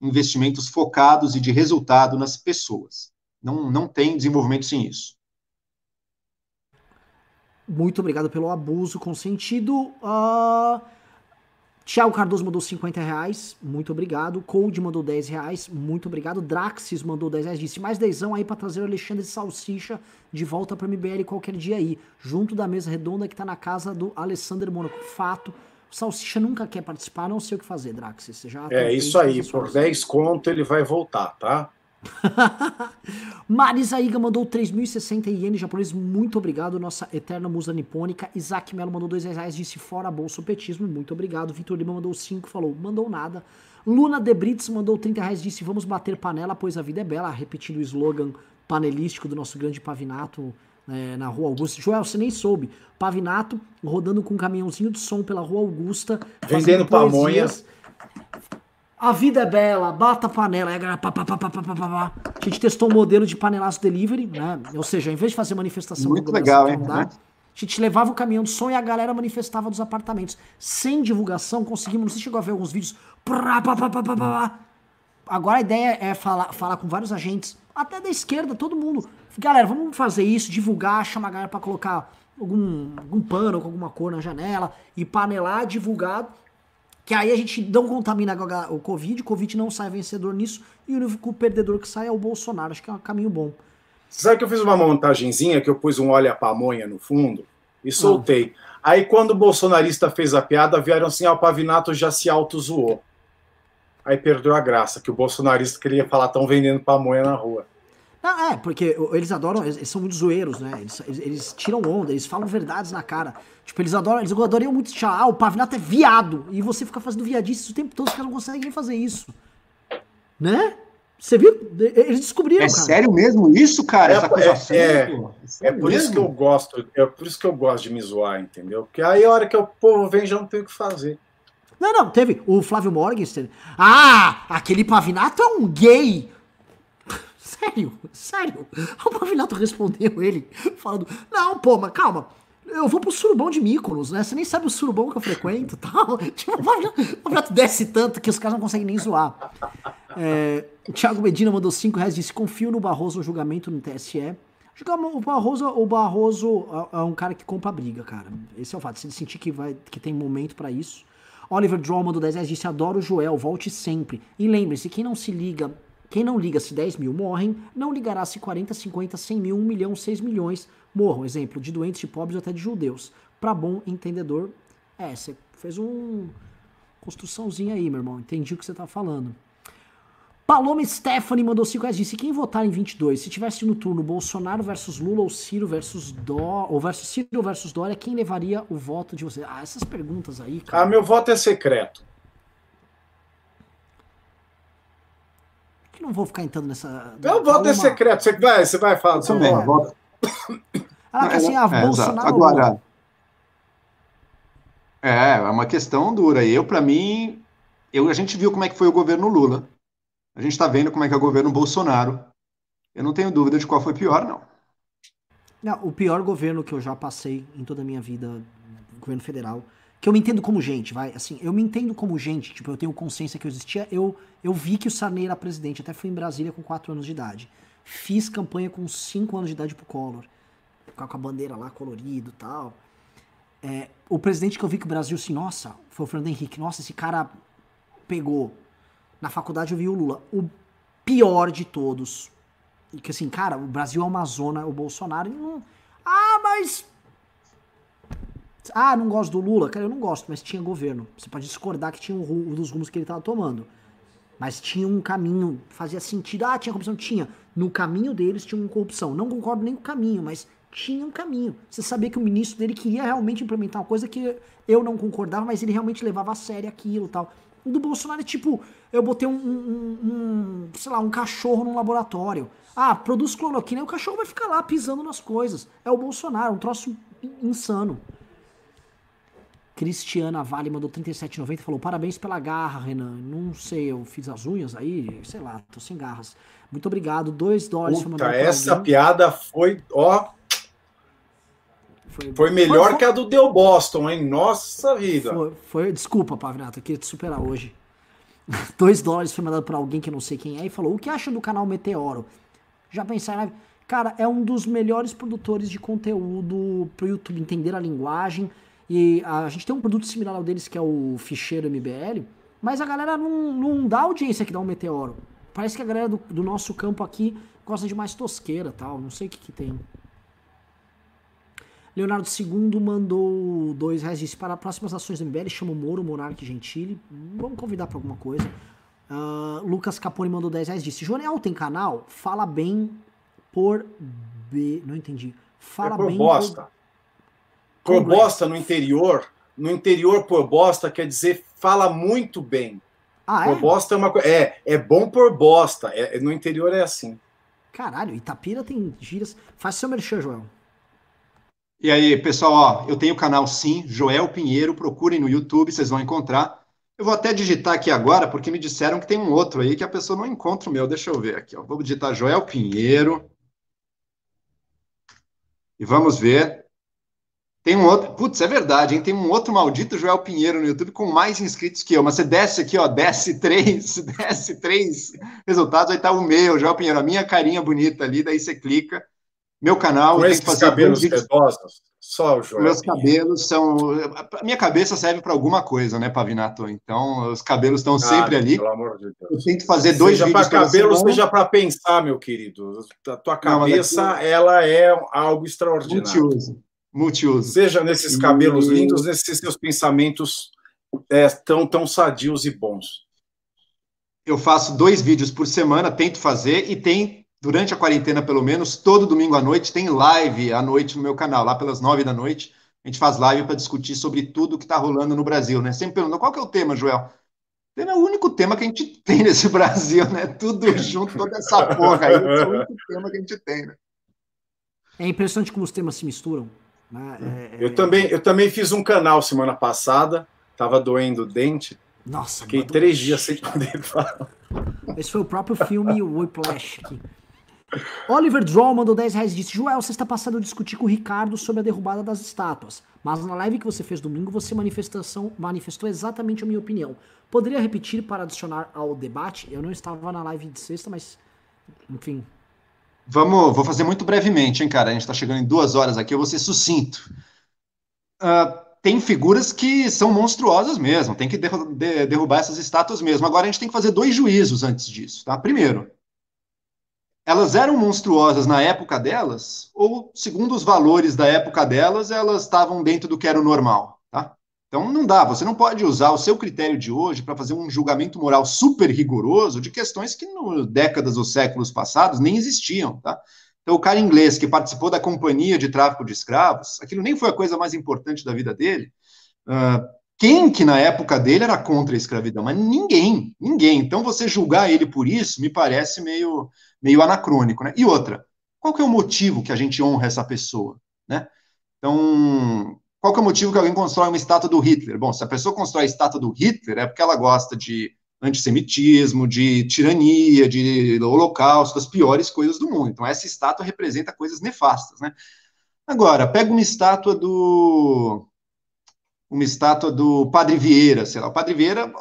investimentos focados e de resultado nas pessoas. Não, não tem desenvolvimento sem isso. Muito obrigado pelo abuso consentido. Uh, Tiago Cardoso mandou 50 reais, muito obrigado. Cold mandou 10 reais, muito obrigado. Draxis mandou 10 reais, disse mais dezão aí para trazer o Alexandre Salsicha de volta para MBL qualquer dia aí, junto da mesa redonda que tá na casa do Alessandro Mônaco. Fato, o Salsicha nunca quer participar, não sei o que fazer, Draxis. Você já é isso aí, por 10 conto ele vai voltar, tá? <laughs> Marisa Iga mandou 3.060 ienes japoneses, muito obrigado, nossa eterna musa nipônica. Isaac Melo mandou 2 reais, disse fora bolso petismo, muito obrigado. Vitor Lima mandou 5, falou, mandou nada. Luna Debrits mandou 30 reais, disse vamos bater panela, pois a vida é bela, repetindo o slogan panelístico do nosso grande pavinato é, na Rua Augusta. Joel, você nem soube. Pavinato rodando com um caminhãozinho de som pela Rua Augusta. Vendendo pamonha. A vida é bela, bata a panela. Pá, pá, pá, a gente testou um modelo de panelaço delivery, né? Ou seja, em vez de fazer manifestação Muito legal, hein? a gente levava o caminhão de som e a galera manifestava dos apartamentos. Sem divulgação, conseguimos. Você chegou a ver alguns vídeos. Agora a ideia é falar, falar com vários agentes, até da esquerda, todo mundo Galera, vamos fazer isso, divulgar, chamar a galera pra colocar algum, algum pano com alguma cor na janela e panelar, divulgar. Que aí a gente não contamina o Covid, o Covid não sai vencedor nisso, e o único perdedor que sai é o Bolsonaro. Acho que é um caminho bom. Você sabe que eu fiz uma montagenzinha que eu pus um óleo a pamonha no fundo e soltei. Ah. Aí quando o bolsonarista fez a piada, vieram assim, ah, o Pavinato já se auto-zoou. Aí perdeu a graça, que o bolsonarista queria falar, tão vendendo pamonha na rua. Ah, é, porque eles adoram, eles são muito zoeiros, né? Eles, eles, eles, tiram onda, eles falam verdades na cara. Tipo, eles adoram, eles adoriam muito achar, ah, o Pavinato é viado. E você fica fazendo viadice o tempo todo, os caras não conseguem nem fazer isso. Né? Você viu? Eles descobriram, é cara. sério mesmo isso, cara? É, essa acusação? É, é, é, é por mesmo? isso que eu gosto, é por isso que eu gosto de me zoar, entendeu? Porque aí a hora que o povo vem já não tem o que fazer. Não, não, teve o Flávio Morgenstern. Ah, aquele Pavinato é um gay. Sério, sério. <laughs> O Pavinato respondeu ele, falando: Não, pô, mas calma. Eu vou pro surubão de Míconos, né? Você nem sabe o surubão que eu frequento <laughs> tal. Tipo, o Pavinato desce tanto que os caras não conseguem nem zoar. É, o Thiago Medina mandou 5 reais e disse: Confio no Barroso no julgamento no TSE. O Barroso, o Barroso é um cara que compra briga, cara. Esse é o fato. Se ele sentir que, vai, que tem momento para isso. Oliver Draw mandou 10 reais disse: Adoro o Joel, volte sempre. E lembre-se: quem não se liga quem não liga se 10 mil morrem, não ligará se 40, 50, 100 mil, 1 milhão, 6 milhões morram. Exemplo, de doentes, de pobres até de judeus. Para bom entendedor, é, você fez um construçãozinha aí, meu irmão. Entendi o que você tá falando. Paloma Stephanie mandou 5 reais. Disse: quem votar em 22, se tivesse no turno Bolsonaro versus Lula ou Ciro versus Dó, ou versus Ciro versus Dória, quem levaria o voto de você? Ah, essas perguntas aí, cara. Ah, meu voto é secreto. Que não vou ficar entrando nessa. Eu voto é secreto. Você vai, você vai falar do seu voto. Ah, que assim, a é, Bolsonaro. Agora. É, é uma questão dura. E eu, para mim, eu, a gente viu como é que foi o governo Lula. A gente está vendo como é que é o governo Bolsonaro. Eu não tenho dúvida de qual foi pior, não. Não, o pior governo que eu já passei em toda a minha vida, governo federal, que eu me entendo como gente, vai, assim, eu me entendo como gente, tipo, eu tenho consciência que eu existia, eu, eu vi que o Sarney era presidente, até fui em Brasília com 4 anos de idade. Fiz campanha com 5 anos de idade pro Collor, com a bandeira lá colorido tal. É, o presidente que eu vi que o Brasil, assim, nossa, foi o Fernando Henrique, nossa, esse cara pegou. Na faculdade eu vi o Lula. O pior de todos. Que assim, cara, o Brasil é uma zona, o Bolsonaro. Ah, mas. Ah, não gosto do Lula. Cara, eu não gosto, mas tinha governo. Você pode discordar que tinha um, um dos rumos que ele estava tomando. Mas tinha um caminho, fazia sentido. Ah, tinha corrupção? Tinha. No caminho deles tinha uma corrupção. Não concordo nem com o caminho, mas tinha um caminho. Você sabia que o ministro dele queria realmente implementar uma coisa que eu não concordava, mas ele realmente levava a sério aquilo tal. O do Bolsonaro é tipo, eu botei um, um, um, sei lá, um cachorro num laboratório. Ah, produz cloroquina, e o cachorro vai ficar lá pisando nas coisas. É o Bolsonaro, um troço insano. Cristiana Vale mandou 37,90 e falou: Parabéns pela garra, Renan. Não sei, eu fiz as unhas aí, sei lá, tô sem garras. Muito obrigado. 2 dólares Puta, essa piada foi, ó. Foi, foi melhor foi, que a do Deu Boston, hein? Nossa vida. Foi, foi desculpa, Pavinato, eu queria te superar hoje. <laughs> 2 dólares foi mandado para alguém que eu não sei quem é e falou: O que acha do canal Meteoro? Já pensaram? Cara, é um dos melhores produtores de conteúdo pro YouTube entender a linguagem e a gente tem um produto similar ao deles, que é o ficheiro MBL, mas a galera não, não dá audiência que dá um meteoro. Parece que a galera do, do nosso campo aqui gosta de mais tosqueira tal, não sei o que, que tem. Leonardo II mandou dois reais, disse para próximas ações do MBL, chama o Moro, Monarque Gentili. Vamos convidar para alguma coisa. Uh, Lucas Capone mandou 10 reais, disse, Joanel tem canal? Fala bem por B... Não entendi. Fala é por bem bosta. por... Por bosta no interior, no interior por bosta quer dizer fala muito bem. Ah, por é? bosta é uma coisa. É, é bom por bosta. É, no interior é assim. Caralho, Itapira tem giras. Faz seu merchan, Joel. E aí, pessoal, ó, eu tenho o canal sim, Joel Pinheiro, procurem no YouTube, vocês vão encontrar. Eu vou até digitar aqui agora, porque me disseram que tem um outro aí que a pessoa não encontra o meu. Deixa eu ver aqui, ó. Vou digitar Joel Pinheiro. E vamos ver. Tem um outro, putz, é verdade, hein? Tem um outro maldito Joel Pinheiro no YouTube com mais inscritos que eu. Mas você desce aqui, ó, desce três, <laughs> desce três resultados, aí tá o meu, Joel Pinheiro, a minha carinha bonita ali, daí você clica. Meu canal, com esses cabelos sedosos, só o Joel. Meus cabelos são. A minha cabeça serve para alguma coisa, né, Pavinato? Então, os cabelos estão ah, sempre ali. Pelo amor de Deus. Eu tento fazer dois seja vídeos. Seja para cabelo, seja para pensar, meu querido. A tua cabeça, Não, ela é algo extraordinário. Multiuso multiuso. Seja nesses cabelos e... lindos, nesses seus pensamentos é, tão, tão sadios e bons. Eu faço dois vídeos por semana, tento fazer, e tem, durante a quarentena pelo menos, todo domingo à noite, tem live à noite no meu canal, lá pelas nove da noite. A gente faz live para discutir sobre tudo que está rolando no Brasil, né? Sempre perguntando, qual que é o tema, Joel? É o único tema que a gente <laughs> tem nesse Brasil, né? Tudo junto, toda essa porra aí, é o único tema que a gente tem, né? É impressionante como os temas se misturam. Né? É, eu, é... também, eu também fiz um canal semana passada, tava doendo o dente. Nossa, Fiquei três dias sem poder <laughs> falar. Esse foi o próprio filme <laughs> Whiplash aqui. Oliver Droll mandou 10 reais e disse: Joel, você está passando a discutir com o Ricardo sobre a derrubada das estátuas. Mas na live que você fez domingo, você manifestação, manifestou exatamente a minha opinião. Poderia repetir para adicionar ao debate? Eu não estava na live de sexta, mas. Enfim, Vamos, vou fazer muito brevemente, hein, cara? A gente está chegando em duas horas aqui, eu vou ser sucinto. Uh, tem figuras que são monstruosas mesmo, tem que derru de derrubar essas estátuas mesmo. Agora a gente tem que fazer dois juízos antes disso, tá? Primeiro, elas eram monstruosas na época delas, ou segundo os valores da época delas, elas estavam dentro do que era o normal? Então não dá, você não pode usar o seu critério de hoje para fazer um julgamento moral super rigoroso de questões que no décadas ou séculos passados nem existiam, tá? Então o cara inglês que participou da companhia de tráfico de escravos, aquilo nem foi a coisa mais importante da vida dele. Uh, quem que na época dele era contra a escravidão? Mas ninguém, ninguém. Então você julgar ele por isso me parece meio, meio anacrônico, né? E outra, qual que é o motivo que a gente honra essa pessoa, né? Então, qual que é o motivo que alguém constrói uma estátua do Hitler? Bom, se a pessoa constrói a estátua do Hitler, é porque ela gosta de antissemitismo, de tirania, de holocausto, das piores coisas do mundo. Então, essa estátua representa coisas nefastas, né? Agora, pega uma estátua do... uma estátua do Padre Vieira, sei lá. O Padre Vieira,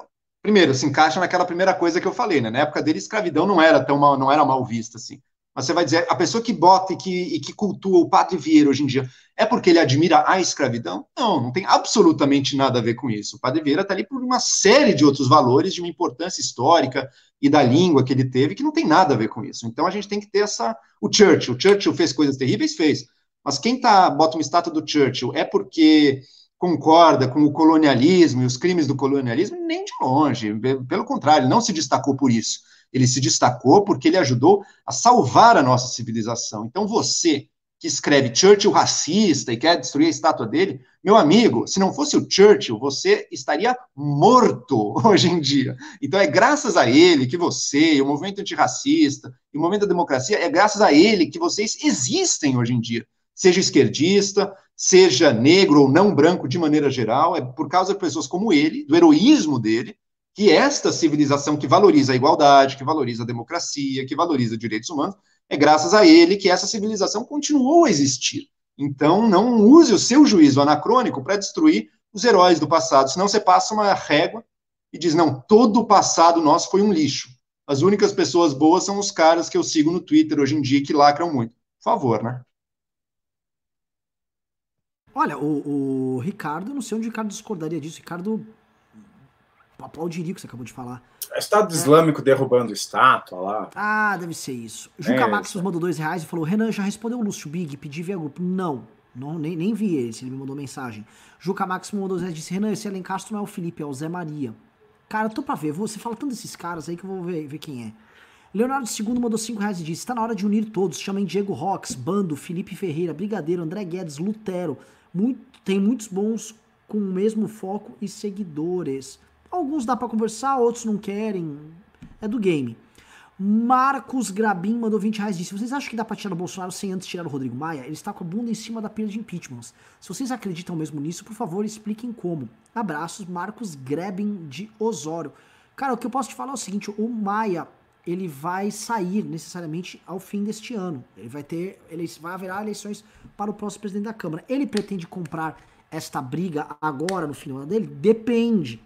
primeiro, se encaixa naquela primeira coisa que eu falei, né? Na época dele, escravidão não era tão mal, não era mal vista assim. Mas você vai dizer, a pessoa que bota e que, e que cultua o Padre Vieira hoje em dia, é porque ele admira a escravidão? Não, não tem absolutamente nada a ver com isso. O Padre Vieira está ali por uma série de outros valores, de uma importância histórica e da língua que ele teve, que não tem nada a ver com isso. Então a gente tem que ter essa. O Churchill, o Churchill fez coisas terríveis? Fez. Mas quem tá, bota uma estátua do Churchill é porque concorda com o colonialismo e os crimes do colonialismo? Nem de longe. Pelo contrário, não se destacou por isso ele se destacou porque ele ajudou a salvar a nossa civilização. Então, você que escreve Churchill racista e quer destruir a estátua dele, meu amigo, se não fosse o Churchill, você estaria morto <laughs> hoje em dia. Então, é graças a ele que você, o movimento antirracista, e o movimento da democracia, é graças a ele que vocês existem hoje em dia. Seja esquerdista, seja negro ou não branco de maneira geral, é por causa de pessoas como ele, do heroísmo dele, que esta civilização que valoriza a igualdade, que valoriza a democracia, que valoriza direitos humanos, é graças a ele que essa civilização continuou a existir. Então, não use o seu juízo anacrônico para destruir os heróis do passado, senão você passa uma régua e diz: não, todo o passado nosso foi um lixo. As únicas pessoas boas são os caras que eu sigo no Twitter hoje em dia que lacram muito. Por favor, né? Olha, o, o Ricardo, não sei onde o Ricardo discordaria disso. Ricardo aplaudiria o que você acabou de falar. Estado é. Islâmico derrubando estátua lá. Ah, deve ser isso. Juca é, Maximus mandou dois reais e falou: Renan, já respondeu o Lúcio Big, pedi via grupo. Não, não nem, nem vi ele, se ele me mandou mensagem. Juca Maximus mandou dois reais e disse: Renan, esse Alencastro não é o Felipe, é o Zé Maria. Cara, eu tô pra ver, você fala tanto desses caras aí que eu vou ver, ver quem é. Leonardo II mandou 5 reais e disse: Está na hora de unir todos. Chamem Diego Rox, Bando, Felipe Ferreira, Brigadeiro, André Guedes, Lutero. Muito, tem muitos bons com o mesmo foco e seguidores. Alguns dá para conversar, outros não querem. É do game. Marcos Grabin mandou 20 reais disse: Vocês acham que dá pra tirar o Bolsonaro sem antes tirar o Rodrigo Maia? Ele está com a bunda em cima da pilha de impeachments. Se vocês acreditam mesmo nisso, por favor, expliquem como. Abraços, Marcos Grabin de Osório. Cara, o que eu posso te falar é o seguinte: o Maia ele vai sair necessariamente ao fim deste ano. Ele vai ter, ele vai haverá eleições para o próximo presidente da Câmara. Ele pretende comprar esta briga agora no final dele? Depende.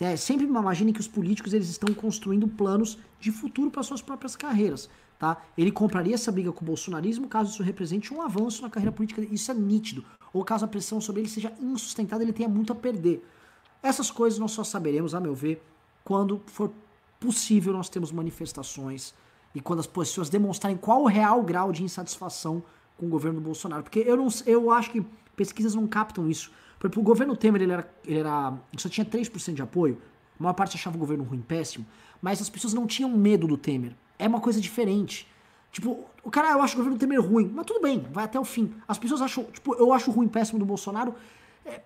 É, sempre imagine que os políticos eles estão construindo planos de futuro para suas próprias carreiras. Tá? Ele compraria essa briga com o bolsonarismo caso isso represente um avanço na carreira política. Isso é nítido. Ou caso a pressão sobre ele seja insustentável, ele tenha muito a perder. Essas coisas nós só saberemos, a meu ver, quando for possível nós termos manifestações e quando as pessoas demonstrarem qual o real grau de insatisfação com o governo do Bolsonaro. Porque eu, não, eu acho que pesquisas não captam isso. Por exemplo, o governo Temer ele era, ele era, só tinha 3% de apoio. A maior parte achava o governo ruim, péssimo. Mas as pessoas não tinham medo do Temer. É uma coisa diferente. Tipo, o cara, eu acho o governo Temer ruim. Mas tudo bem, vai até o fim. As pessoas acham, tipo, eu acho ruim, péssimo do Bolsonaro. É,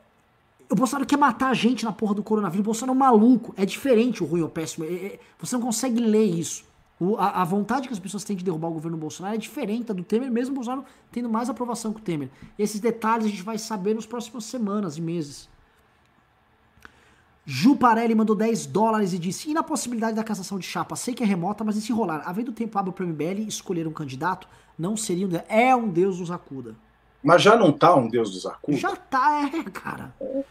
o Bolsonaro quer matar a gente na porra do coronavírus. O Bolsonaro é um maluco. É diferente o ruim ou péssimo. É, é, você não consegue ler isso. O, a, a, vontade que as pessoas têm de derrubar o governo Bolsonaro é diferente da do Temer, mesmo o Bolsonaro tendo mais aprovação que o Temer. Esses detalhes a gente vai saber nas próximas semanas e meses. Ju Parelli mandou 10 dólares e disse: E na possibilidade da cassação de chapa? Sei que é remota, mas e se rolar? Havendo tempo hábil para o MBL escolher um candidato, não seria um. É um Deus nos acuda. Mas já não tá um Deus nos acuda? Já tá, é, cara. É.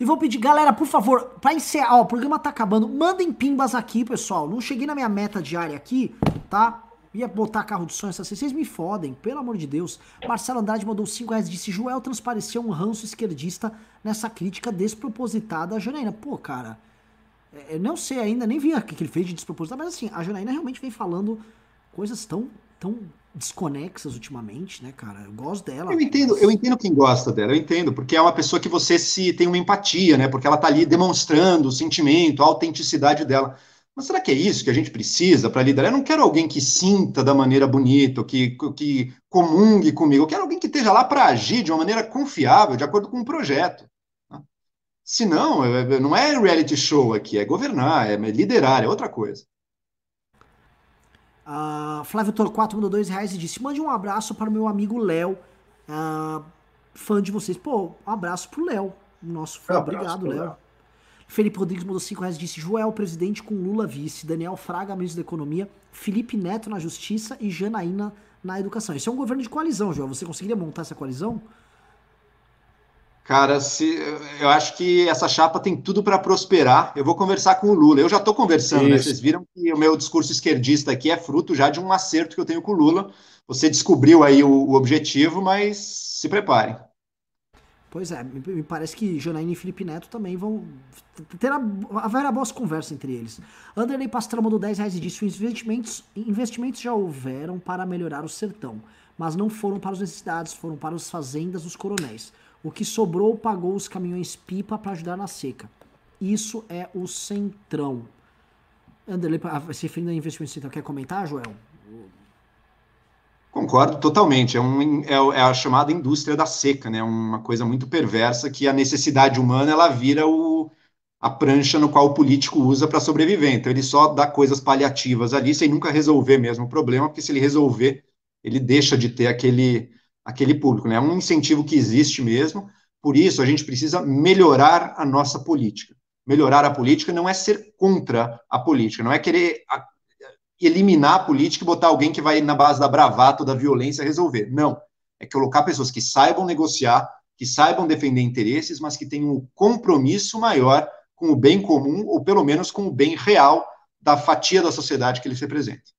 E vou pedir, galera, por favor, pra encerrar, ó, o programa tá acabando, mandem pimbas aqui, pessoal. Não cheguei na minha meta diária aqui, tá? Ia botar carro de sonho, vocês me fodem, pelo amor de Deus. Marcelo Andrade mandou 5 reais disse: Joel transpareceu um ranço esquerdista nessa crítica despropositada à Janaína. Pô, cara, é, eu não sei ainda, nem vi o que ele fez de despropositada, mas assim, a Janaína realmente vem falando coisas tão, tão desconexas ultimamente, né, cara? Eu gosto dela. Eu entendo, mas... eu entendo quem gosta dela, eu entendo, porque é uma pessoa que você se tem uma empatia, né? Porque ela tá ali demonstrando o sentimento, a autenticidade dela. Mas será que é isso que a gente precisa para liderar? Eu não quero alguém que sinta da maneira bonita, que, que comungue comigo. Eu quero alguém que esteja lá para agir de uma maneira confiável, de acordo com o um projeto. Né? Senão, é, é, não é reality show aqui, é governar, é liderar, é outra coisa. Uh, Flávio Torquato mandou dois reais e disse: Mande um abraço para o meu amigo Léo, uh, fã de vocês. Pô, um abraço pro Léo, nosso fã. Um Obrigado, Léo. Felipe Rodrigues mandou 5 reais e disse: Joel, presidente com Lula vice, Daniel Fraga, ministro da Economia, Felipe Neto na Justiça e Janaína na Educação. Esse é um governo de coalizão, Joel. Você conseguiria montar essa coalizão? Cara, se, eu acho que essa chapa tem tudo para prosperar. Eu vou conversar com o Lula. Eu já estou conversando, né? Vocês viram que o meu discurso esquerdista aqui é fruto já de um acerto que eu tenho com o Lula. Você descobriu aí o, o objetivo, mas se preparem. Pois é, me parece que Janaína e Felipe Neto também vão ter haverá boas conversas entre eles. Anderley Pastrana mandou 10 reais e disse: investimentos, investimentos já houveram para melhorar o sertão, mas não foram para as necessidades, foram para as fazendas dos coronéis. O que sobrou pagou os caminhões pipa para ajudar na seca. Isso é o centrão. Anderley, se referindo a investimento central, quer comentar, Joel? Concordo totalmente. É, um, é, é, a chamada indústria da seca, né? Uma coisa muito perversa que a necessidade humana ela vira o, a prancha no qual o político usa para sobreviver. Então ele só dá coisas paliativas ali sem nunca resolver mesmo o problema, porque se ele resolver, ele deixa de ter aquele aquele público. Né? É um incentivo que existe mesmo, por isso a gente precisa melhorar a nossa política. Melhorar a política não é ser contra a política, não é querer eliminar a política e botar alguém que vai na base da bravata, da violência resolver. Não. É colocar pessoas que saibam negociar, que saibam defender interesses, mas que tenham um compromisso maior com o bem comum, ou pelo menos com o bem real da fatia da sociedade que eles representam.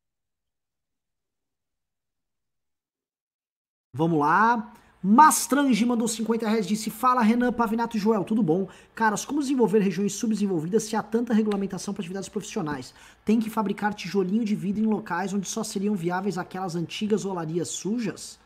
Vamos lá. Mastrange mandou 50 reais disse: Fala Renan, Pavinato e Joel, tudo bom? Caras, como desenvolver regiões subdesenvolvidas se há tanta regulamentação para atividades profissionais? Tem que fabricar tijolinho de vidro em locais onde só seriam viáveis aquelas antigas olarias sujas?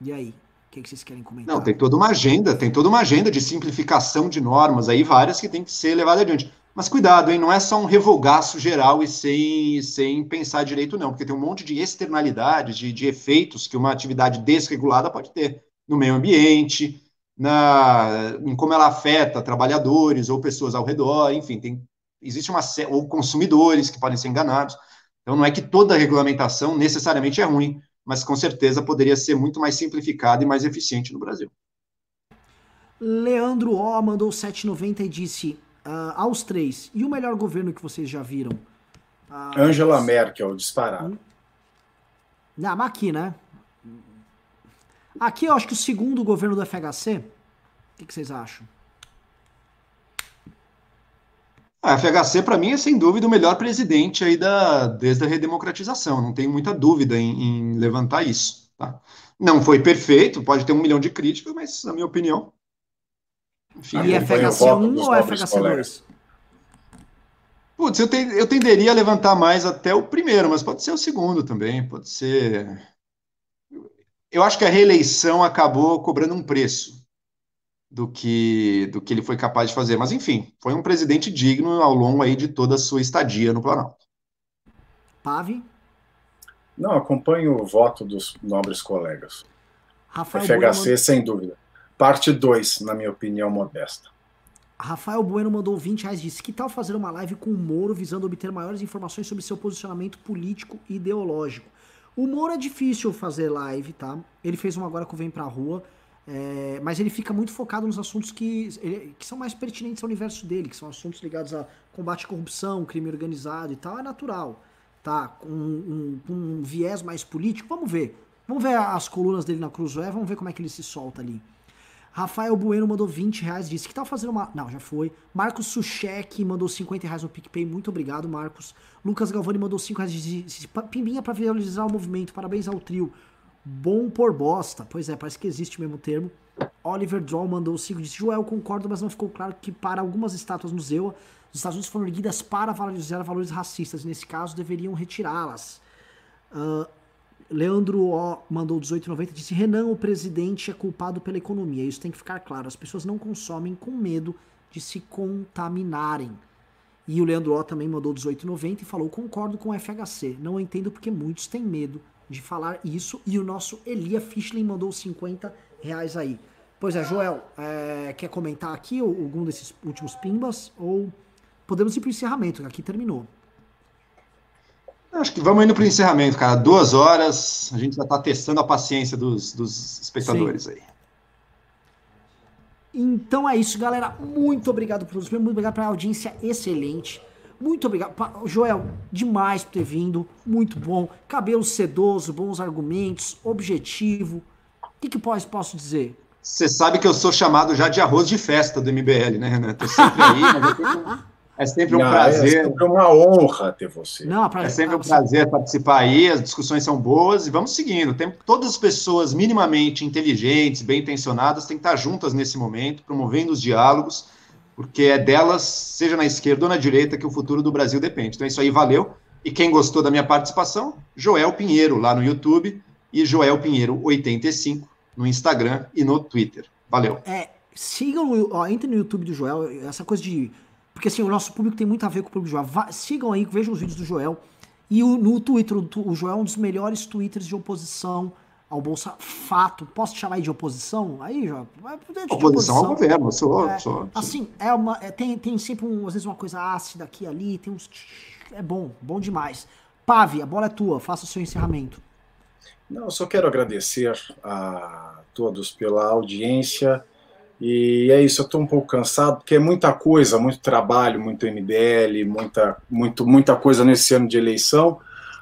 E aí? O que, que vocês querem comentar? Não, tem toda uma agenda, tem toda uma agenda de simplificação de normas aí, várias que tem que ser levadas adiante. Mas cuidado, hein? Não é só um revogaço geral e sem, sem pensar direito, não, porque tem um monte de externalidades, de, de efeitos que uma atividade desregulada pode ter no meio ambiente, na, em como ela afeta trabalhadores ou pessoas ao redor, enfim, tem, existe uma ou consumidores que podem ser enganados. Então não é que toda regulamentação necessariamente é ruim, mas com certeza poderia ser muito mais simplificada e mais eficiente no Brasil. Leandro O mandou 790 e disse: uh, aos três. E o melhor governo que vocês já viram? Uh, Angela Merkel, disparado. Hum. Não, mas aqui, né? Aqui eu acho que o segundo governo do FHC. O que, que vocês acham? A FHC, para mim, é sem dúvida o melhor presidente aí da, desde a redemocratização. Não tenho muita dúvida em, em levantar isso. Tá? Não foi perfeito, pode ter um milhão de críticas, mas, na minha opinião, enfim, e FHC1 ou FHC2? Putz, eu, te, eu tenderia a levantar mais até o primeiro, mas pode ser o segundo também, pode ser. Eu acho que a reeleição acabou cobrando um preço do que do que ele foi capaz de fazer, mas enfim, foi um presidente digno ao longo aí de toda a sua estadia no Planalto. Pave? Não, acompanho o voto dos nobres colegas. Rafael FHC, Bueno... sem dúvida. Parte 2, na minha opinião modesta. Rafael Bueno mandou 20 reais e disse: Que tal fazer uma live com o Moro visando obter maiores informações sobre seu posicionamento político e ideológico? O Moro é difícil fazer live, tá? Ele fez uma agora o Vem Pra Rua, é, mas ele fica muito focado nos assuntos que, que são mais pertinentes ao universo dele, que são assuntos ligados a combate à corrupção, crime organizado e tal. É natural, tá? Com um, um, um viés mais político. Vamos ver. Vamos ver as colunas dele na Cruzoé, vamos ver como é que ele se solta ali. Rafael Bueno mandou 20 reais, disse que tal fazendo uma. Não, já foi. Marcos Suchek mandou 50 reais no PicPay. Muito obrigado, Marcos. Lucas Galvani mandou 5 reais. Disse, Pimbinha para visualizar o movimento. Parabéns ao trio. Bom por bosta. Pois é, parece que existe o mesmo termo. Oliver Draw mandou 5. Disse: Joel, concordo, mas não ficou claro que para algumas estátuas no Zewa, os Estados Unidos foram erguidas para valorizar valores racistas. Nesse caso, deveriam retirá-las. Uh, Leandro O mandou 18,90 disse: Renan, o presidente é culpado pela economia. Isso tem que ficar claro. As pessoas não consomem com medo de se contaminarem. E o Leandro O também mandou 18,90 e falou: Concordo com o FHC. Não entendo porque muitos têm medo de falar isso. E o nosso Elia Fischlin mandou 50 reais aí. Pois é, Joel, é, quer comentar aqui algum desses últimos pimbas? Ou podemos ir para o encerramento, que aqui terminou. Acho que vamos indo para o encerramento, cara. Duas horas, a gente já está testando a paciência dos, dos espectadores Sim. aí. Então é isso, galera. Muito obrigado por tudo. Muito obrigado pela audiência excelente. Muito obrigado. Joel, demais por ter vindo. Muito bom. Cabelo sedoso, bons argumentos, objetivo. que, que posso, posso dizer? Você sabe que eu sou chamado já de arroz de festa do MBL, né, Renan? Tô sempre aí, mas <laughs> é sempre um Não, é prazer. É sempre uma honra ter você. Não, pra... É sempre um prazer participar aí, as discussões são boas e vamos seguindo. Tem, todas as pessoas minimamente inteligentes, bem intencionadas, têm que estar juntas nesse momento, promovendo os diálogos, porque é delas, seja na esquerda ou na direita, que o futuro do Brasil depende. Então é isso aí, valeu. E quem gostou da minha participação, Joel Pinheiro, lá no YouTube, e Joel Pinheiro 85 no Instagram e no Twitter. Valeu. É, sigam, ó, entre no YouTube do Joel, essa coisa de. Porque assim, o nosso público tem muito a ver com o público Joel. Vá, sigam aí, vejam os vídeos do Joel. E o, no Twitter, o, Joel é um dos melhores twitters de oposição ao Bolsa Fato. Posso chamar aí de oposição? Aí, Joel. oposição, oposição ao governo, sou, é, sou, Assim, é uma, é, tem, tem sempre, um, às vezes, uma coisa ácida aqui ali, tem uns. É bom, bom demais. Pave, a bola é tua, faça o seu encerramento. Não, eu só quero agradecer a todos pela audiência. E é isso, eu estou um pouco cansado, porque é muita coisa, muito trabalho, muito MBL, muita, muito, muita coisa nesse ano de eleição,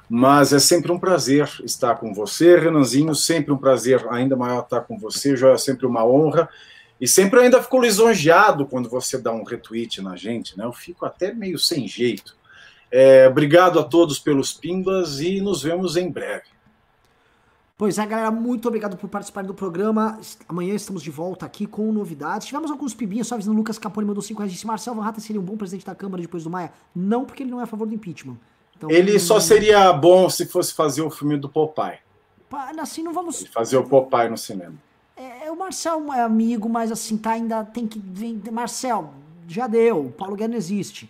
mas é sempre um prazer estar com você, Renanzinho, sempre um prazer ainda maior estar com você, já é sempre uma honra, e sempre ainda fico lisonjeado quando você dá um retweet na gente, né? Eu fico até meio sem jeito. É, obrigado a todos pelos pimbas e nos vemos em breve. Pois é, galera, muito obrigado por participarem do programa. Amanhã estamos de volta aqui com novidades. Tivemos alguns pibinhos, só avisando Lucas Capone mandou 5 reais. Disse Marcel Van Hatten seria um bom presidente da Câmara depois do Maia? Não, porque ele não é a favor do impeachment. Então, ele não... só seria bom se fosse fazer o filme do Popeye. Assim, não vamos. Ele fazer o Popeye no cinema. É, é, o Marcel é amigo, mas assim, tá ainda tem que. Marcel, já deu. O Paulo Guerra não existe.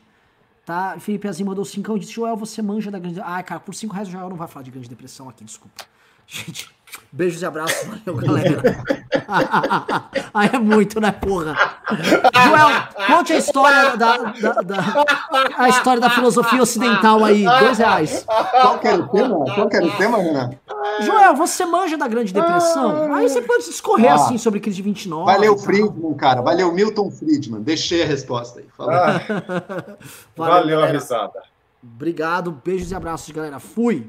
Tá? Felipe Azim mandou 5 e disse: Joel, você manja da grande. Ah, cara, por 5 reais o Joel não vai falar de grande depressão aqui, desculpa. Gente, beijos e abraços. Valeu, galera. <laughs> Aí é muito, né, porra? Joel, conte a história da, da, da, a história da filosofia ocidental aí. Dois reais. Qual que era o tema? Qual que era o tema, Renan? Joel, você manja da Grande Depressão? Aí você pode discorrer ah, assim sobre crise de 29. Valeu, Friedman, cara. Valeu, Milton Friedman. Deixei a resposta aí. Ah, valeu, valeu a risada. Obrigado, beijos e abraços, galera. Fui.